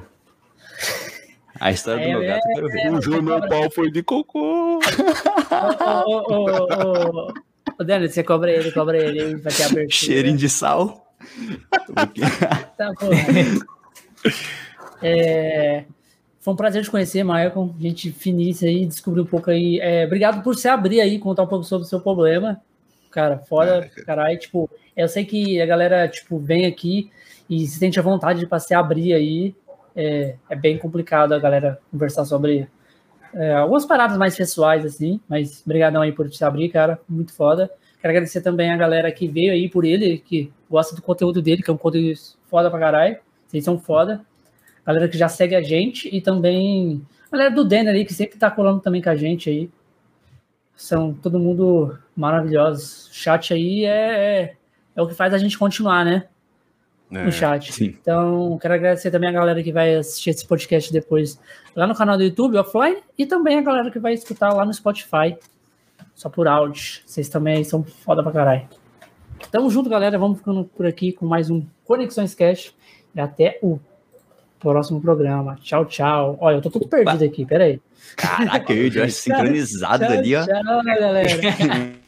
A história do É, meu gato eu quero ver. O João, meu pau foi de cocô. Ô, ô, ô, ô, ô, ô, Daniel, você cobra ele, cobra ele, ele vai ter abertura. Cheirinho de sal. <laughs> Tá, porra. É, foi um prazer te conhecer, Michael. Gente finíssima aí, descobrir um pouco aí. É, obrigado por se abrir aí, contar um pouco sobre o seu problema. Cara, foda, caralho. Tipo, eu sei que a galera, tipo, vem aqui e se sente a vontade de pra se abrir aí. É, é bem complicado a galera conversar sobre é, algumas paradas mais pessoais, assim. Mas obrigadão aí por se abrir, cara. Muito foda. Quero agradecer também a galera que veio aí por ele, que gosta do conteúdo dele, que é um conteúdo foda pra caralho. Vocês são foda. Galera que já segue a gente e também a galera do Denner aí, que sempre tá colando também com a gente aí. São todo mundo maravilhosos. O chat aí é, é, é o que faz a gente continuar, né? É, No chat. sim. Então, quero agradecer também a galera que vai assistir esse podcast depois lá no canal do YouTube, offline, e também a galera que vai escutar lá no Spotify, só por áudio. Vocês também são foda pra caralho. Tamo junto, galera. Vamos ficando por aqui com mais um Conexões Cash. E até o próximo programa. Tchau, tchau. Olha, eu tô todo perdido aqui, peraí. Caraca, eu já <laughs> sincronizado Tchau, ali, ó. Tchau, galera. <laughs>